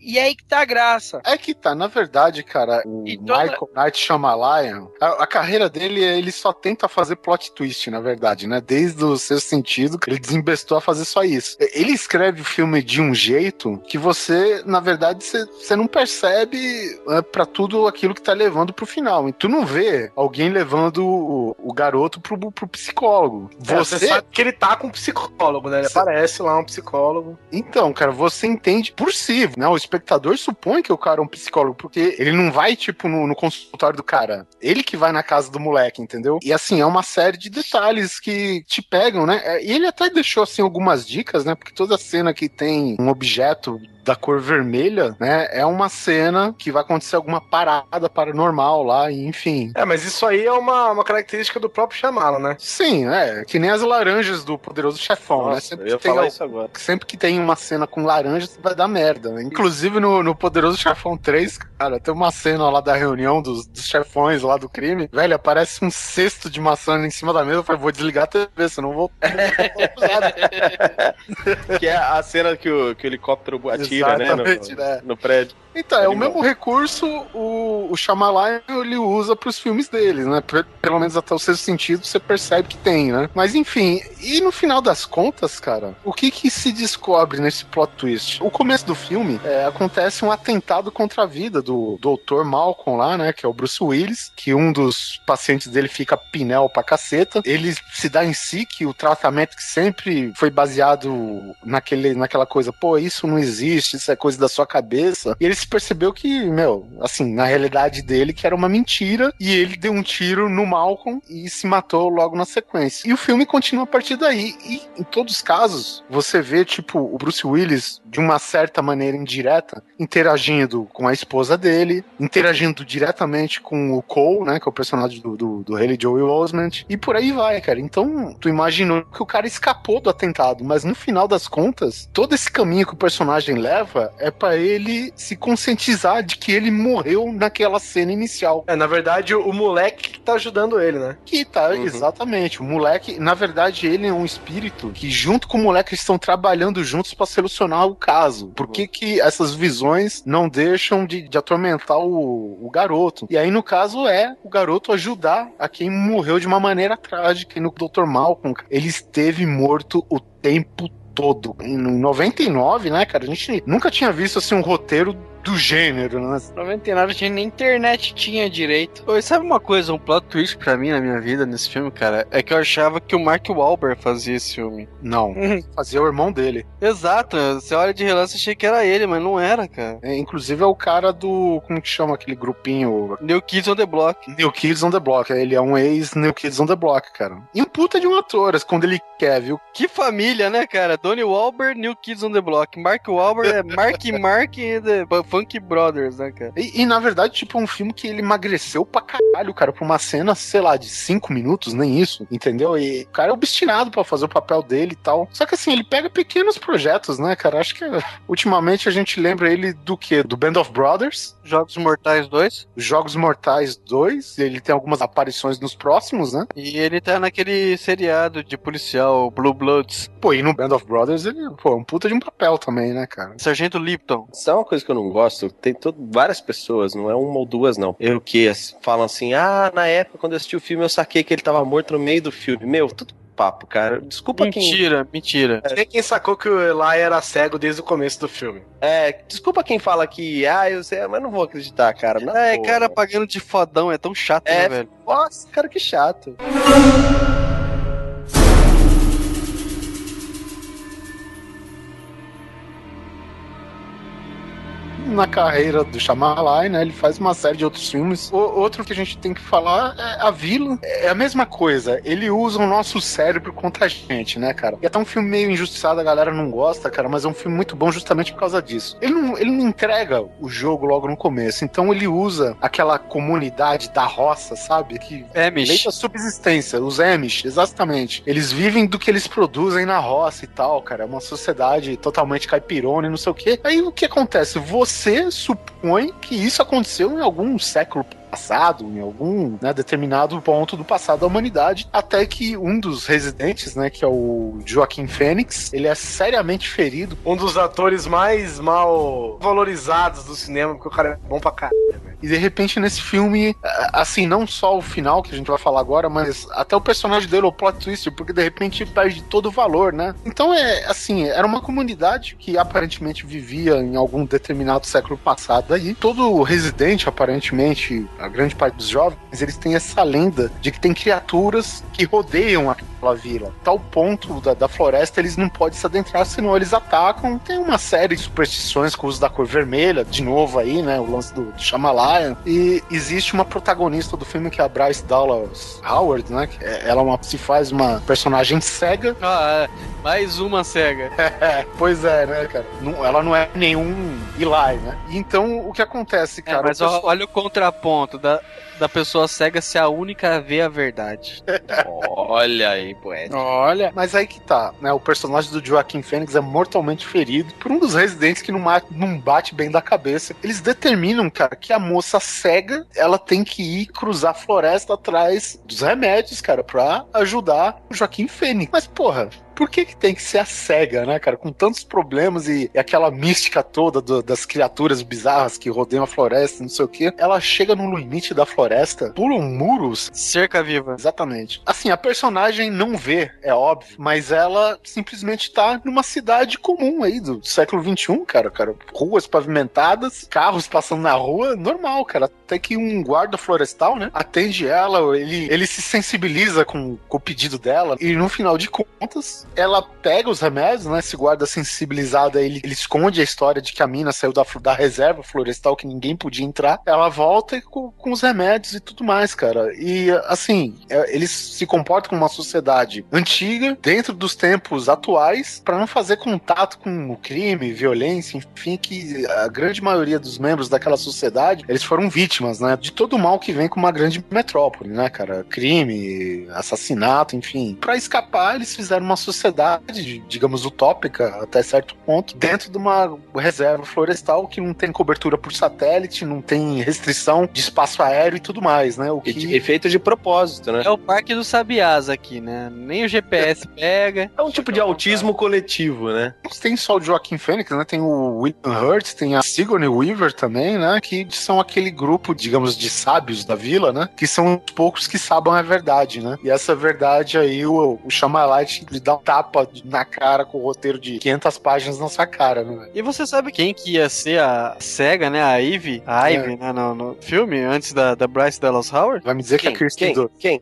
Speaker 8: E é aí que tá a graça.
Speaker 2: É que tá, na verdade, cara, o
Speaker 8: toda-
Speaker 2: Michael Knight Shyamalan, a, a carreira dele, ele só tenta fazer plot twist, na verdade, né? Desde o seu sentido, ele desembestou a fazer só isso. Ele escreve o filme de um jeito que você, na verdade, você, você não percebe é, para tudo aquilo que tá levando pro final. E tu não vê alguém levando o, o garoto pro, pro psicólogo.
Speaker 1: É, Você
Speaker 2: Você
Speaker 1: sabe que ele tá com um psicólogo, né? Ele
Speaker 2: Cê-
Speaker 1: aparece lá um psicólogo.
Speaker 2: Então, cara, você entende por si, né? O espectador supõe que o cara é um psicólogo, porque ele não vai, tipo, no, no consultório do cara. Ele que vai na casa do moleque, entendeu? E assim, é uma série de detalhes que te pegam, né? É, E ele até deixou, assim, algumas dicas, né? Porque toda cena que tem um objeto da cor vermelha, né? É uma cena que vai acontecer alguma parada paranormal lá, e enfim.
Speaker 1: É, mas isso aí é uma, uma característica do próprio Shyamalan, né?
Speaker 2: Sim, é. Que nem as laranjas do Poderoso Chefão, né?
Speaker 3: Nossa,
Speaker 2: Sempre
Speaker 3: eu ia
Speaker 2: que tem
Speaker 3: falar
Speaker 2: al-
Speaker 3: isso agora.
Speaker 2: sempre que tem uma cena com laranja, vai dar merda. Né? Inclusive no, no Poderoso Chefão 3, cara, tem uma cena lá da reunião dos, dos chefões lá do crime. Velho, aparece um cesto de maçã em cima da mesa. Eu falei, vou desligar a TV, senão vou.
Speaker 3: Que é a cena que o, que o helicóptero atira, né? No,
Speaker 2: né?
Speaker 3: no prédio.
Speaker 2: Então, é o mesmo recurso o, o Shyamalan ele usa pros filmes deles, né? Pe- Pelo menos até o sexto sentido você percebe que tem, né? Mas enfim, e no final das contas, cara, o que que se descobre nesse plot twist? O começo do filme é, acontece um atentado contra a vida do Dr. Malcolm lá, né? Que é o Bruce Willis, que um dos pacientes dele fica pinel pra caceta. Ele se dá em si que o tratamento que sempre foi baseado naquele, naquela coisa, pô, isso não existe, isso é coisa da sua cabeça. E ele se percebeu que, meu, assim, na realidade dele, que era uma mentira, e ele deu um tiro no Malcolm e se matou logo na sequência. E o filme continua a partir daí. E em todos os casos, você vê, tipo, o Bruce Willis, de uma certa maneira indireta, interagindo com a esposa dele, interagindo diretamente com o Cole, né, que é o personagem do, do, do Haley Joel Osment, e por aí vai, cara. Então, tu imaginou que o cara escapou do atentado, mas no final das contas, todo esse caminho que o personagem leva é pra ele se conscientizar de que ele morreu naquela cena inicial.
Speaker 1: É, na verdade, o, moleque que tá ajudando ele, né?
Speaker 2: Que tá,
Speaker 3: Uhum.
Speaker 2: exatamente. O moleque, na verdade, ele é um espírito que, junto com o moleque, eles estão trabalhando juntos pra solucionar o caso. Por que, que essas visões não deixam de, de atormentar o, o garoto? E aí, no caso, é o garoto ajudar a quem morreu de uma maneira trágica. E no Dr. Malcolm, ele esteve morto o tempo todo. Em 99, né, cara? A gente nunca tinha visto assim um roteiro do gênero, né?
Speaker 8: 99 tinha nem internet tinha direito.
Speaker 7: Oi, sabe uma coisa, um plot twist pra mim na minha vida nesse filme, cara? É que eu achava que o Mark Wahlberg fazia esse filme.
Speaker 2: Não. Fazia o irmão dele.
Speaker 7: Exato, você olha de relance achei que era ele, mas não era, cara.
Speaker 2: É, inclusive é o cara do. Como que chama aquele grupinho?
Speaker 7: New Kids on the Block.
Speaker 2: New Kids on the Block. Ele é um ex-New Kids on the Block, cara. E um puta de um ator, quando ele quer, viu?
Speaker 7: Que família, né, cara? Donnie Wahlberg, New Kids on the Block. Mark Wahlberg é Mark Mark e The Funk Brothers, né, cara?
Speaker 2: E, e, na verdade, tipo, é um filme que ele emagreceu pra caralho, cara, pra uma cena, sei lá, de cinco minutos, nem isso, entendeu? E o cara é obstinado pra fazer o papel dele e tal. Só que assim, ele pega pequenos projetos, né, cara? Acho que ultimamente a gente lembra ele do quê? Do Band of Brothers,
Speaker 7: Jogos Mortais 2.
Speaker 2: Jogos Mortais 2, ele tem algumas aparições nos próximos, né?
Speaker 7: E ele tá naquele seriado de policial, Blue Bloods.
Speaker 2: Pô, e no Band of Brothers ele, pô, é um puta de um papel também, né, cara?
Speaker 7: Sargento Lipton.
Speaker 3: Isso é uma coisa que eu não gosto. Tem todo, várias pessoas, não é uma ou duas, não. Eu que falam assim: ah, na época quando eu assisti o filme eu saquei que ele tava morto no meio do filme. Meu, tudo papo, cara. Desculpa quem.
Speaker 7: Mentira, mentira.
Speaker 1: Tem quem sacou que o Eli era cego desde o começo do filme.
Speaker 3: É, desculpa quem fala que, ah, eu sei, mas não vou acreditar, cara. Na
Speaker 7: É,
Speaker 3: boa.
Speaker 7: cara pagando de fodão, é tão chato, né,
Speaker 3: É,
Speaker 7: velho?
Speaker 3: Nossa, cara, que chato.
Speaker 2: Na carreira do Shyamalan, né? Ele faz uma série de outros filmes. O, outro que a gente tem que falar é A Vila. É a mesma coisa. Ele usa o nosso cérebro contra a gente, né, cara? E até um filme meio injustiçado, a galera não gosta, cara, mas é um filme muito bom justamente por causa disso. Ele não, ele não entrega o jogo logo no começo, então ele usa aquela comunidade da roça, sabe? Que
Speaker 7: Amish.
Speaker 2: Lei da subsistência, os Amish, exatamente. Eles vivem do que eles produzem na roça e tal, cara. É uma sociedade totalmente caipirona e não sei o quê. Aí o que acontece? Você você supõe que isso aconteceu em algum século passado, em algum né, determinado ponto do passado da humanidade, até que um dos residentes, né, que é o Joaquim Fênix, ele é seriamente ferido.
Speaker 1: Um dos atores mais mal valorizados do cinema, porque o cara é bom pra caralho.
Speaker 2: E de repente nesse filme, assim, não só o final que a gente vai falar agora, mas até o personagem dele, o plot twist, porque de repente perde todo o valor, né? Então é assim, era uma comunidade que aparentemente vivia em algum determinado século passado aí. Todo residente, aparentemente, a grande parte dos jovens, eles têm essa lenda de que tem criaturas que rodeiam aquela vila. Tal ponto da, da floresta eles não podem se adentrar, senão eles atacam. Tem uma série de superstições com o uso da cor vermelha, de novo aí, né? O lance do, do. E existe uma protagonista do filme que é a Bryce Dallas Howard, né? Que é, ela é uma, se faz uma personagem cega.
Speaker 7: Ah, é. mais uma cega.
Speaker 2: É, pois é, né, cara? Não, ela não é nenhum Eli, né? Então, o que acontece, cara?
Speaker 7: É, mas
Speaker 2: o pessoal...
Speaker 7: olha o contraponto da, da pessoa cega ser a única a ver a verdade.
Speaker 3: Olha aí, poeta.
Speaker 2: Olha. Mas aí que tá, né? O personagem do Joaquim Fênix é mortalmente ferido por um dos residentes que não, não bate bem da cabeça. Eles determinam, cara, que a moça cega, ela tem que ir cruzar a floresta atrás dos remédios, cara, pra ajudar o Joaquim Fênix. Mas, porra, por que, que tem que ser a cega, né, cara? Com tantos problemas e, e aquela mística toda do, das criaturas bizarras que rodeiam a floresta, não sei o que. Ela chega no limite da floresta, pulam muros.
Speaker 7: Cerca viva.
Speaker 2: Exatamente. Assim, a personagem não vê, é óbvio, mas ela simplesmente tá numa cidade comum aí do século XXI, cara, cara. Ruas pavimentadas, carros passando na rua, normal, cara. Até que um guarda florestal, né, atende ela, ele, ele se sensibiliza com, com o pedido dela e no final de contas, ela pega os remédios, né? Esse guarda sensibilizado, ele, ele esconde a história de que a mina saiu da, da reserva florestal que ninguém podia entrar. Ela volta com, com os remédios e tudo mais, cara. E assim, é, eles se comportam como uma sociedade antiga, dentro dos tempos atuais, para não fazer contato com o crime, violência, enfim, que a grande maioria dos membros daquela sociedade, eles foram vítimas, né? De todo o mal que vem com uma grande metrópole, né, cara? Crime, assassinato, enfim. Para escapar, eles fizeram uma sociedade, digamos, utópica até certo ponto, dentro de uma reserva florestal que não tem cobertura por satélite, não tem restrição de espaço aéreo e tudo mais, né? O que...
Speaker 3: Efeito de propósito, né?
Speaker 7: É o parque do Sabiás aqui, né? Nem o GPS pega.
Speaker 3: É um tipo de autismo coletivo, né?
Speaker 2: Não tem só o Joaquim Fênix, né? Tem o William Hurt, tem a Sigourney Weaver também, né? Que são aquele grupo, digamos, de sábios da vila, né? Que são os poucos que sabem a verdade, né? E essa verdade aí, o, o Chamalite lhe dá um tapa na cara com o roteiro de 500 páginas na sua cara, né?
Speaker 7: E você sabe quem que ia ser a cega, né? A Ivy, a Ivy, né? No, no, filme, antes da, da Bryce Dallas Howard?
Speaker 2: Vai me dizer
Speaker 3: quem?
Speaker 2: que a Kirsten
Speaker 3: Quem? Quem?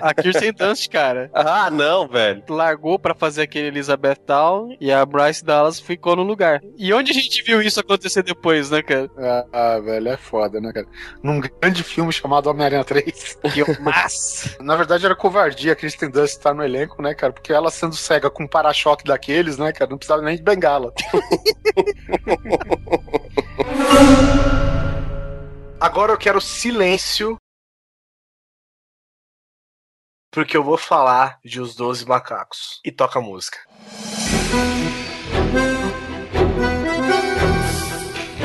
Speaker 7: A Kirsten Dunst, cara.
Speaker 3: Ah, não, velho.
Speaker 7: Largou pra fazer aquele Elizabeth Town e a Bryce Dallas ficou no lugar. E onde a gente viu isso acontecer depois, né, cara?
Speaker 2: Ah, ah, velho, é foda, né, cara? Num grande filme chamado Homem-Aranha 3.
Speaker 7: Que massa!
Speaker 2: Na verdade, era covardia a Kristen Dunst estar no elenco, né, cara? Porque ela sendo cega com um para-choque daqueles, né, cara? Não precisava nem de bengala.
Speaker 1: Agora eu quero silêncio. Porque eu vou falar de Os Doze Macacos. E toca a música.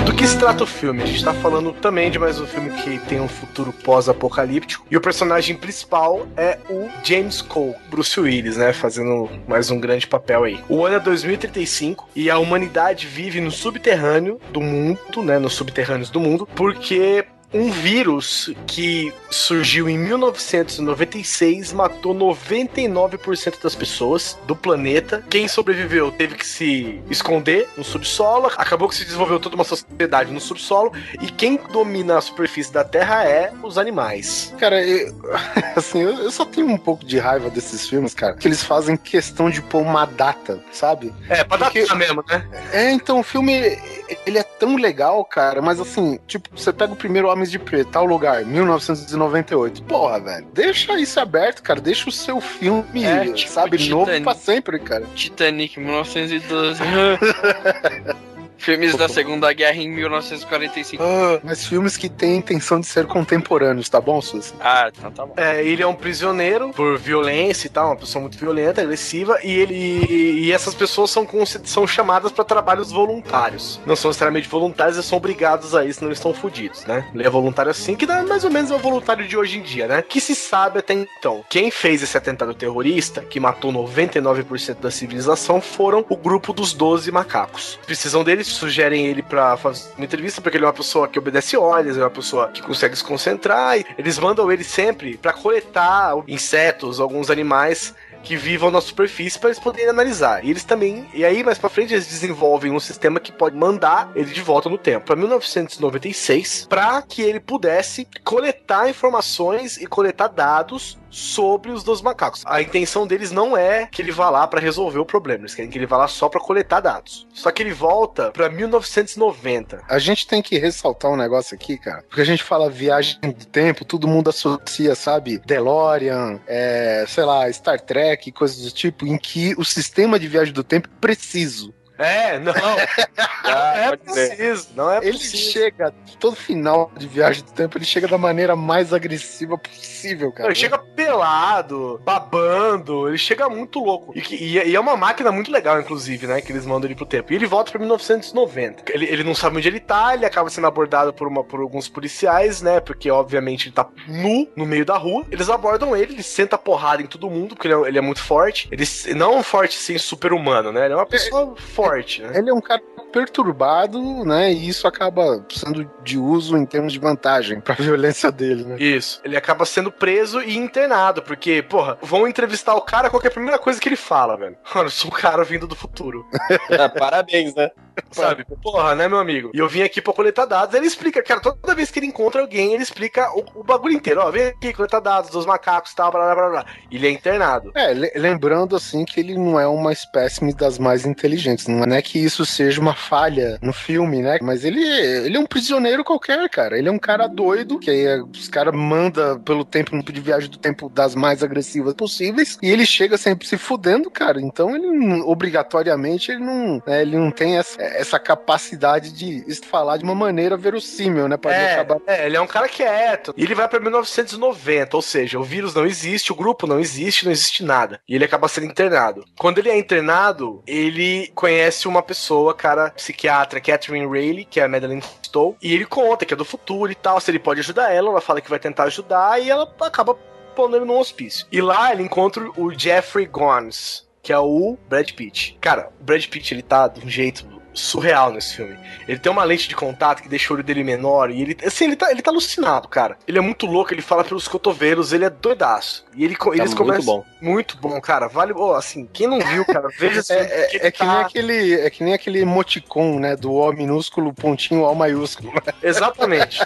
Speaker 1: Do que se trata o filme? A gente tá falando também de mais um filme que tem um futuro pós-apocalíptico. E o personagem principal é o James Cole, Bruce Willis, né? Fazendo mais um grande papel aí. O ano é 2035 e a humanidade vive no subterrâneo do mundo, né? Nos subterrâneos do mundo, porque um vírus que surgiu em 1996 matou 99% das pessoas do planeta. Quem sobreviveu teve que se esconder no subsolo. Acabou que se desenvolveu toda uma sociedade no subsolo. E quem domina a superfície da Terra é os animais.
Speaker 2: Cara, eu, assim, eu, só tenho um pouco de raiva desses filmes, cara, que eles fazem questão de pôr uma data, sabe?
Speaker 1: É, pra
Speaker 2: Porque-
Speaker 1: datar mesmo, né?
Speaker 2: É, então o filme ele é tão legal, cara, mas assim, tipo, você pega o primeiro Homens de Preto, tal lugar, 1998. Porra, velho, deixa isso aberto, cara, deixa o seu filme,
Speaker 8: É, tipo
Speaker 2: sabe, novo
Speaker 8: Titanic.
Speaker 2: pra sempre, cara.
Speaker 8: Titanic, 1912. Filmes da Segunda Guerra em 1945.
Speaker 2: Ah, mas filmes que têm intenção de ser contemporâneos, tá bom, Suzy?
Speaker 8: Ah, então tá bom.
Speaker 1: É, ele é um prisioneiro por violência e tal, uma pessoa muito violenta, agressiva, e ele e essas pessoas são, são chamadas para trabalhos voluntários. Não são necessariamente voluntários, eles são obrigados a isso, senão eles estão fodidos, né? Ele é voluntário assim, que dá mais ou menos é o voluntário de hoje em dia, né? Que se sabe até então. Quem fez esse atentado terrorista, que matou 99% da civilização, foram o grupo dos 12 macacos. Precisam deles, sugerem ele para fazer uma entrevista, porque ele é uma pessoa que obedece ordens, é uma pessoa que consegue se concentrar, eles mandam ele sempre para coletar insetos, alguns animais que vivam na superfície para eles poderem analisar. E eles também, e aí mais para frente eles desenvolvem um sistema que pode mandar ele de volta no tempo, para 1996, para que ele pudesse coletar informações e coletar dados sobre os dois macacos. A intenção deles não é que ele vá lá para resolver o problema, eles querem que ele vá lá só para coletar dados. Só que ele volta para 1990.
Speaker 2: A gente tem que ressaltar um negócio aqui, cara, porque a gente fala viagem do tempo, todo mundo associa, sabe, DeLorean, é, sei lá, Star Trek, coisas do tipo, em que o sistema de viagem do tempo é preciso.
Speaker 1: É, não.
Speaker 2: Ah, não é preciso. Não é ele preciso. chega, todo final de viagem do tempo, ele chega da maneira mais agressiva possível, cara.
Speaker 1: Ele chega pelado, babando, ele chega muito louco. E, e, e, é uma máquina muito legal, inclusive, né? Que eles mandam ele pro tempo. E ele volta pra 1990. Ele, ele não sabe onde ele tá, ele acaba sendo abordado por, uma, por alguns policiais, né? Porque, obviamente, ele tá nu no meio da rua. Eles abordam ele, ele senta porrada em todo mundo, porque ele é, ele é muito forte. Ele não é forte, assim, super-humano, né? Ele é uma pessoa forte forte, né?
Speaker 2: Ele é um cara perturbado, né? E isso acaba sendo de uso em termos de vantagem pra violência dele, né?
Speaker 1: Isso. Ele acaba sendo preso e internado, porque, porra, vão entrevistar o cara, qual é a primeira coisa que ele fala, velho? Mano, eu sou um cara vindo do futuro.
Speaker 3: Ah, parabéns, né?
Speaker 1: Sabe? Porra, né, meu amigo? E eu vim aqui pra coletar dados. Ele explica, cara, toda vez que ele encontra alguém, ele explica o, o bagulho inteiro. Ó, vem aqui, coletar dados dos macacos e tal, blá, blá, blá, Ele é internado.
Speaker 2: É, lembrando, assim, que ele não é uma espécime das mais inteligentes. Não é que isso seja uma falha no filme, né? Mas ele, ele é um prisioneiro qualquer, cara. Ele é um cara doido, que aí os caras mandam pelo tempo de viagem do tempo das mais agressivas possíveis, e ele chega sempre se fudendo, cara. Então ele, obrigatoriamente, ele não, né, ele não tem essa, essa capacidade de falar de uma maneira verossímil, né?
Speaker 1: Pra é, acabar... é, ele é um cara quieto. E ele vai pra 1990, ou seja, o vírus não existe, o grupo não existe, não existe nada. E ele acaba sendo internado. Quando ele é internado, ele conhece uma pessoa, cara, psiquiatra, Catherine Rayleigh, que é a Madeline Stowe, e ele conta que é do futuro e tal, se ele pode ajudar ela, ela fala que vai tentar ajudar, e ela acaba pondo ele num hospício. E lá ele encontra o Jeffrey Gomes, que é o Brad Pitt. Cara, o Brad Pitt, ele tá de um jeito surreal nesse filme. Ele tem uma lente de contato que deixa o olho dele menor e ele, assim, ele tá, ele tá alucinado, cara. Ele é muito louco, ele fala pelos cotovelos, ele é doidaço. E ele, tá eles começam... Muito bom. Muito bom, cara. Vale, oh, assim, quem não viu, cara, veja esse
Speaker 2: é, é, que, é que tá... nem aquele, é que nem aquele emoticon, né, do O minúsculo, pontinho O maiúsculo.
Speaker 1: Exatamente.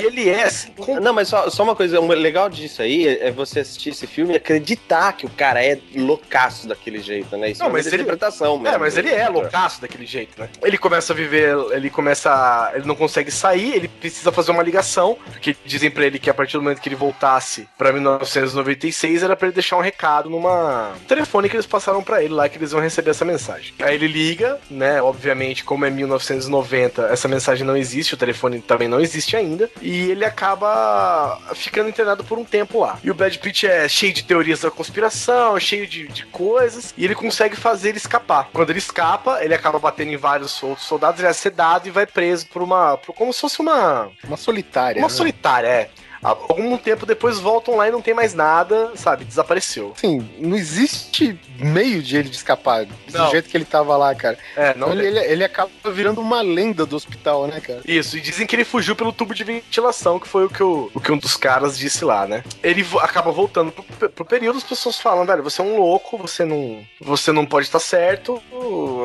Speaker 1: e ele é assim,
Speaker 3: com... Não, mas só, só uma coisa, o legal disso aí é você assistir esse filme e acreditar que o cara é loucaço daquele jeito, né? Isso
Speaker 1: não, é mas ele... interpretação mesmo. É, mas ele é loucaço daquele jeito, né? Ele começa a viver, ele começa. Ele não consegue sair, ele precisa fazer uma ligação, porque dizem pra ele que a partir do momento que ele voltasse pra 1996 era pra ele deixar um recado numa telefone que eles passaram pra ele lá, que eles vão receber essa mensagem. Aí ele liga, né? Obviamente, como é 1990, essa mensagem não existe, o telefone também não existe ainda, e ele acaba ficando internado por um tempo lá. E o Brad Pitt é cheio de teorias da conspiração, cheio de, de coisas, e ele consegue fazer ele escapar. Quando ele escapa, ele acaba batendo em vários outros soldados, ele é sedado e vai preso por uma. Por, como se fosse uma.
Speaker 2: Uma solitária.
Speaker 1: Uma né? solitária, é. Algum tempo depois voltam lá e não tem mais nada, sabe? Desapareceu.
Speaker 2: Sim, não existe meio de ele de escapar do jeito que ele tava lá, cara. É, não ele, ele, ele, acaba virando uma lenda do hospital, né, cara?
Speaker 1: Isso, e dizem que ele fugiu pelo tubo de ventilação, que foi o que, o, o que um dos caras disse lá, né? Ele acaba voltando pro, pro período, as pessoas falam, velho, você é um louco, você não, você não pode estar certo,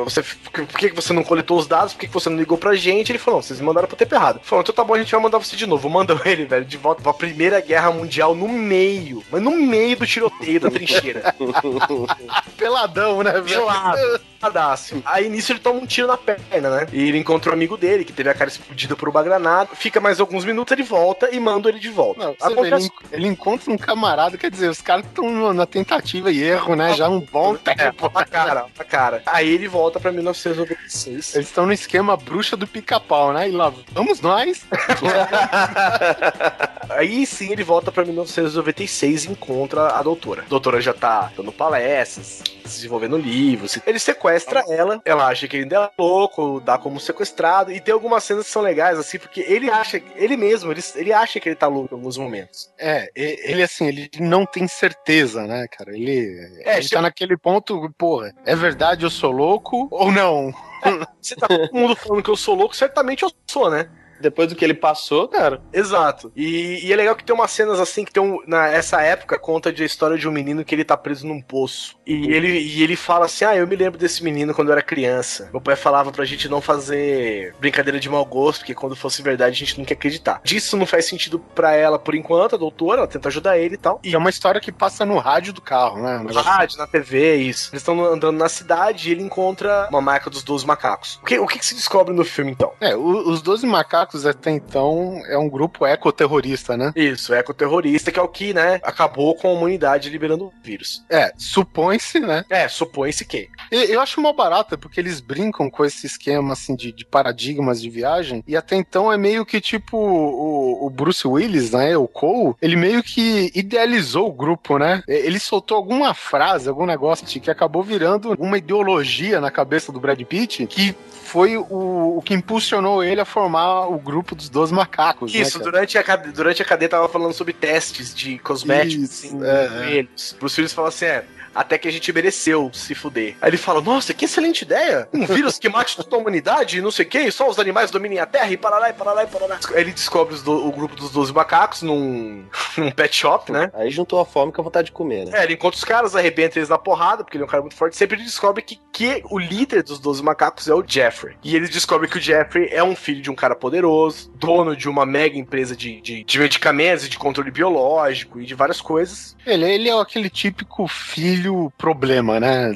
Speaker 1: você, por que você não coletou os dados, por que você não ligou pra gente? Ele falou, não, vocês me mandaram pro tempo errado. Falou, então tá bom, a gente vai mandar você de novo. Mandam ele, velho, de volta pra Primeira Guerra Mundial no meio, mas no meio do tiroteio da trincheira.
Speaker 2: Peladão, né, velho?
Speaker 1: Pelado. Porradaço. Aí nisso ele toma um tiro na perna, né? E ele encontra um amigo dele, que teve a cara explodida por uma granada. Fica mais alguns minutos, ele volta e manda ele de volta.
Speaker 2: Não, você vê, ele, ele encontra um camarada, quer dizer, os caras estão na tentativa e erro, né? Já há um bom
Speaker 1: É,
Speaker 2: tempo.
Speaker 1: pra cara, pra cara. Aí ele volta pra 1996.
Speaker 2: Eles estão no esquema bruxa do pica-pau, né? E lá vamos nós.
Speaker 1: Aí sim ele volta pra 1996 e encontra a doutora. A doutora já tá dando palestras, desenvolvendo livros. Ele sequestra ela, ela acha que ele ainda é louco, dá como sequestrado. E tem algumas cenas que são legais, assim, porque ele acha, ele mesmo, ele, ele acha que ele tá louco em alguns momentos.
Speaker 2: É, ele assim, ele não tem certeza, né, cara? Ele,
Speaker 1: É,
Speaker 2: ele tá naquele ponto, porra, é verdade eu sou louco ou não?
Speaker 1: Se tá todo mundo falando que eu sou louco, certamente eu sou, né?
Speaker 3: Depois do que ele passou, cara.
Speaker 1: Exato. E, e é legal que tem umas cenas assim que tem um, nessa época conta de a história de um menino que ele tá preso num poço. E ele, e ele fala assim: Ah, eu me lembro desse menino quando eu era criança. Meu pai falava pra gente não fazer brincadeira de mau gosto, porque quando fosse verdade a gente não quer acreditar. Disso não faz sentido pra ela por enquanto, a doutora, ela tenta ajudar ele e tal.
Speaker 2: E é uma história que passa no rádio do carro, né?
Speaker 1: Na
Speaker 2: negócio-
Speaker 1: rádio, na TV, isso. Eles estão andando na cidade e ele encontra uma marca dos 12 macacos. O que, o que, que se descobre no filme então?
Speaker 2: É, o- os 12 macacos até então é um grupo ecoterrorista, né?
Speaker 1: Isso, ecoterrorista, que é o que, né, acabou com a humanidade liberando o vírus.
Speaker 2: É, supõe-se, né?
Speaker 1: É, supõe-se que.
Speaker 2: Eu acho mal barato, porque eles brincam com esse esquema, assim, de, de paradigmas de viagem, e até então é meio que, tipo, o, o Bruce Willis, né, o Cole, ele meio que idealizou o grupo, né? Ele soltou alguma frase, algum negócio que acabou virando uma ideologia na cabeça do Brad Pitt, que foi o, o que impulsionou ele a formar o grupo dos 12 macacos,
Speaker 1: Isso,
Speaker 2: né,
Speaker 1: durante, a, durante a cadeia tava falando sobre testes de cosméticos
Speaker 2: Isso,
Speaker 1: em
Speaker 2: é, é.
Speaker 1: Bruce Willis fala assim, é... Até que a gente mereceu se fuder. Aí ele fala: Nossa, que excelente ideia! Um vírus que mate toda a humanidade e não sei o que, só os animais dominem a Terra e para lá e para lá e para lá. Aí ele descobre do- o grupo dos 12 macacos num, num pet shop, né?
Speaker 3: Aí juntou a fome com a vontade de comer, né?
Speaker 1: É, ele encontra os caras, arrebenta eles na porrada, porque ele é um cara muito forte. Sempre ele descobre que, que o líder dos 12 macacos é o Jeffrey. E ele descobre que o Jeffrey é um filho de um cara poderoso, dono de uma mega empresa de, de, de medicamentos e de controle biológico e de várias coisas.
Speaker 2: Ele, ele é aquele típico filho problema, né?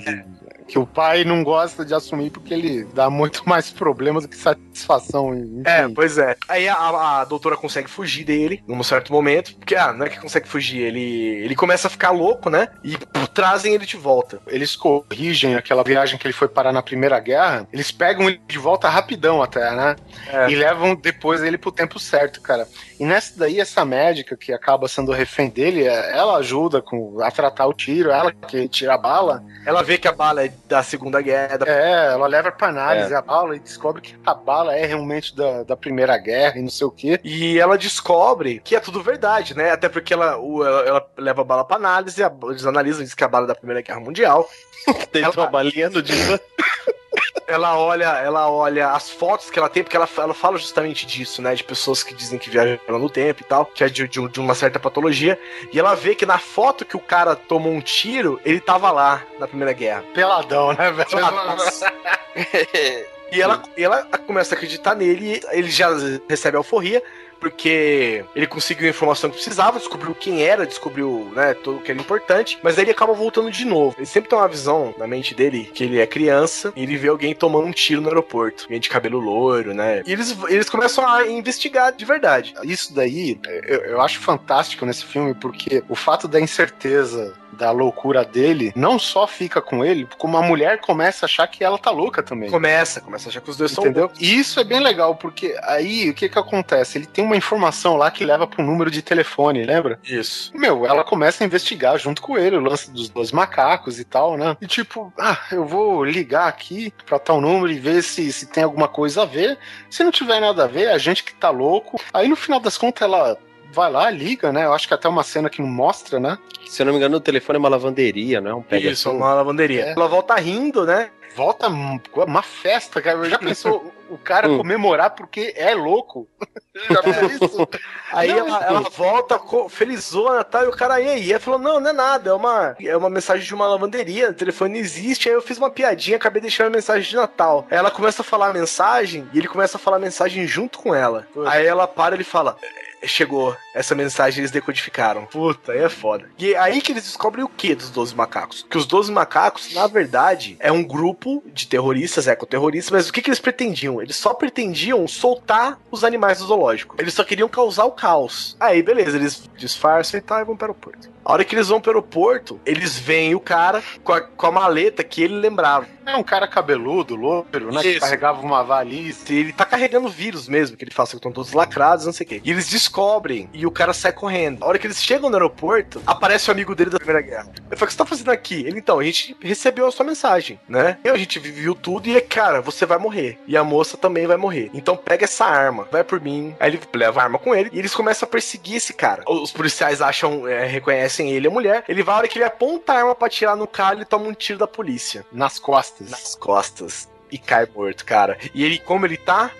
Speaker 2: Que o pai não gosta de assumir porque ele dá muito mais problemas do que satisfação. Enfim.
Speaker 1: É, pois é. Aí a, a doutora consegue fugir dele num certo momento. Porque, ah, não é que consegue fugir, ele, ele começa a ficar louco, né? E pô, trazem ele de volta.
Speaker 2: Eles corrigem aquela viagem que ele foi parar na Primeira Guerra, eles pegam ele de volta rapidão até, né?
Speaker 1: É.
Speaker 2: E levam depois ele pro tempo certo, cara. E nessa daí, essa médica que acaba sendo refém dele, é- ela ajuda com, a tratar o tiro, ela que tira a bala.
Speaker 1: Ela vê que a bala é da Segunda Guerra. da-
Speaker 2: É, ela leva pra análise
Speaker 3: É.
Speaker 2: a bala e descobre que a bala é realmente da, da Primeira Guerra e não sei o quê.
Speaker 1: E ela descobre que é tudo verdade, né? Até porque ela, o- ela, ela leva a bala pra análise, a- eles analisam, diz que é a bala é da Primeira Guerra Mundial.
Speaker 3: Tem uma balinha no diva.
Speaker 1: Ela olha, ela olha as fotos que ela tem, porque ela, ela fala justamente disso, né? De pessoas que dizem que viajaram no tempo e tal, que é de, de- de uma certa patologia. E ela vê que na foto que o cara tomou um tiro, ele tava lá na Primeira Guerra.
Speaker 2: Peladão, né, velho?
Speaker 1: E ela, e ela começa a acreditar nele, ele já recebe alforria, porque ele conseguiu a informação que precisava, descobriu quem era, descobriu, né, tudo que era importante, mas aí ele acaba voltando de novo. Ele sempre tem uma visão na mente dele que ele é criança e ele vê alguém tomando um tiro no aeroporto, alguém de cabelo loiro, né? E eles, eles começam a investigar de verdade.
Speaker 2: Isso daí eu, eu acho fantástico nesse filme, porque o fato da incerteza da loucura dele não só fica com ele, como a mulher começa a achar que ela tá louca também.
Speaker 1: Começa, começa a achar que os dois são
Speaker 2: Entendeu? E isso é bem legal, porque aí o que que acontece? Ele tem uma informação lá que leva para um número de telefone, lembra?
Speaker 1: Isso.
Speaker 2: Meu, ela começa a investigar junto com ele o lance dos dois macacos e tal, né? E tipo, ah, eu vou ligar aqui pra tal número e ver se, se tem alguma coisa a ver. Se não tiver nada a ver, a gente que tá louco. Aí no final das contas ela vai lá, liga, né? Eu acho que até uma cena que não mostra, né?
Speaker 3: Se eu não me engano, o telefone é uma lavanderia, não é um pega
Speaker 1: Isso, uma lavanderia.
Speaker 2: É.
Speaker 1: Ela volta rindo, né?
Speaker 2: Volta um- uma festa, cara. Já pensou o cara
Speaker 3: Hum.
Speaker 2: comemorar porque é louco? Já pensou isso?
Speaker 1: Aí
Speaker 2: Não,
Speaker 1: ela, ela volta felizona tá, e o cara, e aí? Ela falou, não, não é nada, é uma, é uma mensagem de uma lavanderia, o telefone não existe, aí eu fiz uma piadinha, acabei deixando a mensagem de Natal. Aí ela começa a falar a mensagem, e ele começa a falar a mensagem junto com ela. Aí ela para e ele fala, chegou essa mensagem eles decodificaram. Puta, aí é foda. E é aí que eles descobrem o que dos 12 macacos? Que os 12 macacos, na verdade, é um grupo de terroristas, ecoterroristas, mas o que, que eles pretendiam? Eles só pretendiam soltar os animais do zoológico. Eles só queriam causar o caos. Aí, beleza, eles disfarçam e tal e vão para o aeroporto. A hora que eles vão para o aeroporto, eles veem o cara com a, com a maleta que ele lembrava.
Speaker 2: É um cara cabeludo, loiro, né? Que
Speaker 1: Isso.
Speaker 2: carregava uma valise.
Speaker 1: Ele tá carregando vírus mesmo, que ele fala que estão todos lacrados, não sei o quê. E eles descobrem e o cara sai correndo. A hora que eles chegam no aeroporto, aparece o amigo dele da Primeira Guerra. Eu falo, o que você tá fazendo aqui? Ele, então, a gente recebeu a sua mensagem, né? E a gente viu tudo e, cara, você vai morrer. E a moça também vai morrer. Então pega essa arma, vai por mim. Aí ele leva a arma com ele e eles começam a perseguir esse cara. Os policiais acham, é, reconhecem ele, a mulher. Ele vai, a hora que ele aponta a arma pra tirar no cara, ele toma um tiro da polícia.
Speaker 2: Nas costas.
Speaker 1: Nas costas. E cai morto, cara. E ele, como ele tá?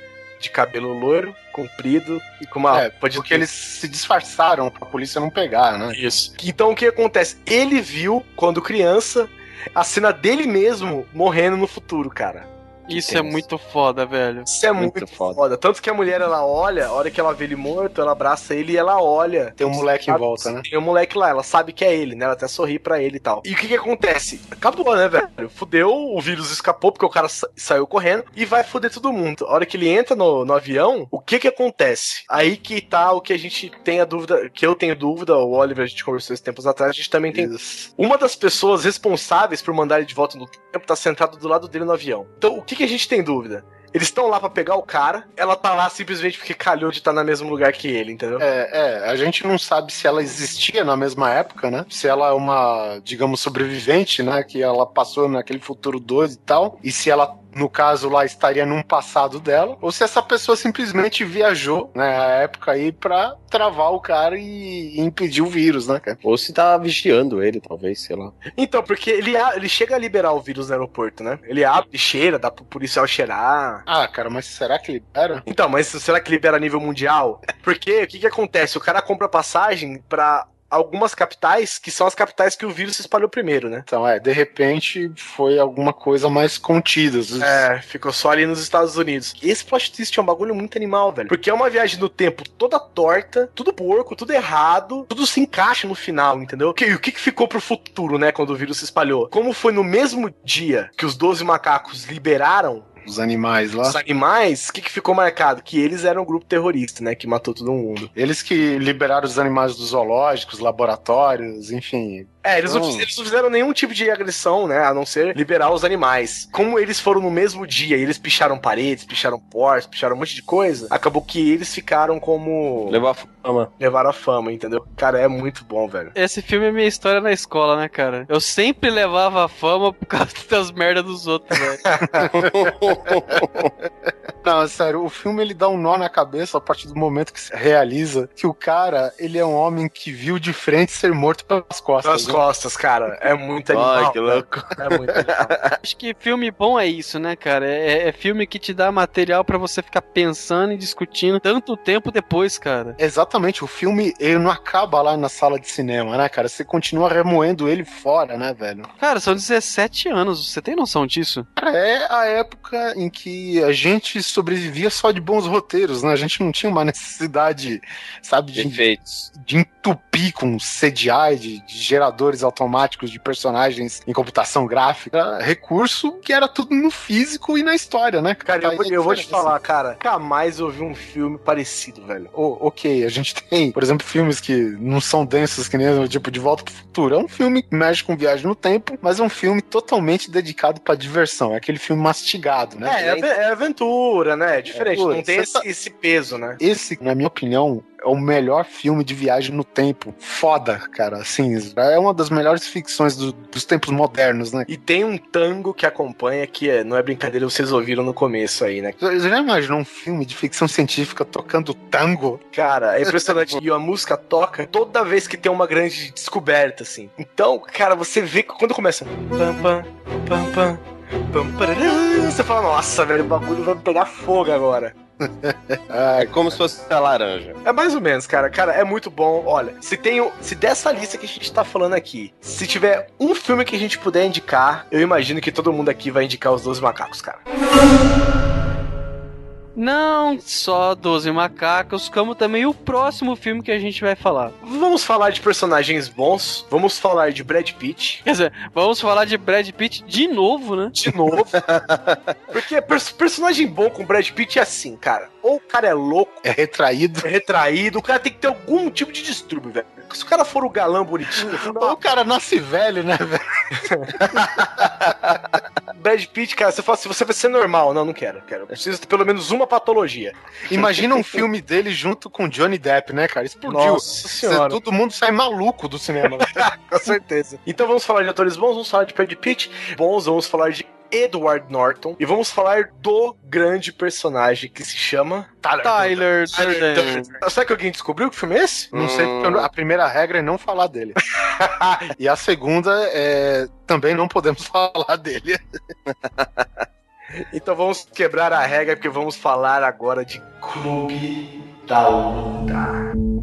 Speaker 1: De cabelo loiro, comprido e com uma
Speaker 2: É,
Speaker 1: roupa de
Speaker 2: porque eles se disfarçaram pra polícia não pegar, né?
Speaker 1: Isso. Então o que acontece? Ele viu, quando criança, a cena dele mesmo morrendo no futuro, cara.
Speaker 7: Isso é muito foda, velho.
Speaker 1: Isso é muito,
Speaker 10: Muito
Speaker 1: foda.
Speaker 10: foda.
Speaker 1: Tanto que a mulher, ela olha, a hora que ela vê ele morto, ela abraça ele e ela olha.
Speaker 2: Tem um moleque em
Speaker 1: Sabe-
Speaker 2: volta, né?
Speaker 1: Tem um moleque lá, ela sabe que é ele, né? Ela até sorri pra ele e tal. E o que que acontece? Acabou, né, velho? Fudeu, o vírus escapou porque o cara sa- saiu correndo e vai fuder todo mundo. A hora que ele entra no, no avião, o que que acontece? Aí que tá o que a gente tem a dúvida, que eu tenho dúvida, o Oliver, a gente conversou esses tempos atrás, a gente também tem uma das pessoas responsáveis por mandar ele de volta no tempo tá sentado do lado dele no avião. Então, o que, que a gente tem dúvida? Eles estão lá pra pegar o cara, ela tá lá simplesmente porque calhou de estar no mesmo lugar que ele, entendeu?
Speaker 2: É, é, a gente não sabe se ela existia na mesma época, né? Se ela é uma, digamos, sobrevivente, né? Que ela passou naquele futuro doido e tal. E se ela, no caso lá, estaria num passado dela. Ou se essa pessoa simplesmente viajou, né? A época aí pra travar o cara e, e impedir o vírus, né, cara?
Speaker 3: Ou se tá vigiando ele, talvez, sei lá.
Speaker 1: Então, porque ele, ele chega a liberar o vírus no aeroporto, né? Ele abre e cheira, dá pro policial cheirar.
Speaker 2: Ah, cara, mas será que libera?
Speaker 1: Então, mas será que libera a nível mundial? Porque o que, que acontece? O cara compra passagem pra algumas capitais que são as capitais que o vírus se espalhou primeiro, né?
Speaker 2: Então, é, de repente foi alguma coisa mais contida.
Speaker 1: É, ficou só ali nos Estados Unidos. Esse plot twist é um bagulho muito animal, velho. Porque é uma viagem no tempo toda torta, tudo porco, tudo errado, tudo se encaixa no final, entendeu? E o que, que ficou pro futuro, né, quando o vírus se espalhou? Como foi no mesmo dia que os 12 macacos liberaram
Speaker 2: Os animais lá.
Speaker 1: os animais, o que, que ficou marcado? Que eles eram um grupo terrorista, né, que matou todo mundo.
Speaker 2: Eles que liberaram os animais dos zoológicos, laboratórios, enfim.
Speaker 1: É, eles, não,
Speaker 2: Então-
Speaker 1: eles não fizeram nenhum tipo de agressão, né? A não ser liberar os animais. Como eles foram no mesmo dia e eles picharam paredes, picharam portas, picharam um monte de coisa, acabou que eles ficaram como.
Speaker 3: Levou a fama.
Speaker 1: Levaram a fama, entendeu? Cara, é muito bom, velho.
Speaker 7: Esse filme é minha história na escola, né, cara? Eu sempre levava a fama por causa das merdas dos outros, velho.
Speaker 2: Não, sério, o filme ele dá um nó na cabeça a partir do momento que se realiza que o cara, ele é um homem que viu de frente ser morto pelas costas.
Speaker 1: Nas
Speaker 2: né?
Speaker 1: Costas, cara. É muito animal.
Speaker 3: Ai, que louco.
Speaker 1: É muito animal.
Speaker 7: Acho que filme bom é isso, né, cara? É, é filme que te dá material pra você ficar pensando e discutindo tanto tempo depois, cara.
Speaker 2: Exatamente, o filme ele não acaba lá na sala de cinema, né, cara? Você continua remoendo ele fora, né, velho?
Speaker 7: Cara, são 17 anos, você tem noção disso?
Speaker 2: Cara, é a época em que a gente sobrevivia só de bons roteiros, né? A gente não tinha uma necessidade, sabe, de, de entupir com CGI, de, de geradores automáticos de personagens em computação gráfica. Era recurso que era tudo no físico e na história, né?
Speaker 1: Cara, eu,
Speaker 2: a
Speaker 1: eu vou te falar, cara. Jamais eu vi um filme parecido, velho.
Speaker 2: O- ok, a gente tem, por exemplo, filmes que não são densos que nem o tipo De Volta pro Futuro. É um filme que mexe com viagem no tempo, mas é um filme totalmente dedicado pra diversão. É aquele filme mastigado, né?
Speaker 1: É, é, é aventura, né? É diferente.
Speaker 2: É,
Speaker 1: não tem esse,
Speaker 2: tá-
Speaker 1: esse peso, né?
Speaker 2: Esse, na minha opinião, é o melhor filme de viagem no tempo. Foda, cara. Assim, é uma das melhores ficções do- dos tempos modernos, né?
Speaker 1: E tem um tango que acompanha que é, não é brincadeira, vocês ouviram no começo aí, né?
Speaker 2: Você já imaginou um filme de ficção científica tocando tango?
Speaker 1: Cara, é impressionante. e a música toca toda vez que tem uma grande descoberta, assim. Então, cara, você vê que quando começa. Pam, pam, pam, pam, você fala, nossa, velho, o bagulho vai pegar fogo agora.
Speaker 3: É como se fosse a laranja.
Speaker 1: É mais ou menos, cara. Cara, é muito bom. Olha, se tem o- se dessa lista que a gente tá falando aqui, se tiver um filme que a gente puder indicar, eu imagino que todo mundo aqui vai indicar os dois macacos, cara.
Speaker 5: Não só 12 Macacos, como também o próximo filme que a gente vai falar.
Speaker 1: Vamos falar de personagens bons, vamos falar de Brad Pitt.
Speaker 5: Quer dizer, vamos falar de Brad Pitt de novo, né?
Speaker 1: De novo. Porque pers personagem bom com Brad Pitt é assim, cara. Ou o cara é louco,
Speaker 2: É retraído.
Speaker 1: é retraído, o cara tem que ter algum tipo de distúrbio, velho. Se o cara for o galã bonitinho,
Speaker 2: Ou o cara nasce velho, né, velho?
Speaker 1: Brad Pitt, cara, você fala assim, você vai ser normal. Não, não quero, quero. Eu preciso ter pelo menos uma patologia.
Speaker 2: Imagina um filme dele junto com Johnny Depp, né, cara? Explodiu.
Speaker 1: Nossa senhora.
Speaker 2: Todo mundo sai maluco do cinema.
Speaker 1: Com certeza. Então vamos falar de atores bons, vamos falar de Brad Pitt bons, vamos falar de Edward Norton e vamos falar do grande personagem que se chama
Speaker 5: Tyler Durden.
Speaker 1: Será que alguém descobriu que filme é esse?
Speaker 2: Não sei, porque a primeira regra é não falar dele. e a segunda é também não podemos falar dele.
Speaker 1: Então vamos quebrar a regra porque vamos falar agora de Clube da Luta.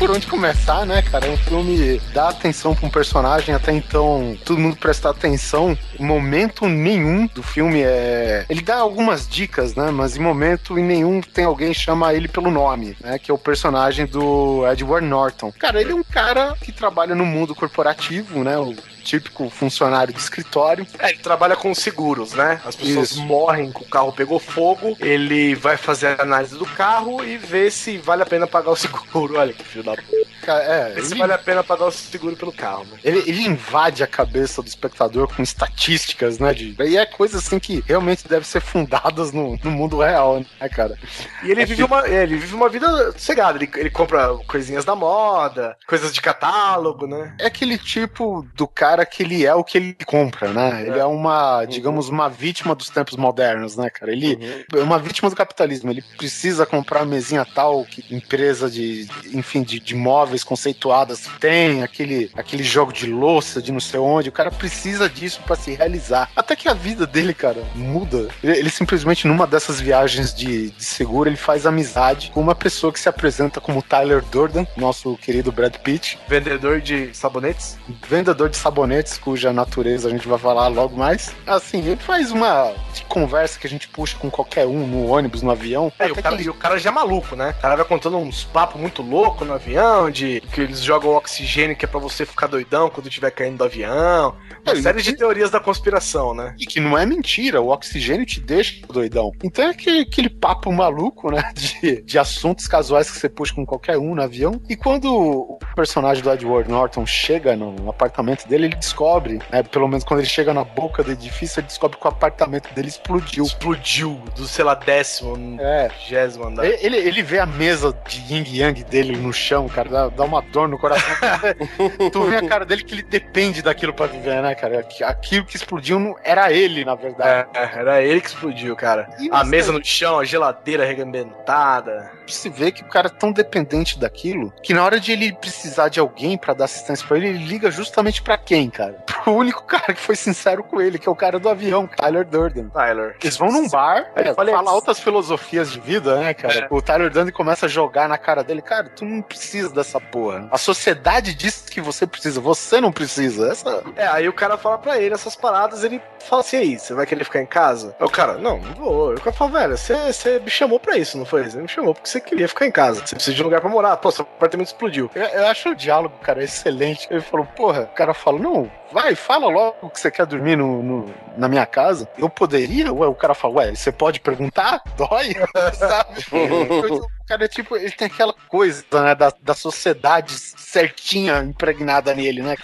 Speaker 2: Por onde começar, né, cara? É um filme dá atenção pra um personagem, até então todo mundo presta atenção. Momento nenhum do filme é. Ele dá algumas dicas, né? Mas em momento em nenhum tem alguém chama ele pelo nome, né? Que é o personagem do Edward Norton. Cara, ele é um cara que trabalha no mundo corporativo, né? O típico funcionário de escritório.
Speaker 1: É, ele trabalha com seguros, né? As pessoas
Speaker 2: Isso.
Speaker 1: morrem o carro pegou fogo, ele vai fazer a análise do carro e ver se vale a pena pagar o seguro. Olha que filho da puta.
Speaker 2: É,
Speaker 1: Ver se
Speaker 2: ele,
Speaker 1: vale a pena pagar o seguro pelo carro, né?
Speaker 2: ele, ele invade a cabeça do espectador com estatísticas, né? De, e é coisa assim que realmente deve ser fundadas no, no mundo real, né, cara?
Speaker 1: E ele
Speaker 2: É
Speaker 1: vive uma, é, ele vive uma vida sossegada. Ele, ele compra coisinhas da moda, coisas de catálogo, né?
Speaker 2: É aquele tipo do cara que ele é o que ele compra, né? Ele é uma, digamos, uma vítima dos tempos modernos, né, cara? Ele é uma vítima do capitalismo. Ele precisa comprar a mesinha tal que empresa de, enfim, de, de móveis conceituadas tem, aquele, aquele jogo de louça de não sei onde. O cara precisa disso pra se realizar. Até que a vida dele, cara, muda. Ele, ele simplesmente, numa dessas viagens de, de seguro, ele faz amizade com uma pessoa que se apresenta como Tyler Durden, nosso querido Brad Pitt
Speaker 1: Vendedor de sabonetes.
Speaker 2: vendedor de sabonetes, cuja natureza a gente vai falar logo mais. Assim, ele faz uma conversa que a gente puxa com qualquer um no ônibus, no avião.
Speaker 1: É, o, cara,
Speaker 2: que-
Speaker 1: e o cara já é maluco, né? O cara vai contando uns papos muito loucos no avião, de que eles jogam oxigênio que é pra você ficar doidão quando estiver caindo do avião. Uma
Speaker 2: É,
Speaker 1: série de teorias da conspiração, né?
Speaker 2: E que não é mentira, o oxigênio te deixa doidão. Então é aquele, aquele papo maluco, né? De, de assuntos casuais que você puxa com qualquer um no avião. E quando o personagem do Edward Norton chega no apartamento dele, ele descobre, né, pelo menos quando ele chega na boca do edifício, ele descobre que o apartamento dele explodiu.
Speaker 1: Explodiu do, sei lá, décimo,
Speaker 2: É,
Speaker 1: vigésimo andar.
Speaker 2: Ele, ele vê a mesa de yin yang dele no chão, cara, dá, uma dor no coração. tu vê a cara dele que ele depende daquilo pra viver, né, cara? Aqu- Aquilo que explodiu não era ele, na verdade.
Speaker 1: É, era ele que explodiu, cara.
Speaker 2: E
Speaker 1: A mesa no chão, a geladeira arrebentada.
Speaker 2: Se vê que o cara é tão dependente daquilo que na hora de ele precisar de alguém pra dar assistência pra ele, ele liga justamente pra quem, cara? Pro único cara que foi sincero com ele, que é o cara do avião, Tyler Durden.
Speaker 1: Tyler.
Speaker 2: Eles vão num bar, é, fala altas filosofias de vida, né, cara? O Tyler Durden começa a jogar na cara dele, cara, tu não precisa dessa porra. A sociedade diz que você precisa, você não precisa. Essa...
Speaker 1: É, aí o cara fala pra ele essas paradas, ele fala assim, e aí, você vai querer ficar em casa? Aí o cara, não, não vou. Eu falo, velho, você, você me chamou pra isso, não foi? Você me chamou porque você queria ficar em casa. Você precisa de um lugar pra morar. Pô, seu apartamento explodiu.
Speaker 2: Eu, eu acho o diálogo, cara, excelente. Ele falou, porra, o cara fala, não, vai, fala logo que você quer dormir no, no- na minha casa. Eu poderia? Ué, o cara fala, ué, você pode perguntar? Dói? Sabe? cara é tipo, ele tem aquela coisa, né, da, da sociedade certinha impregnada nele, né?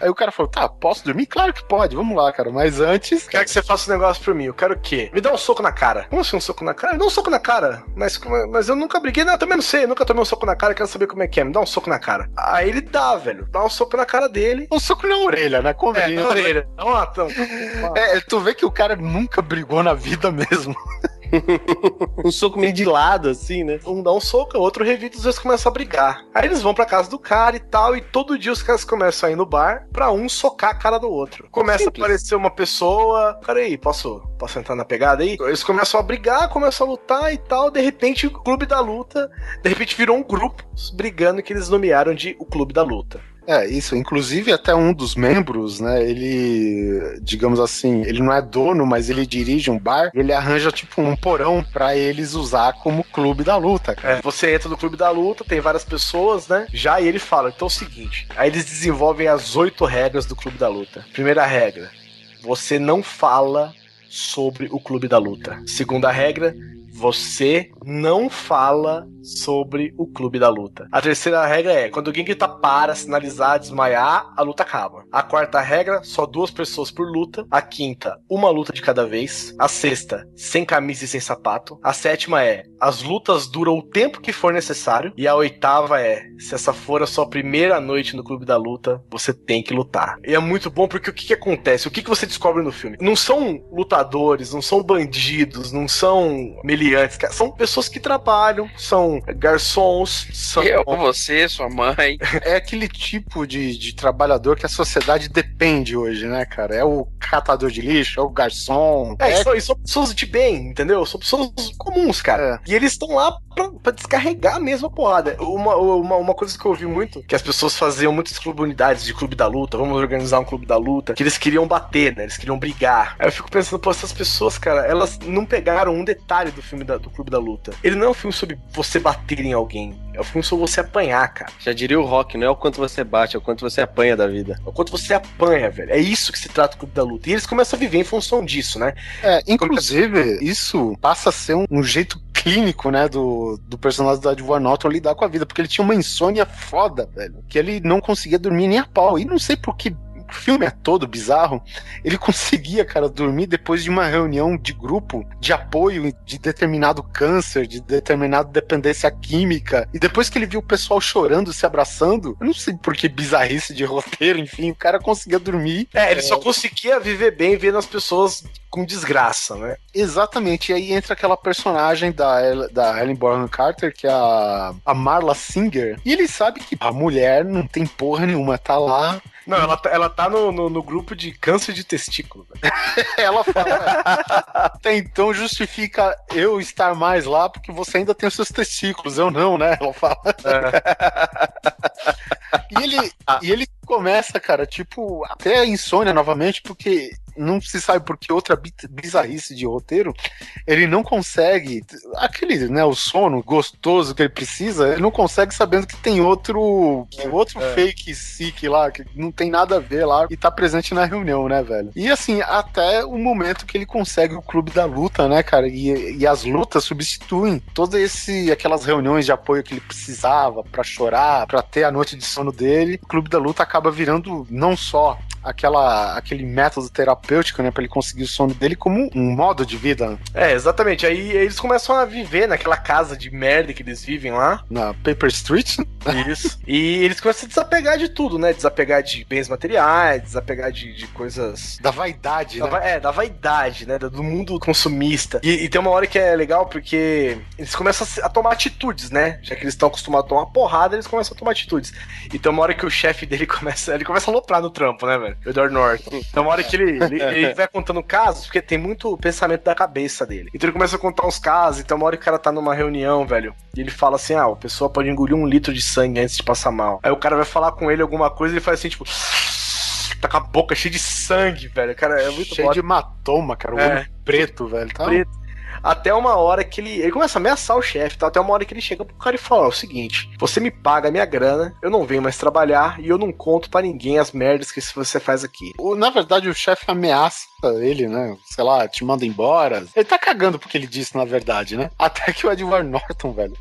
Speaker 2: Aí o cara falou, tá, posso dormir? Claro que pode, vamos lá, cara. Mas antes.
Speaker 1: Quero que você faça um negócio pra mim. Eu quero o quê? Me dá um soco na cara. Como assim um soco na cara? Me dá um soco na cara. Mas, mas eu nunca briguei, não, eu também não sei. Eu nunca tomei um soco na cara, quero saber como é que é. Me dá um soco na cara. Aí ele dá, velho. Dá um soco na cara dele.
Speaker 2: Um soco na orelha, né?
Speaker 1: É,
Speaker 2: Convenha.
Speaker 1: na orelha. Uma, então,
Speaker 2: É, tu vê que o cara nunca brigou na vida mesmo.
Speaker 3: um soco meio de lado, assim, né?
Speaker 1: Um dá um soco, o outro revida, os dois começam a brigar. Aí eles vão pra casa do cara e tal, e todo dia os caras começam a ir no bar pra um socar a cara do outro. Começa Simples. a aparecer uma pessoa. Cara aí, posso, posso entrar na pegada aí? Eles começam a brigar, começam a lutar e tal. De repente, o clube da luta, de repente virou um grupo brigando que eles nomearam de o clube da luta.
Speaker 2: É, isso. Inclusive, até um dos membros, né? Ele, digamos assim, ele não é dono, mas ele dirige um bar. Ele arranja, tipo, um porão para eles usar como clube da luta.
Speaker 1: É, você entra no clube da luta, tem várias pessoas, né? Já e ele fala: então é o seguinte. Aí eles desenvolvem as oito regras do clube da luta. Primeira regra: você não fala sobre o clube da luta. Segunda regra: você não fala sobre o clube da luta. A terceira regra é: quando alguém grita para, sinalizar, desmaiar, a luta acaba. A quarta regra: só duas pessoas por luta. A quinta: uma luta de cada vez. A sexta: sem camisa e sem sapato. A sétima é: as lutas duram o tempo que for necessário. E a oitava é: se essa for a sua primeira noite no clube da luta, você tem que lutar. E é muito bom porque o que, que acontece? O que, que você descobre no filme? Não são lutadores, não são bandidos, não são meliantes, são pessoas que trabalham, são garçons, são.
Speaker 8: Eu, você, sua mãe.
Speaker 2: É aquele tipo de, de trabalhador que a sociedade depende hoje, né, cara? É o catador de lixo, é o garçom.
Speaker 1: É, é... São, são pessoas de bem, entendeu? São pessoas comuns, cara. É. E eles estão lá pra, pra, descarregar a mesma porrada. Uma, uma, uma coisa que eu ouvi muito, que as pessoas faziam muitas comunidades de clube da luta, vamos organizar um clube da luta, que eles queriam bater, né? Eles queriam brigar. Aí eu fico pensando, pô, essas pessoas, cara, elas não pegaram um detalhe do filme da, do clube da luta. Ele não é um filme sobre você bater em alguém. É um filme sobre você apanhar, cara.
Speaker 3: Já diria o Rock, não é o quanto você bate, é o quanto você apanha da vida.
Speaker 1: É o quanto você apanha, velho. É isso que se trata o clube da luta. E eles começam a viver em função disso, né?
Speaker 2: É, inclusive, isso passa a ser um, um jeito clínico, né, do, do personagem do Edward Norton lidar com a vida, porque ele tinha uma insônia foda, velho, que ele não conseguia dormir nem a pau. E não sei por que o filme é todo bizarro, ele conseguia, cara, dormir depois de uma reunião de grupo de apoio de determinado câncer, de determinada dependência química. E depois que ele viu o pessoal chorando, se abraçando, eu não sei por que bizarrice de roteiro, enfim, o cara conseguia dormir.
Speaker 1: É, ele é... só conseguia viver bem vendo as pessoas com desgraça, né?
Speaker 2: Exatamente. E aí entra aquela personagem da, da Helen Bonham Carter, que é a, a Marla Singer. E ele sabe que a mulher não tem porra nenhuma, tá lá
Speaker 1: não, ela, tá, ela tá no, no, no grupo de câncer de testículo.
Speaker 2: ela fala. Até então justifica eu estar mais lá porque você ainda tem os seus testículos, eu não, né? Ela fala. É. e, ele, e ele começa, cara, tipo, até a insônia novamente, porque não se sabe por que outra bizarrice de roteiro, ele não consegue aquele, né, o sono gostoso que ele precisa, ele não consegue sabendo que tem outro, que outro é. fake sick lá, que não tem nada a ver lá e tá presente na reunião, né, velho? E assim, até o momento que ele consegue o clube da luta, né, cara? E, e as lutas substituem todas esse aquelas reuniões de apoio que ele precisava para chorar, para ter a noite de sono dele. O clube da luta acaba virando não só aquela, aquele método terapêutico, né, para ele conseguir o sono dele como um modo de vida.
Speaker 1: É, exatamente. Aí eles começam a viver naquela casa de merda que eles vivem lá.
Speaker 2: Na Paper Street.
Speaker 1: Isso. e eles começam a desapegar de tudo, né? Desapegar de bens materiais, desapegar de, de coisas.
Speaker 2: Da vaidade,
Speaker 1: da,
Speaker 2: né?
Speaker 1: É, da vaidade, né? Do mundo consumista. E, e, tem uma hora que é legal porque eles começam a, tomar atitudes, né? Já que eles estão acostumados a tomar porrada, eles começam a tomar atitudes. E tem uma hora que o chefe dele começa. Ele começa a loprar no trampo, né, velho? O Edward Norton. Então, uma hora que ele, ele, ele, vai contando casos, porque tem muito pensamento da cabeça dele. Então ele começa a contar uns casos, então uma hora que o cara tá numa reunião, velho, e ele fala assim: ah, a pessoa pode engolir um litro de sangue antes de passar mal. Aí o cara vai falar com ele alguma coisa e ele faz assim, tipo tá com a boca cheia de sangue, velho. Cara, é muito
Speaker 2: Cheio de hematoma, cara. O é. olho preto, velho. Tá? Preto.
Speaker 1: Até uma hora que ele. Ele começa a ameaçar o chefe, tá? Até uma hora que ele chega pro cara e fala: é o seguinte, você me paga a minha grana, eu não venho mais trabalhar e eu não conto para ninguém as merdas que você faz aqui.
Speaker 2: Na verdade, o chefe ameaça ele, né? Sei lá, te manda embora. Ele tá cagando porque ele disse, na verdade, né? Até que o Edward Norton, velho,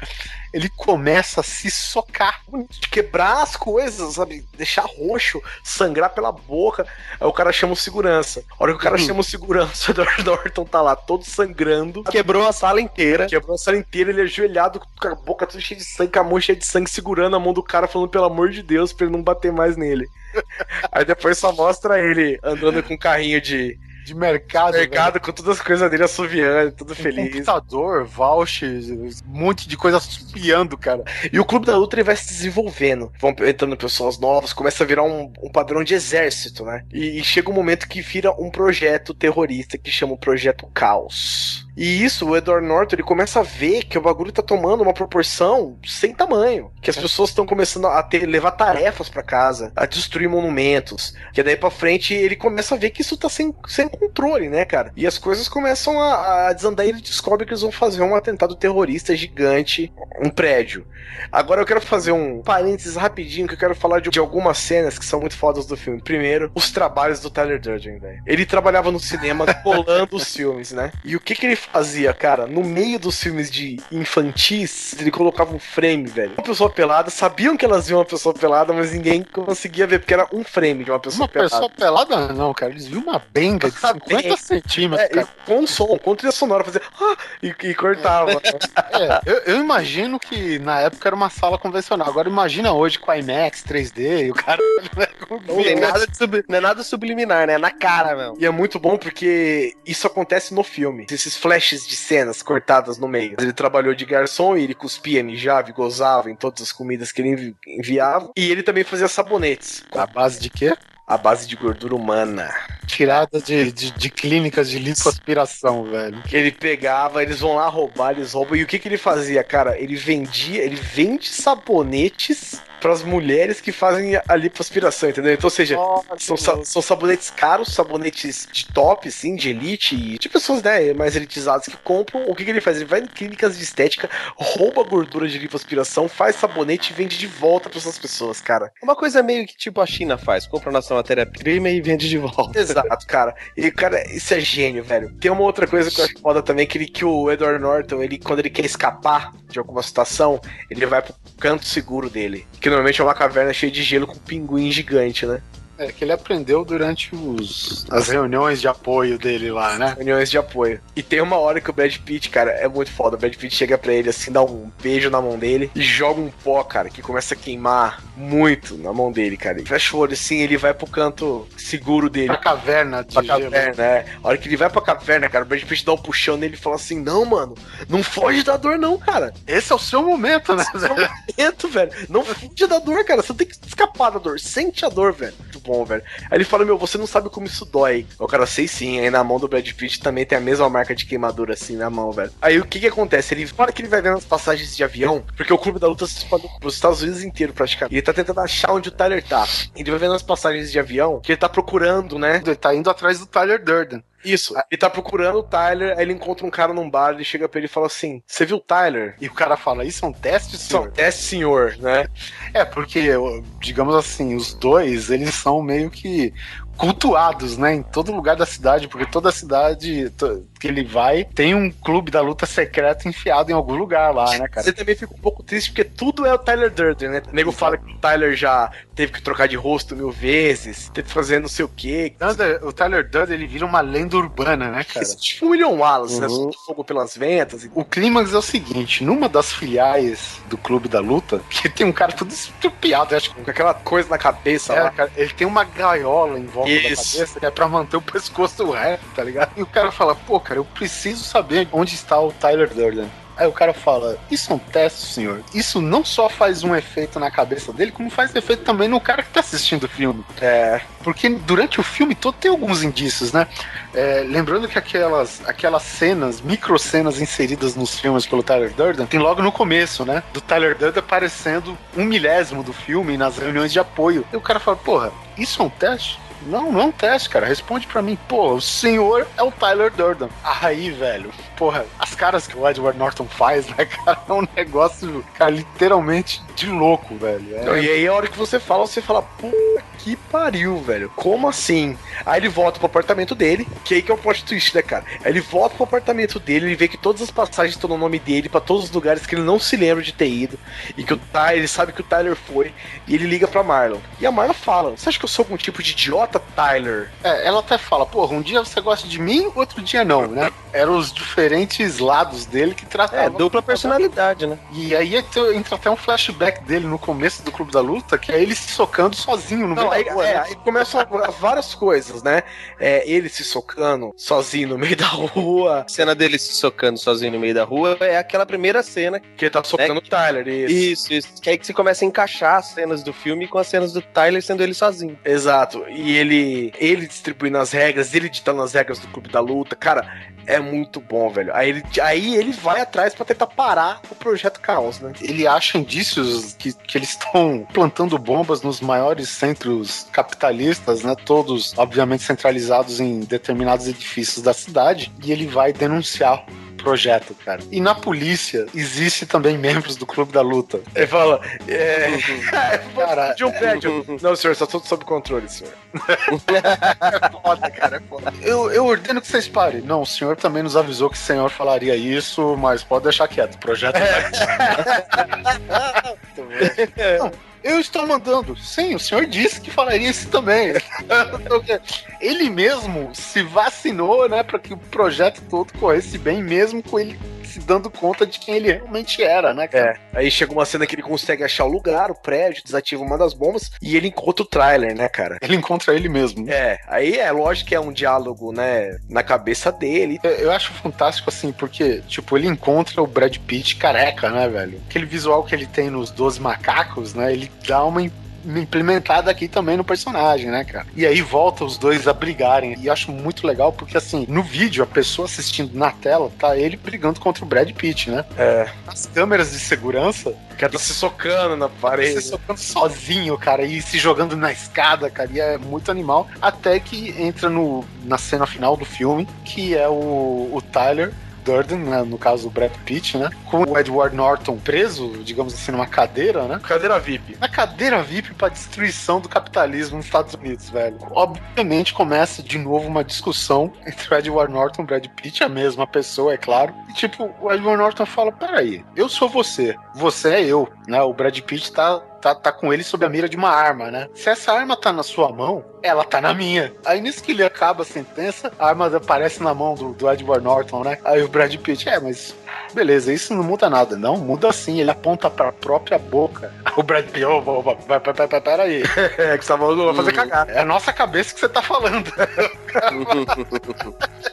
Speaker 2: ele começa a se socar, de quebrar as coisas, sabe? Deixar roxo, sangrar pela boca. Aí o cara chama o segurança. A hora que o cara uhum. chama o segurança, o Edward Norton tá lá todo sangrando.
Speaker 3: Quebrou a sala inteira.
Speaker 1: Quebrou a sala inteira, ele ajoelhado, com a boca toda cheia de sangue, com a mão cheia de sangue, segurando a mão do cara, falando pelo amor de Deus pra ele não bater mais nele. Aí depois só mostra ele andando com um carrinho de
Speaker 2: de mercado.
Speaker 1: Mercado velho. com todas as coisas dele assoviando, tudo feliz.
Speaker 2: Computador, vouchers, um monte de coisa assobiando, cara.
Speaker 1: E o Clube da Luta ele vai se desenvolvendo. Vão entrando pessoas novas, começa a virar um, um padrão de exército, né? E, e chega um momento que vira um projeto terrorista que chama o Projeto Caos. E isso, o Edward Norton, ele começa a ver que o bagulho tá tomando uma proporção sem tamanho. Que as pessoas estão começando a ter, levar tarefas para casa, a destruir monumentos. Que daí pra frente ele começa a ver que isso tá sem, sem controle, né, cara? E as coisas começam a, a desandar e ele descobre que eles vão fazer um atentado terrorista gigante, um prédio. Agora eu quero fazer um parênteses rapidinho, que eu quero falar de, de algumas cenas que são muito fodas do filme. Primeiro, os trabalhos do Tyler Durden, velho. Ele trabalhava no cinema colando os filmes, né? E o que que ele fazia, cara? No meio dos filmes de infantis, ele colocava um frame, velho. Uma pessoa pelada, sabiam que elas viam uma pessoa pelada, mas ninguém conseguia ver, porque era um frame de uma pessoa
Speaker 2: uma pelada. Uma pessoa pelada não, cara. Eles viam uma benga de 50 centímetros, é,
Speaker 1: Com som, com trilha sonora, fazia ah, e, e cortava.
Speaker 2: É, eu, eu, imagino que na época era uma sala convencional. Agora imagina hoje com IMAX 3D e o cara.
Speaker 3: não, é nada sub, não é nada subliminar, né? É na cara, meu.
Speaker 1: E é muito bom porque isso acontece no filme. Esses flashes de cenas cortadas no meio. Ele trabalhou de garçom e ele cuspia, mijava e gozava em todas as comidas que ele enviava. E ele também fazia sabonetes.
Speaker 2: A base de quê?
Speaker 1: A base de gordura humana.
Speaker 2: Tirada de, de, de clínicas de lipoaspiração, velho.
Speaker 1: Que ele pegava, eles vão lá roubar, eles roubam. E o que, que ele fazia, cara? Ele vendia, ele vende sabonetes para as mulheres que fazem a lipoaspiração, entendeu? Então, ou seja, Nossa, são, são, sabonetes caros, sabonetes de top, assim, de elite, de pessoas né, mais elitizadas que compram. O que, que ele faz? Ele vai em clínicas de estética, rouba gordura de lipoaspiração, faz sabonete e vende de volta para essas pessoas, cara.
Speaker 3: Uma coisa meio que tipo a China faz: compra nossa matéria-prima e vende de volta.
Speaker 1: Exato, cara. E, cara, isso é gênio, velho. Tem uma outra coisa que eu acho foda também, que, ele, que o Edward Norton, ele, quando ele quer escapar de alguma situação, ele vai pro canto seguro dele. Que normalmente é uma caverna cheia de gelo com um pinguim gigante, né?
Speaker 2: É, que ele aprendeu durante os, as reuniões de apoio dele lá, né?
Speaker 1: Reuniões de apoio. E tem uma hora que o Brad Pitt, cara, é muito foda. O Brad Pitt chega pra ele assim, dá um beijo na mão dele e joga um pó, cara, que começa a queimar muito na mão dele, cara. Ele fecha o olho assim, ele vai pro canto seguro dele.
Speaker 2: Pra caverna,
Speaker 1: pra caverna, é. A hora que ele vai pra caverna, cara, o Brad Pitt dá um puxão nele e fala assim: Não, mano, não foge da dor, não, cara.
Speaker 2: Esse é o seu momento, né?
Speaker 1: Esse é o seu momento, velho. Não foge da dor, cara. Você tem que escapar da dor. Sente a dor, velho. Muito bom, velho. Aí ele fala: Meu, você não sabe como isso dói. O cara, sei sim. Aí na mão do Brad Pitt também tem a mesma marca de queimadura assim na mão, velho. Aí o que que acontece? Ele fala que ele vai vendo as passagens de avião, porque o clube da luta se espalhou pros Estados Unidos inteiro praticamente. Ele tá tentando achar onde o Tyler tá. Ele vai vendo as passagens de avião que ele tá procurando, né?
Speaker 2: Ele tá indo atrás do Tyler Durden.
Speaker 1: Isso. Ele tá procurando o Tyler, aí ele encontra um cara num bar, ele chega pra ele e fala assim: Você viu o Tyler?
Speaker 2: E o cara fala: Isso é um teste, senhor? Isso é um
Speaker 1: teste, senhor, né?
Speaker 2: É, porque, digamos assim, os dois, eles são meio que cultuados, né, em todo lugar da cidade, porque toda cidade que ele vai tem um clube da luta secreto enfiado em algum lugar lá, né, cara?
Speaker 1: Você também fica um pouco triste porque tudo é o Tyler Durden, né? O nego fala que o Tyler já teve que trocar de rosto mil vezes, teve que fazer não sei o quê.
Speaker 2: O Tyler Durden, ele vira uma lenda urbana, né, cara?
Speaker 1: tipo o William Wallace, né? uhum. né? Fogo pelas ventas.
Speaker 2: O clímax é o seguinte, numa das filiais do clube da luta, que tem um cara todo estupiado, acho que com aquela coisa na cabeça é, lá. Cara, ele tem uma gaiola em volta Isso. da cabeça que é pra manter o pescoço reto, tá ligado? E o cara fala, pô, cara, eu preciso saber onde está o Tyler Durden. Aí o cara fala: Isso é um teste, senhor. Isso não só faz um efeito na cabeça dele, como faz efeito também no cara que tá assistindo o filme. É, porque durante o filme todo tem alguns indícios, né? É, lembrando que aquelas, aquelas cenas, micro cenas inseridas nos filmes pelo Tyler Durden, tem logo no começo, né? Do Tyler Durden aparecendo um milésimo do filme nas reuniões de apoio. E o cara fala: Porra, isso é um teste? Não, não é um teste, cara. Responde para mim. Pô, o senhor é o Tyler Durden. Aí, velho, porra, as caras que o Edward Norton faz, né, cara, é um negócio, cara, literalmente de louco, velho.
Speaker 1: É... E aí, a hora que você fala, você fala, puta que pariu, velho. Como assim? Aí ele volta pro apartamento dele, que aí que é o plot twist, né, cara? Aí ele volta pro apartamento dele, ele vê que todas as passagens estão no nome dele, para todos os lugares que ele não se lembra de ter ido, e que o Tyler, ele sabe que o Tyler foi, e ele liga pra Marlon. E a Marlon fala: Você acha que eu sou algum tipo de idiota, Tyler?
Speaker 2: É, ela até fala, porra, um dia você gosta de mim, outro dia não, né? Eram os diferentes lados dele que tratavam. É,
Speaker 3: dupla personalidade, né?
Speaker 2: E aí entra até um flashback dele no começo do Clube da Luta, que é ele se socando sozinho no
Speaker 1: não, Não, aí, é, aí começam várias coisas, né? É, ele se socando sozinho no meio da rua.
Speaker 3: A cena dele se socando sozinho no meio da rua é aquela primeira cena.
Speaker 1: Que ele tá socando o Tyler, isso.
Speaker 3: Isso, isso. Que aí que você começa a encaixar as cenas do filme com as cenas do Tyler sendo ele sozinho.
Speaker 1: Exato. E ele, ele distribuindo as regras, ele ditando as regras do clube da luta. Cara, é muito bom, velho. Aí ele, aí ele vai atrás para tentar parar o projeto Caos, né?
Speaker 2: Ele acha indícios que, que eles estão plantando bombas nos maiores centros capitalistas, né? Todos, obviamente, centralizados em determinados edifícios da cidade. E ele vai denunciar projeto, cara. E na polícia existe também membros do Clube da Luta.
Speaker 1: Ele fala, é, cara, de um prédio. Não, senhor, está tudo sob controle, senhor.
Speaker 2: é foda, cara, é foda. Eu, eu ordeno que vocês parem. Não, o senhor também nos avisou que o senhor falaria isso, mas pode deixar quieto, o projeto vai. Não, eu estou mandando. Sim, o senhor disse que falaria isso também. ele mesmo se vacinou, né, para que o projeto todo corresse bem, mesmo com ele se dando conta de quem ele realmente era, né,
Speaker 1: cara? É. Aí chega uma cena que ele consegue achar o lugar, o prédio, desativa uma das bombas e ele encontra o trailer, né, cara?
Speaker 2: Ele encontra ele mesmo.
Speaker 1: É, aí é lógico que é um diálogo, né, na cabeça dele.
Speaker 2: Eu acho fantástico, assim, porque, tipo, ele encontra o Brad Pitt careca, né, velho? Aquele visual que ele tem nos 12 macacos, né, ele dá uma implementada aqui também no personagem, né, cara? E aí volta os dois a brigarem. E acho muito legal porque, assim, no vídeo, a pessoa assistindo na tela, tá ele brigando contra o Brad Pitt, né?
Speaker 1: É.
Speaker 2: As câmeras de segurança.
Speaker 1: Que tá se socando na parede.
Speaker 2: Se socando sozinho, cara, e se jogando na escada, cara. E é muito animal. Até que entra no, na cena final do filme, que é o, o Tyler Durden, né, no caso o Brad Pitt, né, com o Edward Norton preso, digamos assim, numa cadeira, né?
Speaker 1: Cadeira VIP.
Speaker 2: Na cadeira VIP para destruição do capitalismo nos Estados Unidos, velho. Obviamente começa de novo uma discussão entre o Edward Norton e o Brad Pitt, a mesma pessoa, é claro. E tipo, o Edward Norton fala: "Peraí, eu sou você, você é eu", né? O Brad Pitt tá tá, tá com ele sob a mira de uma arma, né? Se essa arma tá na sua mão, ela tá na minha. Aí nisso que ele acaba a sentença, a arma aparece na mão do, do Edward Norton, né? Aí o Brad Pitt, é, mas beleza, isso não muda nada. Não, muda sim, ele aponta pra própria boca. O Brad Pitt, oh, oh, oh, peraí.
Speaker 1: é que você tá falando, vai fazer cagar.
Speaker 2: É a nossa cabeça que você tá falando.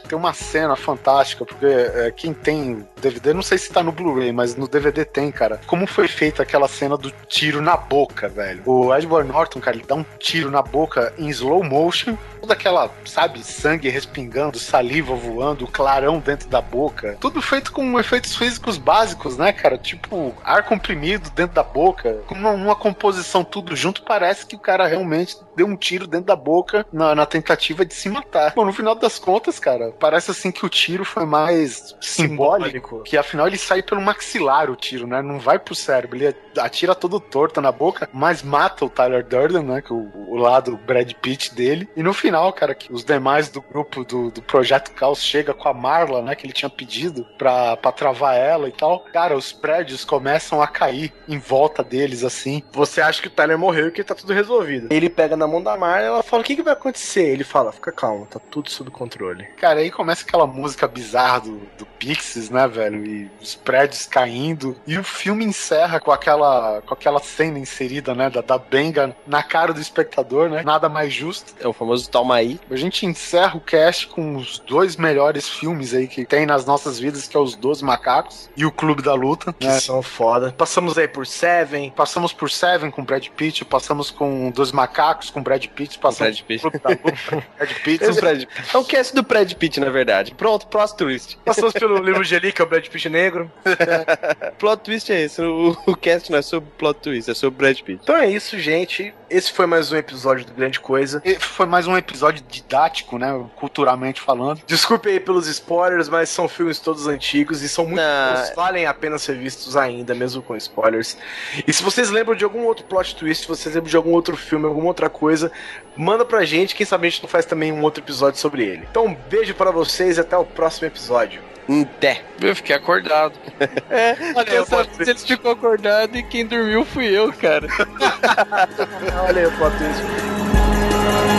Speaker 2: tem uma cena fantástica, porque é, quem tem DVD, não sei se tá no Blu-ray, mas no DVD tem, cara. Como foi feita aquela cena do tiro na boca, velho. O Edward Norton, cara, ele dá um tiro na boca em slow motion, toda aquela, sabe, sangue respingando, saliva voando, clarão dentro da boca. Tudo feito com efeitos físicos básicos, né, cara? Tipo, ar comprimido dentro da boca, com uma, uma composição tudo junto, parece que o cara realmente deu um tiro dentro da boca na, na tentativa de se matar. Bom, no final das contas, cara, parece assim que o tiro foi mais simbólico, que afinal ele sai pelo maxilar o tiro, né? Não vai pro cérebro, ele atira todo torto na boca, mas mata o Tyler Durden, né? Que é o, o lado Brad Pitt dele. E no final, cara, que os demais do grupo do, do Projeto Caos chega com a Marla, né? Que ele tinha pedido pra, pra travar ela e tal. Cara, os prédios começam a cair em volta deles, assim.
Speaker 1: Você acha que o Tyler morreu e que tá tudo resolvido. Ele pega na mão da Marla e ela fala: O que, que vai acontecer? Ele fala: Fica calmo, tá tudo sob controle.
Speaker 2: Cara, aí começa aquela música bizarra do, do Pixies, né, velho? E os prédios caindo. E o filme encerra com aquela, com aquela cena inserida, né, da, da benga na cara do espectador, né? Nada mais justo.
Speaker 3: É o famoso toma aí.
Speaker 2: A gente encerra o cast com os dois melhores filmes aí que tem nas nossas vidas, que é os Doze Macacos e o Clube da Luta.
Speaker 1: Que né? são foda. Passamos aí por Seven.
Speaker 2: Passamos por Seven com Brad Pitt, passamos com Doze Macacos com Brad Pitt, passamos
Speaker 3: Brad Pitt. Clube da Luta, Brad Pitt. É, é o cast do Brad Pitt, na verdade. Pronto, plot twist.
Speaker 1: Passamos pelo livro o Brad Pitt negro.
Speaker 3: plot twist é esse. O, o cast não é sobre plot twist, é sobre Brad Pitt.
Speaker 1: Então é isso, gente. Esse foi mais um episódio do Grande Coisa.
Speaker 2: E foi mais um episódio didático, né? Culturalmente falando.
Speaker 1: Desculpe aí pelos spoilers, mas são filmes todos antigos e são muito bons, valem a pena ser vistos ainda, mesmo com spoilers. E se vocês lembram de algum outro plot twist, se vocês lembram de algum outro filme, alguma outra coisa, manda pra gente, quem sabe a gente não faz também um outro episódio sobre ele. Então, um beijo para vocês e até o próximo episódio.
Speaker 3: Ndé.
Speaker 8: Eu fiquei acordado.
Speaker 7: É, Até eu só ficou acordado e quem dormiu fui eu, cara.
Speaker 1: Olha aí o.